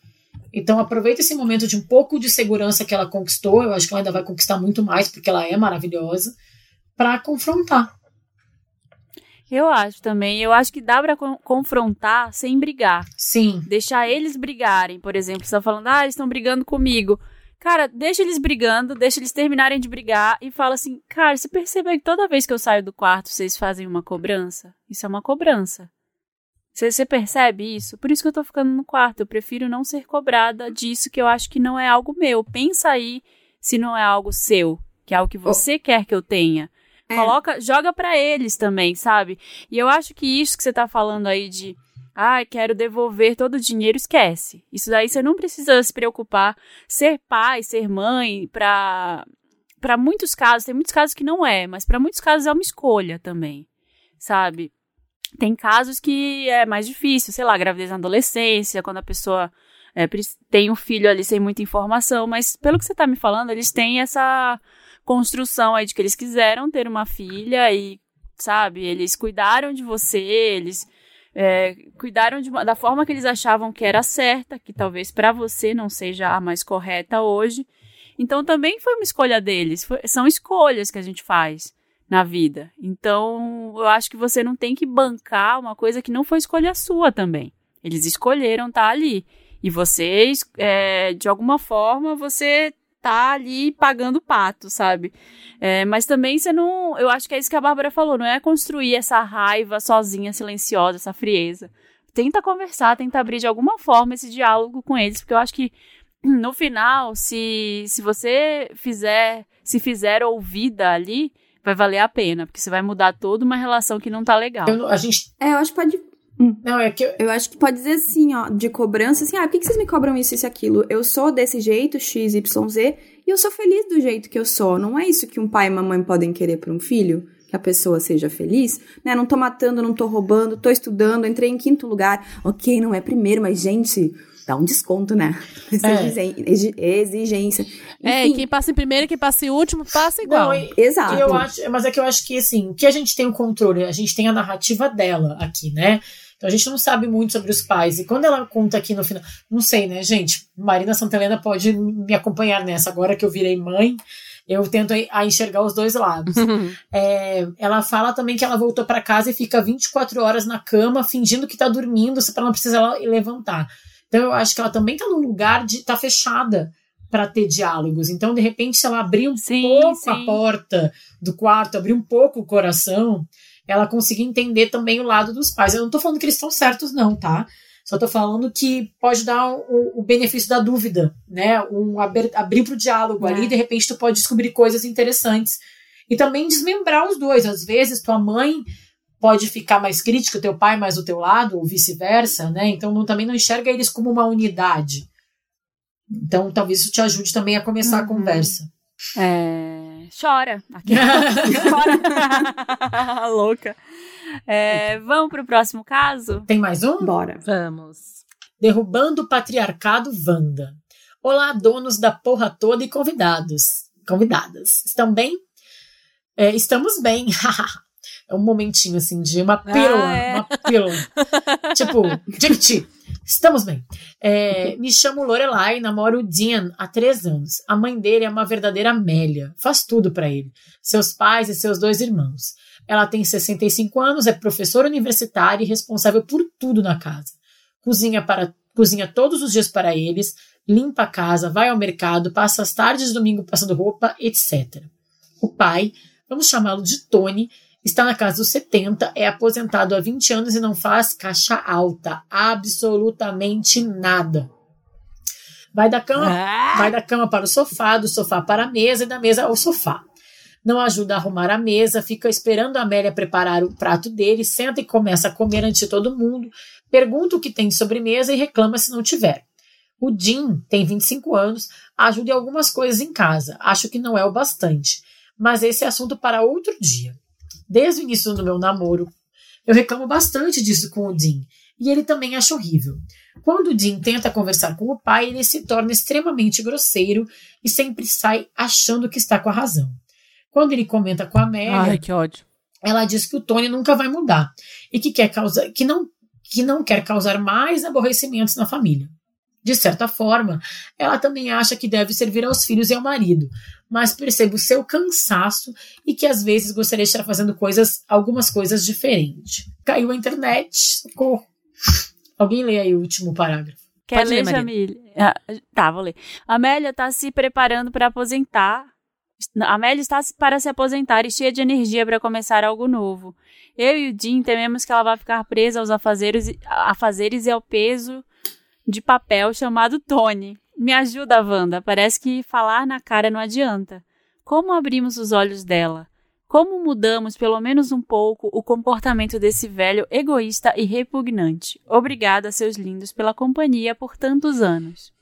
Então aproveita esse momento de um pouco de segurança que ela conquistou, eu acho que ela ainda vai conquistar muito mais porque ela é maravilhosa, para confrontar. Eu acho também. Eu acho que dá pra con- confrontar sem brigar. Sim. Deixar eles brigarem, por exemplo. Você tá falando, ah, eles estão brigando comigo. Cara, deixa eles brigando, deixa eles terminarem de brigar e fala assim, cara, você percebeu que toda vez que eu saio do quarto vocês fazem uma cobrança? Isso é uma cobrança. Você, você percebe isso? Por isso que eu tô ficando no quarto. Eu prefiro não ser cobrada disso que eu acho que não é algo meu. Pensa aí se não é algo seu, que é algo que você quer que eu tenha. É. Coloca, joga pra eles também, sabe? E eu acho que isso que você tá falando aí de Ai, quero devolver todo o dinheiro, esquece. Isso daí você não precisa se preocupar. Ser pai, ser mãe, pra, pra muitos casos, tem muitos casos que não é, mas pra muitos casos é uma escolha também, sabe? Tem casos que é mais difícil, sei lá, gravidez na adolescência, quando a pessoa é, tem um filho ali sem muita informação, mas pelo que você tá me falando, eles têm essa construção aí de que eles quiseram ter uma filha e, sabe, eles cuidaram de você, eles é, cuidaram uma- da forma que eles achavam que era certa, que talvez pra você não seja a mais correta hoje. Então também foi uma escolha deles. Foi- são escolhas que a gente faz na vida. Então eu acho que você não tem que bancar uma coisa que não foi escolha sua também. Eles escolheram estar ali. E vocês, é, de alguma forma, você tá ali pagando pato, sabe? É, mas também você não. Eu acho que é isso que a Bárbara falou, não é construir essa raiva sozinha, silenciosa, essa frieza. Tenta conversar, tenta abrir de alguma forma esse diálogo com eles, porque eu acho que no final, se, se você fizer, se fizer ouvida ali, vai valer a pena, porque você vai mudar toda uma relação que não tá legal. Eu a gente. É, eu acho que pode Não, é que. eu- Eu acho que pode dizer assim, ó, de cobrança, assim, ah, por que vocês me cobram isso, isso e aquilo? Eu sou desse jeito, X, Y, Z, e eu sou feliz do jeito que eu sou. Não é isso que um pai e uma mãe podem querer para um filho? Que a pessoa seja feliz, né? Não tô matando, não tô roubando, tô estudando, entrei em quinto lugar. Ok, não é primeiro, mas, gente, dá um desconto, né? Essa É. exigência. É, Enfim, e quem passa em primeiro e quem passa em último, passa igual. Não, e- Exato. E eu acho, mas é que eu acho que assim, o que a gente tem o controle, a gente tem a narrativa dela aqui, né? Então a gente não sabe muito sobre os pais. E quando ela conta aqui no final, não sei, né, gente? Marina Santelena pode me acompanhar nessa. Agora que eu virei mãe, eu tento a enxergar os dois lados. é, ela fala também que ela voltou para casa e fica 24 horas na cama, fingindo que tá dormindo, para não precisar levantar. Então eu acho que ela também tá num lugar de tá fechada para ter diálogos. Então, de repente, se ela abrir um sim, pouco sim. a porta do quarto, abrir um pouco o coração, ela conseguir entender também o lado dos pais. Eu não tô falando que eles estão certos, não, tá? Só tô falando que pode dar o, o benefício da dúvida, né? Um abrir, abrir pro diálogo é. ali, de repente tu pode descobrir coisas interessantes. E também desmembrar os dois. Às vezes, tua mãe pode ficar mais crítica, teu pai mais do teu lado, ou vice-versa, né? Então não, também não enxerga eles como uma unidade. Então, talvez isso te ajude também a começar uhum. a conversa. É... Chora. Chora. Louca. É, vamos para o próximo caso? Tem mais um? Bora. Vamos. Derrubando o patriarcado Wanda. Olá, donos da porra toda e convidados. Convidadas. Estão bem? É, estamos bem. é um momentinho assim de uma pílula. Ah, é? Uma pílula. tipo, Jequiti. Estamos bem. É, me chamo Lorelai, namoro o Dean há três anos. A mãe dele é uma verdadeira Amélia, faz tudo para ele. Seus pais e seus dois irmãos. Ela tem 65 anos, é professora universitária e responsável por tudo na casa. Cozinha para cozinha todos os dias para eles, limpa a casa, vai ao mercado, passa as tardes de domingo passando roupa, etc. O pai, vamos chamá-lo de Tony, está na casa dos 70, é aposentado há 20 anos e não faz caixa alta, absolutamente nada. Vai da cama, ah. vai da cama para o sofá, do sofá para a mesa e da mesa ao sofá. Não ajuda a arrumar a mesa, fica esperando a Amélia preparar o prato dele, senta e começa a comer antes de todo mundo, pergunta o que tem de sobremesa e reclama se não tiver. O Jim tem 25 anos, ajuda em algumas coisas em casa, acho que não é o bastante, mas esse é assunto para outro dia. Desde o início do meu namoro, eu reclamo bastante disso com o Dean, e ele também acha horrível. Quando o Dean tenta conversar com o pai, ele se torna extremamente grosseiro e sempre sai achando que está com a razão. Quando ele comenta com a Amélia, ela diz que o Tony nunca vai mudar e que quer causar, que não, que não quer causar mais aborrecimentos na família. De certa forma, ela também acha que deve servir aos filhos e ao marido, mas percebe o seu cansaço e que às vezes gostaria de estar fazendo coisas, algumas coisas diferentes. Caiu a internet, socorro. Alguém lê aí o último parágrafo. Quer Pode ler, Jamile? Ah, tá, vou ler. Amélia está se preparando para aposentar. Amélia está para se aposentar e cheia de energia para começar algo novo. Eu e o Jim tememos que ela vai ficar presa aos afazeres, afazeres e ao peso de papel chamado Tony. Me ajuda, Wanda. Parece que falar na cara não adianta. Como abrimos os olhos dela? Como mudamos, pelo menos um pouco, o comportamento desse velho egoísta e repugnante? Obrigada, seus lindos, pela companhia por tantos anos.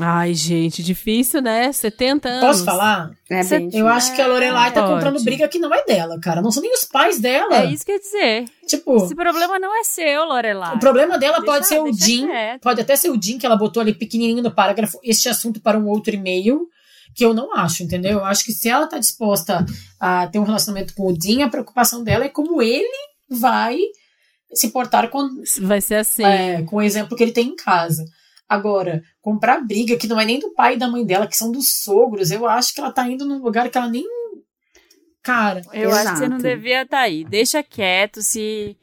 Ai, gente, difícil, né? 70 anos. Posso falar? É bem eu acho que a Lorelai tá comprando briga que não é dela, cara. Não são nem os pais dela. É isso que eu ia dizer. Tipo. Esse problema não é seu, Lorelai. O problema dela deixa, pode ser o Jim. Pode até ser o Jim que ela botou ali pequenininho no parágrafo. Este assunto para um outro e-mail. Que eu não acho, entendeu? Eu acho que se ela tá disposta a ter um relacionamento com o Jim, a preocupação dela é como ele vai se portar com. Vai ser assim. É, com o exemplo que ele tem em casa. Agora, comprar briga que não é nem do pai e da mãe dela, que são dos sogros, eu acho que ela tá indo num lugar que ela nem. Cara. Eu exato. acho que você não devia estar tá aí. Deixa quieto, se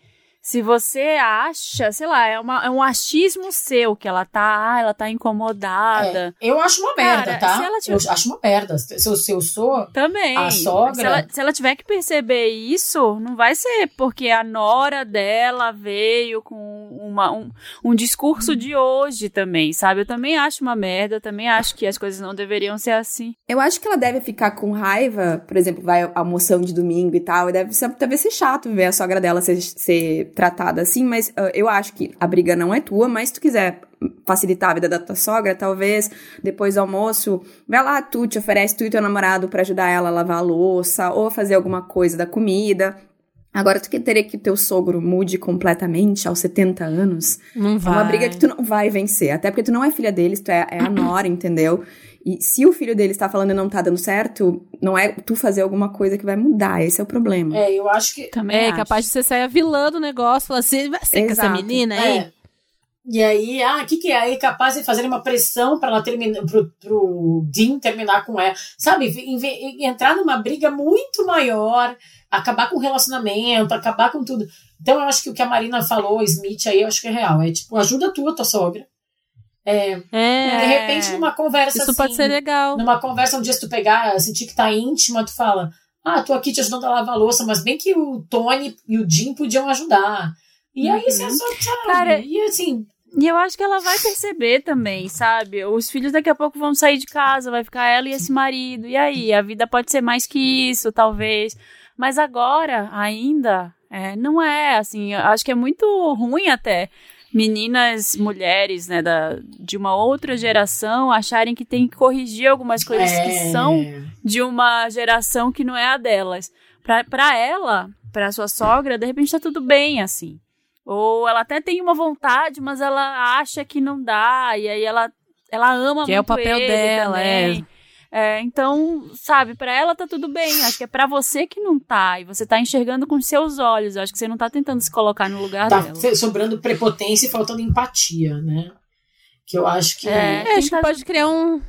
se você acha, sei lá, é, uma, é um achismo seu que ela tá, ah, ela tá incomodada. É, eu acho uma merda, tá? Tiver... Eu acho uma merda. Se eu, se eu sou Também. a sogra... Se ela, se ela tiver que perceber isso, não vai ser porque a nora dela veio com uma, um, um discurso de hoje também, sabe? Eu também acho uma merda, também acho que as coisas não deveriam ser assim. Eu acho que ela deve ficar com raiva, por exemplo, vai a moção de domingo e tal, e deve ser, deve ser chato ver a sogra dela ser, ser tratada assim, mas uh, eu acho que a briga não é tua, mas se tu quiser facilitar a vida da tua sogra, talvez depois do almoço, vai lá, tu te oferece tu e teu namorado para ajudar ela a lavar a louça ou fazer alguma coisa da comida. Agora, tu que o teu sogro mude completamente aos 70 anos, Não é vai. uma briga que tu não vai vencer. Até porque tu não é filha deles, tu é, é a nora, entendeu? E se o filho deles tá falando e não tá dando certo, não é tu fazer alguma coisa que vai mudar. Esse é o problema. É, eu acho que. Também É, acho. capaz de você sair a vilã do negócio, falar assim, vai ser com essa Exato. menina aí? É. E aí, ah, o que, que é? Aí capaz de fazer uma pressão para ela terminar, pro, pro Dean terminar com ela. Sabe? Entrar numa briga muito maior, acabar com o relacionamento, acabar com tudo. Então eu acho que o que a Marina falou, Smith, aí eu acho que é real. É tipo, ajuda tu, a tua sogra. É, É. de repente, numa conversa Isso assim, pode ser legal. numa conversa um dia se tu pegar, sentir que tá íntima, tu fala, ah, tô aqui te ajudando a lavar a louça, mas bem que o Tony e o Jim podiam ajudar. E aí você só sabe. Cara, e assim, E eu acho que ela vai perceber também, sabe? Os filhos daqui a pouco vão sair de casa, vai ficar ela e esse marido. E aí? A vida pode ser mais que isso, talvez. Mas agora, ainda, é, não é assim. eu Acho que é muito ruim até meninas, mulheres, né, da, de uma outra geração acharem que tem que corrigir algumas coisas é, que são de uma geração que não é a delas. Pra, pra ela, pra sua sogra, de repente tá tudo bem, assim. Ou ela até tem uma vontade, mas ela acha que não dá, e aí ela, ela ama Que muito é o papel dela, também. É, então, sabe, pra ela tá tudo bem. Acho que é pra você que não tá. E você tá enxergando com seus olhos. Acho que você não tá tentando se colocar no lugar tá dela. fe- sobrando prepotência e faltando empatia, né? Que eu acho que. É. É, acho que pode criar um.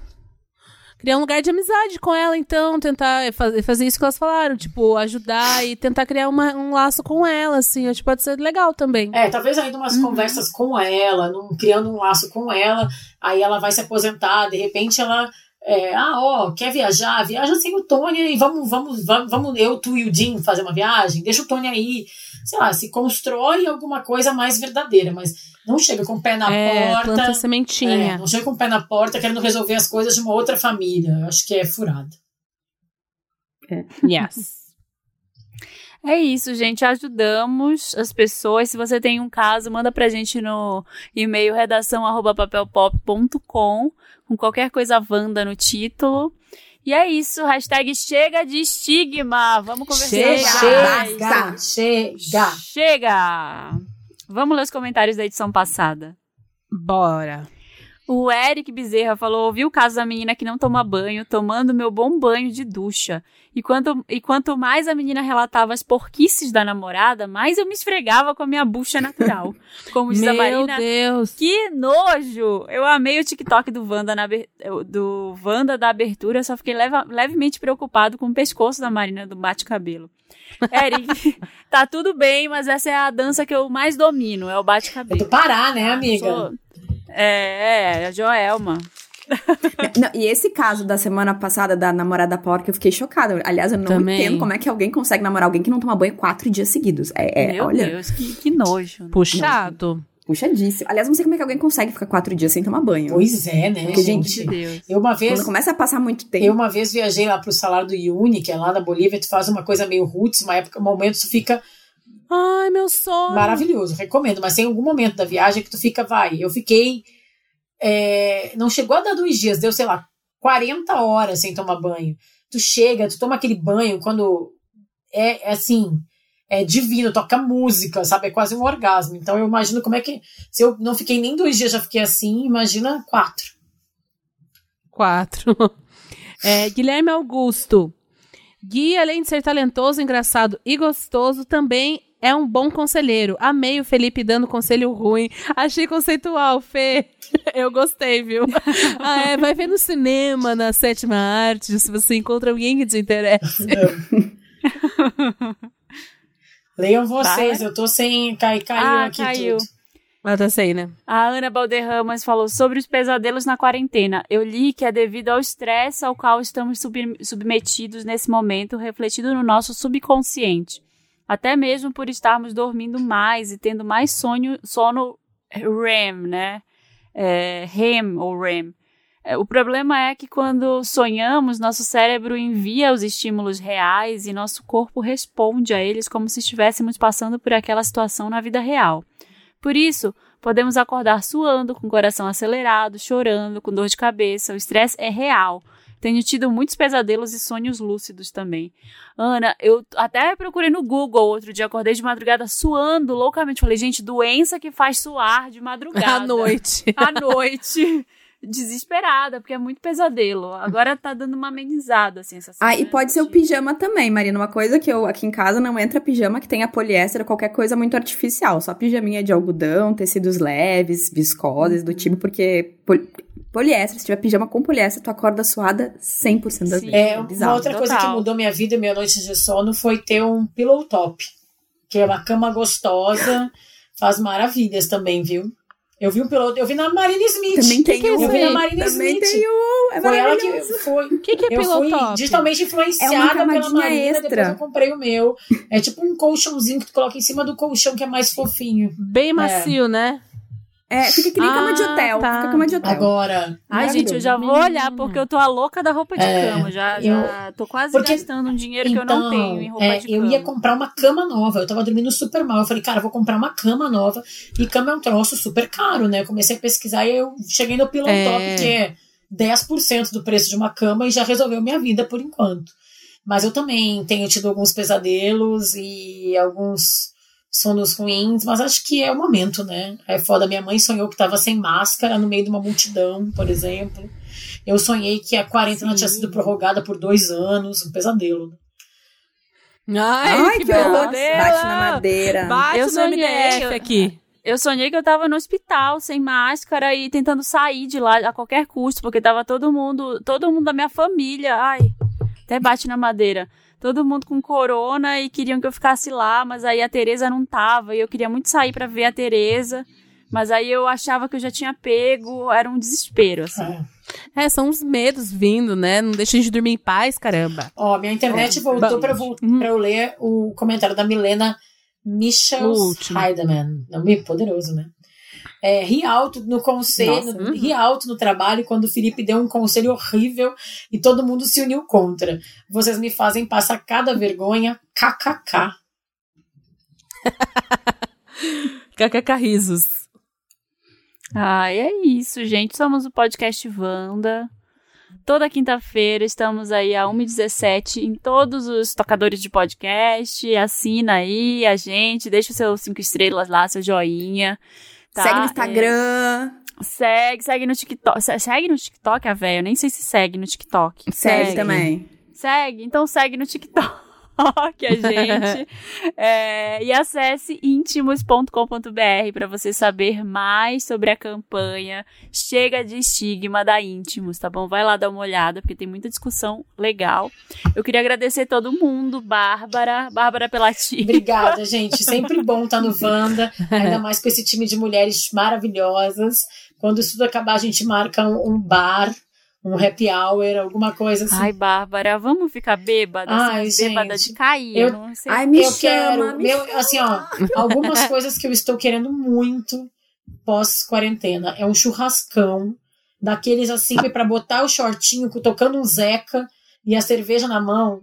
Criar um lugar de amizade com ela, então, tentar fazer, fazer isso que elas falaram, tipo, ajudar e tentar criar uma- um laço com ela, assim, acho que pode ser legal também. É, talvez ainda umas Uhum. conversas com ela, num- criando um laço com ela, aí ela vai se aposentar, de repente ela. É, ah, ó, quer viajar? Viaja sem o Tony e vamos, vamos, vamos, vamos, eu, tu e o Jim fazer uma viagem, deixa o Tony aí. Sei lá, se constrói alguma coisa mais verdadeira, mas não chega com o pé na é, porta. planta É, sementinha. não chega com o pé na porta querendo resolver as coisas de uma outra família. Eu acho que é furado. Yes. É isso, gente. Ajudamos as pessoas. Se você tem um caso, manda pra gente no e-mail redação@papelpop.com com qualquer coisa Wanda no título. E é isso. Hashtag chega de estigma. Vamos conversar Chega. Basta. Chega! Chega! Vamos ler os comentários da edição passada. Bora. O Eric Bezerra falou: ouvi o caso da menina que não toma banho, tomando meu bom banho de ducha. E quanto, e quanto mais a menina relatava as porquices da namorada, mais eu me esfregava com a minha bucha natural. Como diz a Meu Marina. Deus. Que nojo! Eu amei o TikTok do Wanda, na, do Wanda da abertura, só fiquei leva- levemente preocupado com o pescoço da Marina do bate-cabelo. Eric, tá tudo bem, mas essa é a dança que eu mais domino, é o É bate-cabelo. do Pará, né, amiga? Sou- É, é, a Joelma. Não, e esse caso da semana passada da namorada porca, eu fiquei chocada. Aliás, eu não Também. entendo como é que alguém consegue namorar alguém que não toma banho quatro dias seguidos. É, é, Meu olha, Deus, que, que nojo. Puxado. puxadíssimo. Aliás, não sei como é que alguém consegue ficar quatro dias sem tomar banho. Pois é, né, Porque, gente? Deus. Eu uma vez Quando começa a passar muito tempo. Eu uma vez viajei lá pro salário do Iuni, que é lá na Bolívia, tu faz uma coisa meio roots, uma época, um momento tu fica Ai, meu sonho. maravilhoso, recomendo, mas tem algum momento da viagem que tu fica, vai, eu fiquei, é, não chegou a dar dois dias, deu, sei lá, 40 horas sem tomar banho. Tu chega, tu toma aquele banho quando é, é assim, é divino, toca música, sabe, é quase um orgasmo, então eu imagino como é que, se eu não fiquei nem dois dias, já fiquei assim, imagina quatro. Quatro. É, Guilherme Augusto. Gui, além de ser talentoso, engraçado e gostoso, também é um bom conselheiro. Amei o Felipe dando conselho ruim. Achei conceitual, Fê. Eu gostei, viu? Ah, é, vai ver no cinema, na sétima arte, se você encontra alguém que te interessa. Leiam vocês, eu tô sem, cai, caiu Ah, aqui caiu. tudo. Ah, tá sei, né? A Ana Balderramas falou sobre os pesadelos na quarentena. Eu li que é devido ao estresse ao qual estamos sub- submetidos nesse momento, refletido no nosso subconsciente. Até mesmo por estarmos dormindo mais e tendo mais sonho, sono REM, né? É, REM ou REM. É, O problema é que quando sonhamos, nosso cérebro envia os estímulos reais e nosso corpo responde a eles como se estivéssemos passando por aquela situação na vida real. Por isso, podemos acordar suando, com o coração acelerado, chorando, com dor de cabeça. O estresse é real. Tenho tido muitos pesadelos e sonhos lúcidos também. Ana, eu até procurei no Google outro dia, acordei de madrugada suando loucamente. Falei, gente, doença que faz suar de madrugada. À noite. À noite. Desesperada, porque é muito pesadelo. Agora tá dando uma amenizada, assim, essa Ah, e pode ser o pijama também, Marina. Uma coisa que eu aqui em casa não entra pijama que tenha poliéster ou qualquer coisa muito artificial. Só pijaminha de algodão, tecidos leves, viscosas do tipo, porque poliéster, se tiver pijama com poliéster, tu acorda suada 100% das Sim. vezes. É, uma bizarro. outra coisa que Total. mudou minha vida e minha noite de sono foi ter um pillow top, que é uma cama gostosa, faz maravilhas também, viu? Eu vi um pillow, eu vi na Marina Smith. Também tem que é um. eu vi na Marina Também Smith. tem um. É Foi ela que maravilhoso. foi. O que, que é eu pillow fui top? digitalmente É influenciada uma pela Marina, extra. depois eu comprei o meu. É tipo um colchãozinho que tu coloca em cima do colchão, que é mais fofinho. Bem macio, né? É, fica que nem cama de Ah, hotel. tá. Fica cama de hotel. Agora, Ai, gente, eu já vou olhar, porque eu tô a louca da roupa de É, cama. Já, eu- já tô quase porque- gastando um dinheiro que eu então, não tenho em roupa é, de eu cama. ia comprar uma cama nova. Eu tava dormindo super mal. Eu falei, cara, eu vou comprar uma cama nova. E cama é um troço super caro, né? Eu comecei a pesquisar e eu cheguei no Pillow É. Top, que é 10% do preço de uma cama e já resolveu minha vida por enquanto. Mas eu também tenho tido alguns pesadelos e alguns sonos ruins, mas acho que é o momento, né? É foda. Minha mãe sonhou que tava sem máscara no meio de uma multidão, por exemplo. Eu sonhei que a quarentena Sim. tinha sido prorrogada por dois anos, um pesadelo. Ai, Ai, que horror. pesadelo. Bate na madeira. Bate Eu no sonhei, MDF aqui. Eu sonhei que eu tava no hospital, sem máscara e tentando sair de lá a qualquer custo, porque tava todo mundo, todo mundo da minha família, ai, até bate na madeira. Todo mundo com corona e queriam que eu ficasse lá, mas aí a Tereza não tava e eu queria muito sair pra ver a Tereza, mas aí eu achava que eu já tinha pego, era um desespero, assim. É. É, são uns medos vindo, né? Não deixa a gente dormir em paz, caramba. Ó, minha internet voltou Bom. pra, vol- Hum. pra eu ler o comentário da Milena O Michels. Heidemann. Nome poderoso, né? É, ri alto no conselho, Nossa, ri alto no trabalho quando o Felipe deu um conselho horrível e todo mundo se uniu contra. Vocês me fazem passar cada vergonha, kkk. KKK risos. Ai, é isso, gente. Somos o podcast Wanda. Toda quinta-feira estamos aí a 1h17 em todos os tocadores de podcast. Assina aí a gente, deixa os seus cinco estrelas lá, seu joinha. Tá? Segue no Instagram. É, segue, segue no TikTok. Se- Segue no TikTok, a velho. Nem sei se segue no TikTok. Segue também. Segue, então segue no TikTok a gente. É, e acesse íntimos.com.br para você saber mais sobre a campanha Chega de Estigma da Íntimos, tá bom? Vai lá dar uma olhada, porque tem muita discussão legal. Eu queria agradecer todo mundo, Bárbara, Bárbara Pelati. Obrigada, gente. Sempre bom estar no Wanda, ainda mais com esse time de mulheres maravilhosas. Quando isso tudo acabar, a gente marca um bar, um happy hour, alguma coisa assim. Ai, Bárbara, vamos ficar bêbada? Ai, assim, bêbada gente. de cair. Eu- não sei. Ai, me eu chama, quero, me meu, chama. assim, ó, algumas coisas que eu estou querendo muito pós-quarentena. É um churrascão, daqueles assim, pra botar o shortinho, tocando um zeca e a cerveja na mão.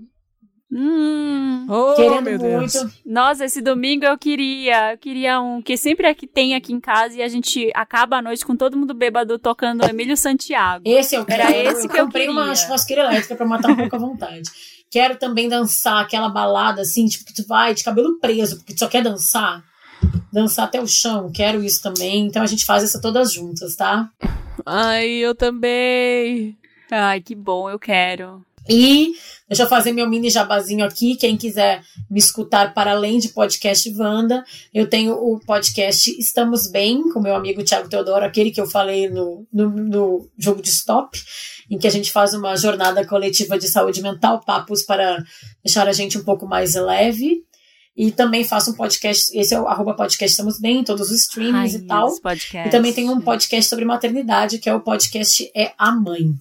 Hum, Oh, querendo meu Deus. muito. Nossa, esse domingo eu queria, eu queria um que sempre é que tem aqui em casa e a gente acaba a noite com todo mundo bêbado tocando Emílio Santiago. Esse eu Era quero. esse eu que eu comprei uma queria. churrasqueira elétrica pra matar um pouco à vontade. Quero também dançar aquela balada assim, tipo, que tu vai de cabelo preso, porque tu só quer dançar. Dançar até o chão, quero isso também. Então a gente faz essa todas juntas, tá? Ai, eu também. Ai, que bom, eu quero. E deixa eu fazer meu mini jabazinho aqui. Quem quiser me escutar para além de podcast Wanda, eu tenho o podcast Estamos Bem, com meu amigo Thiago Teodoro, aquele que eu falei no, no, no jogo de stop, em que a gente faz uma jornada coletiva de saúde mental, papos para deixar a gente um pouco mais leve. E também faço um podcast, esse é o arroba podcast Estamos Bem, em todos os streamings Ai, e tal. podcast. E também tem um podcast sobre maternidade, que é o podcast É a Mãe.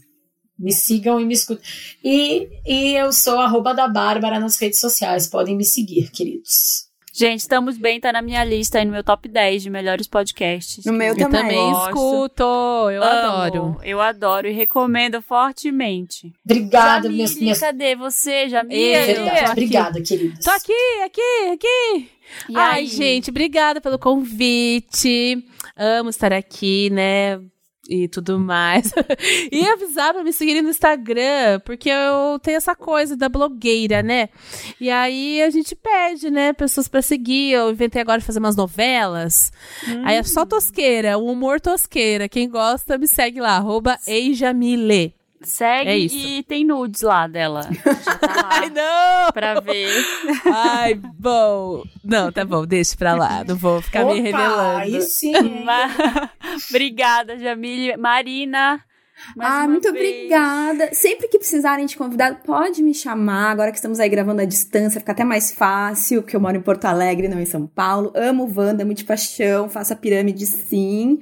Me sigam e me escutem. E, e eu sou arroba da Bárbara nas redes sociais. Podem me seguir, queridos. Gente, estamos bem, tá na minha lista aí no meu top 10 de melhores podcasts. No meu Eu também Gosto. escuto, eu Amo, adoro. Eu adoro e recomendo fortemente. Obrigada, Jamile, minhas, minhas... cadê você, Jamile? Aqui. Obrigada, queridos. Tô aqui, aqui, aqui. E Ai, aí? gente, obrigada pelo convite. Amo estar aqui, né? E tudo mais. e avisar pra me seguirem no Instagram, porque eu tenho essa coisa da blogueira, né? E aí a gente pede, né, pessoas pra seguir. Eu inventei agora fazer umas novelas. Aí é só tosqueira, o humor tosqueira. Quem gosta, me segue lá, arroba Eijamile. Segue É e tem nudes lá dela. Já tá lá Ai, não! pra ver. Ai, bom. Não, tá bom, deixa pra lá. Não vou ficar me Opa, revelando. Aí sim. Obrigada, Jamile. Marina. mais ah, muito vez. obrigada. Sempre que precisarem de convidado, pode me chamar. Agora que estamos aí gravando à distância, fica até mais fácil, porque eu moro em Porto Alegre, não em São Paulo. Amo Wanda, amo de paixão, faço a pirâmide sim.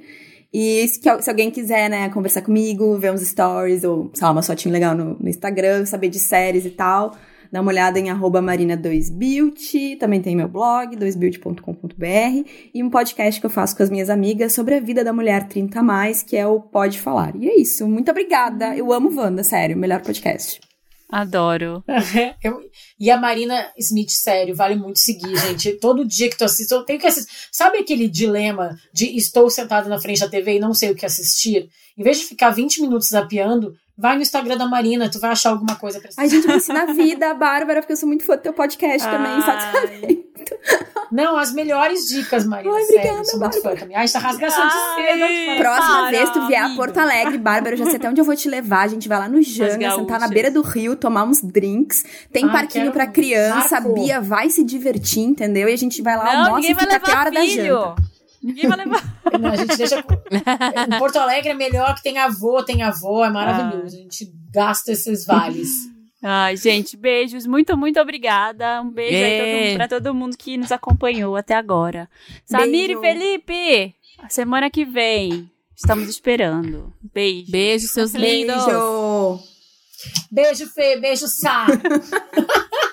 E se, se alguém quiser, né, conversar comigo, ver uns stories ou, sei uma fotinho legal no, no Instagram, saber de séries e tal, dá uma olhada em arroba marina2beauty, também tem meu blog, 2beauty.com.br, e um podcast que eu faço com as minhas amigas sobre a vida da mulher 30 a mais, que é o Pode Falar. E é isso, muito obrigada. Eu amo Wanda, sério, melhor podcast. Adoro. Eu- e a Marina Smith, sério, vale muito seguir, gente. Todo dia que tu assiste, eu tenho que assistir. Sabe aquele dilema de estou sentado na frente da TV e não sei o que assistir? Em vez de ficar 20 minutos zapeando, vai no Instagram da Marina, tu vai achar alguma coisa pra assistir. Ai, gente, me ensina a vida, Bárbara, porque eu sou muito fã do teu podcast também, só Sabe? Não, as melhores dicas, Marina. Ai, sério, obrigada, sou muito fã também. Ai, essa rasgação de Ai, seda. Próxima Para, vez tu vier a amigo. Porto Alegre, Bárbara, eu já sei até onde eu vou te levar. A gente vai lá no Janga, sentar na beira do rio, tomar uns drinks. Tem Ai, parquinho muito. criança, a. Bia vai se divertir, entendeu? E a gente vai lá, Não, almoça ninguém e vai fica até a hora levar da filho. janta. Ninguém vai levar. Não, a gente deixa. Porto Alegre é melhor que tem avô, tem avó, é maravilhoso. A gente gasta esses vales. Ai, gente, beijos. Muito, muito obrigada. Um beijo aí todo mundo, Beijo. pra todo mundo que nos acompanhou até agora. Samir e Beijo. Felipe, a semana que vem. Estamos esperando. Beijo. Beijo, seus lindos. Beijo! Beijo, Fê. Beijo, Sá.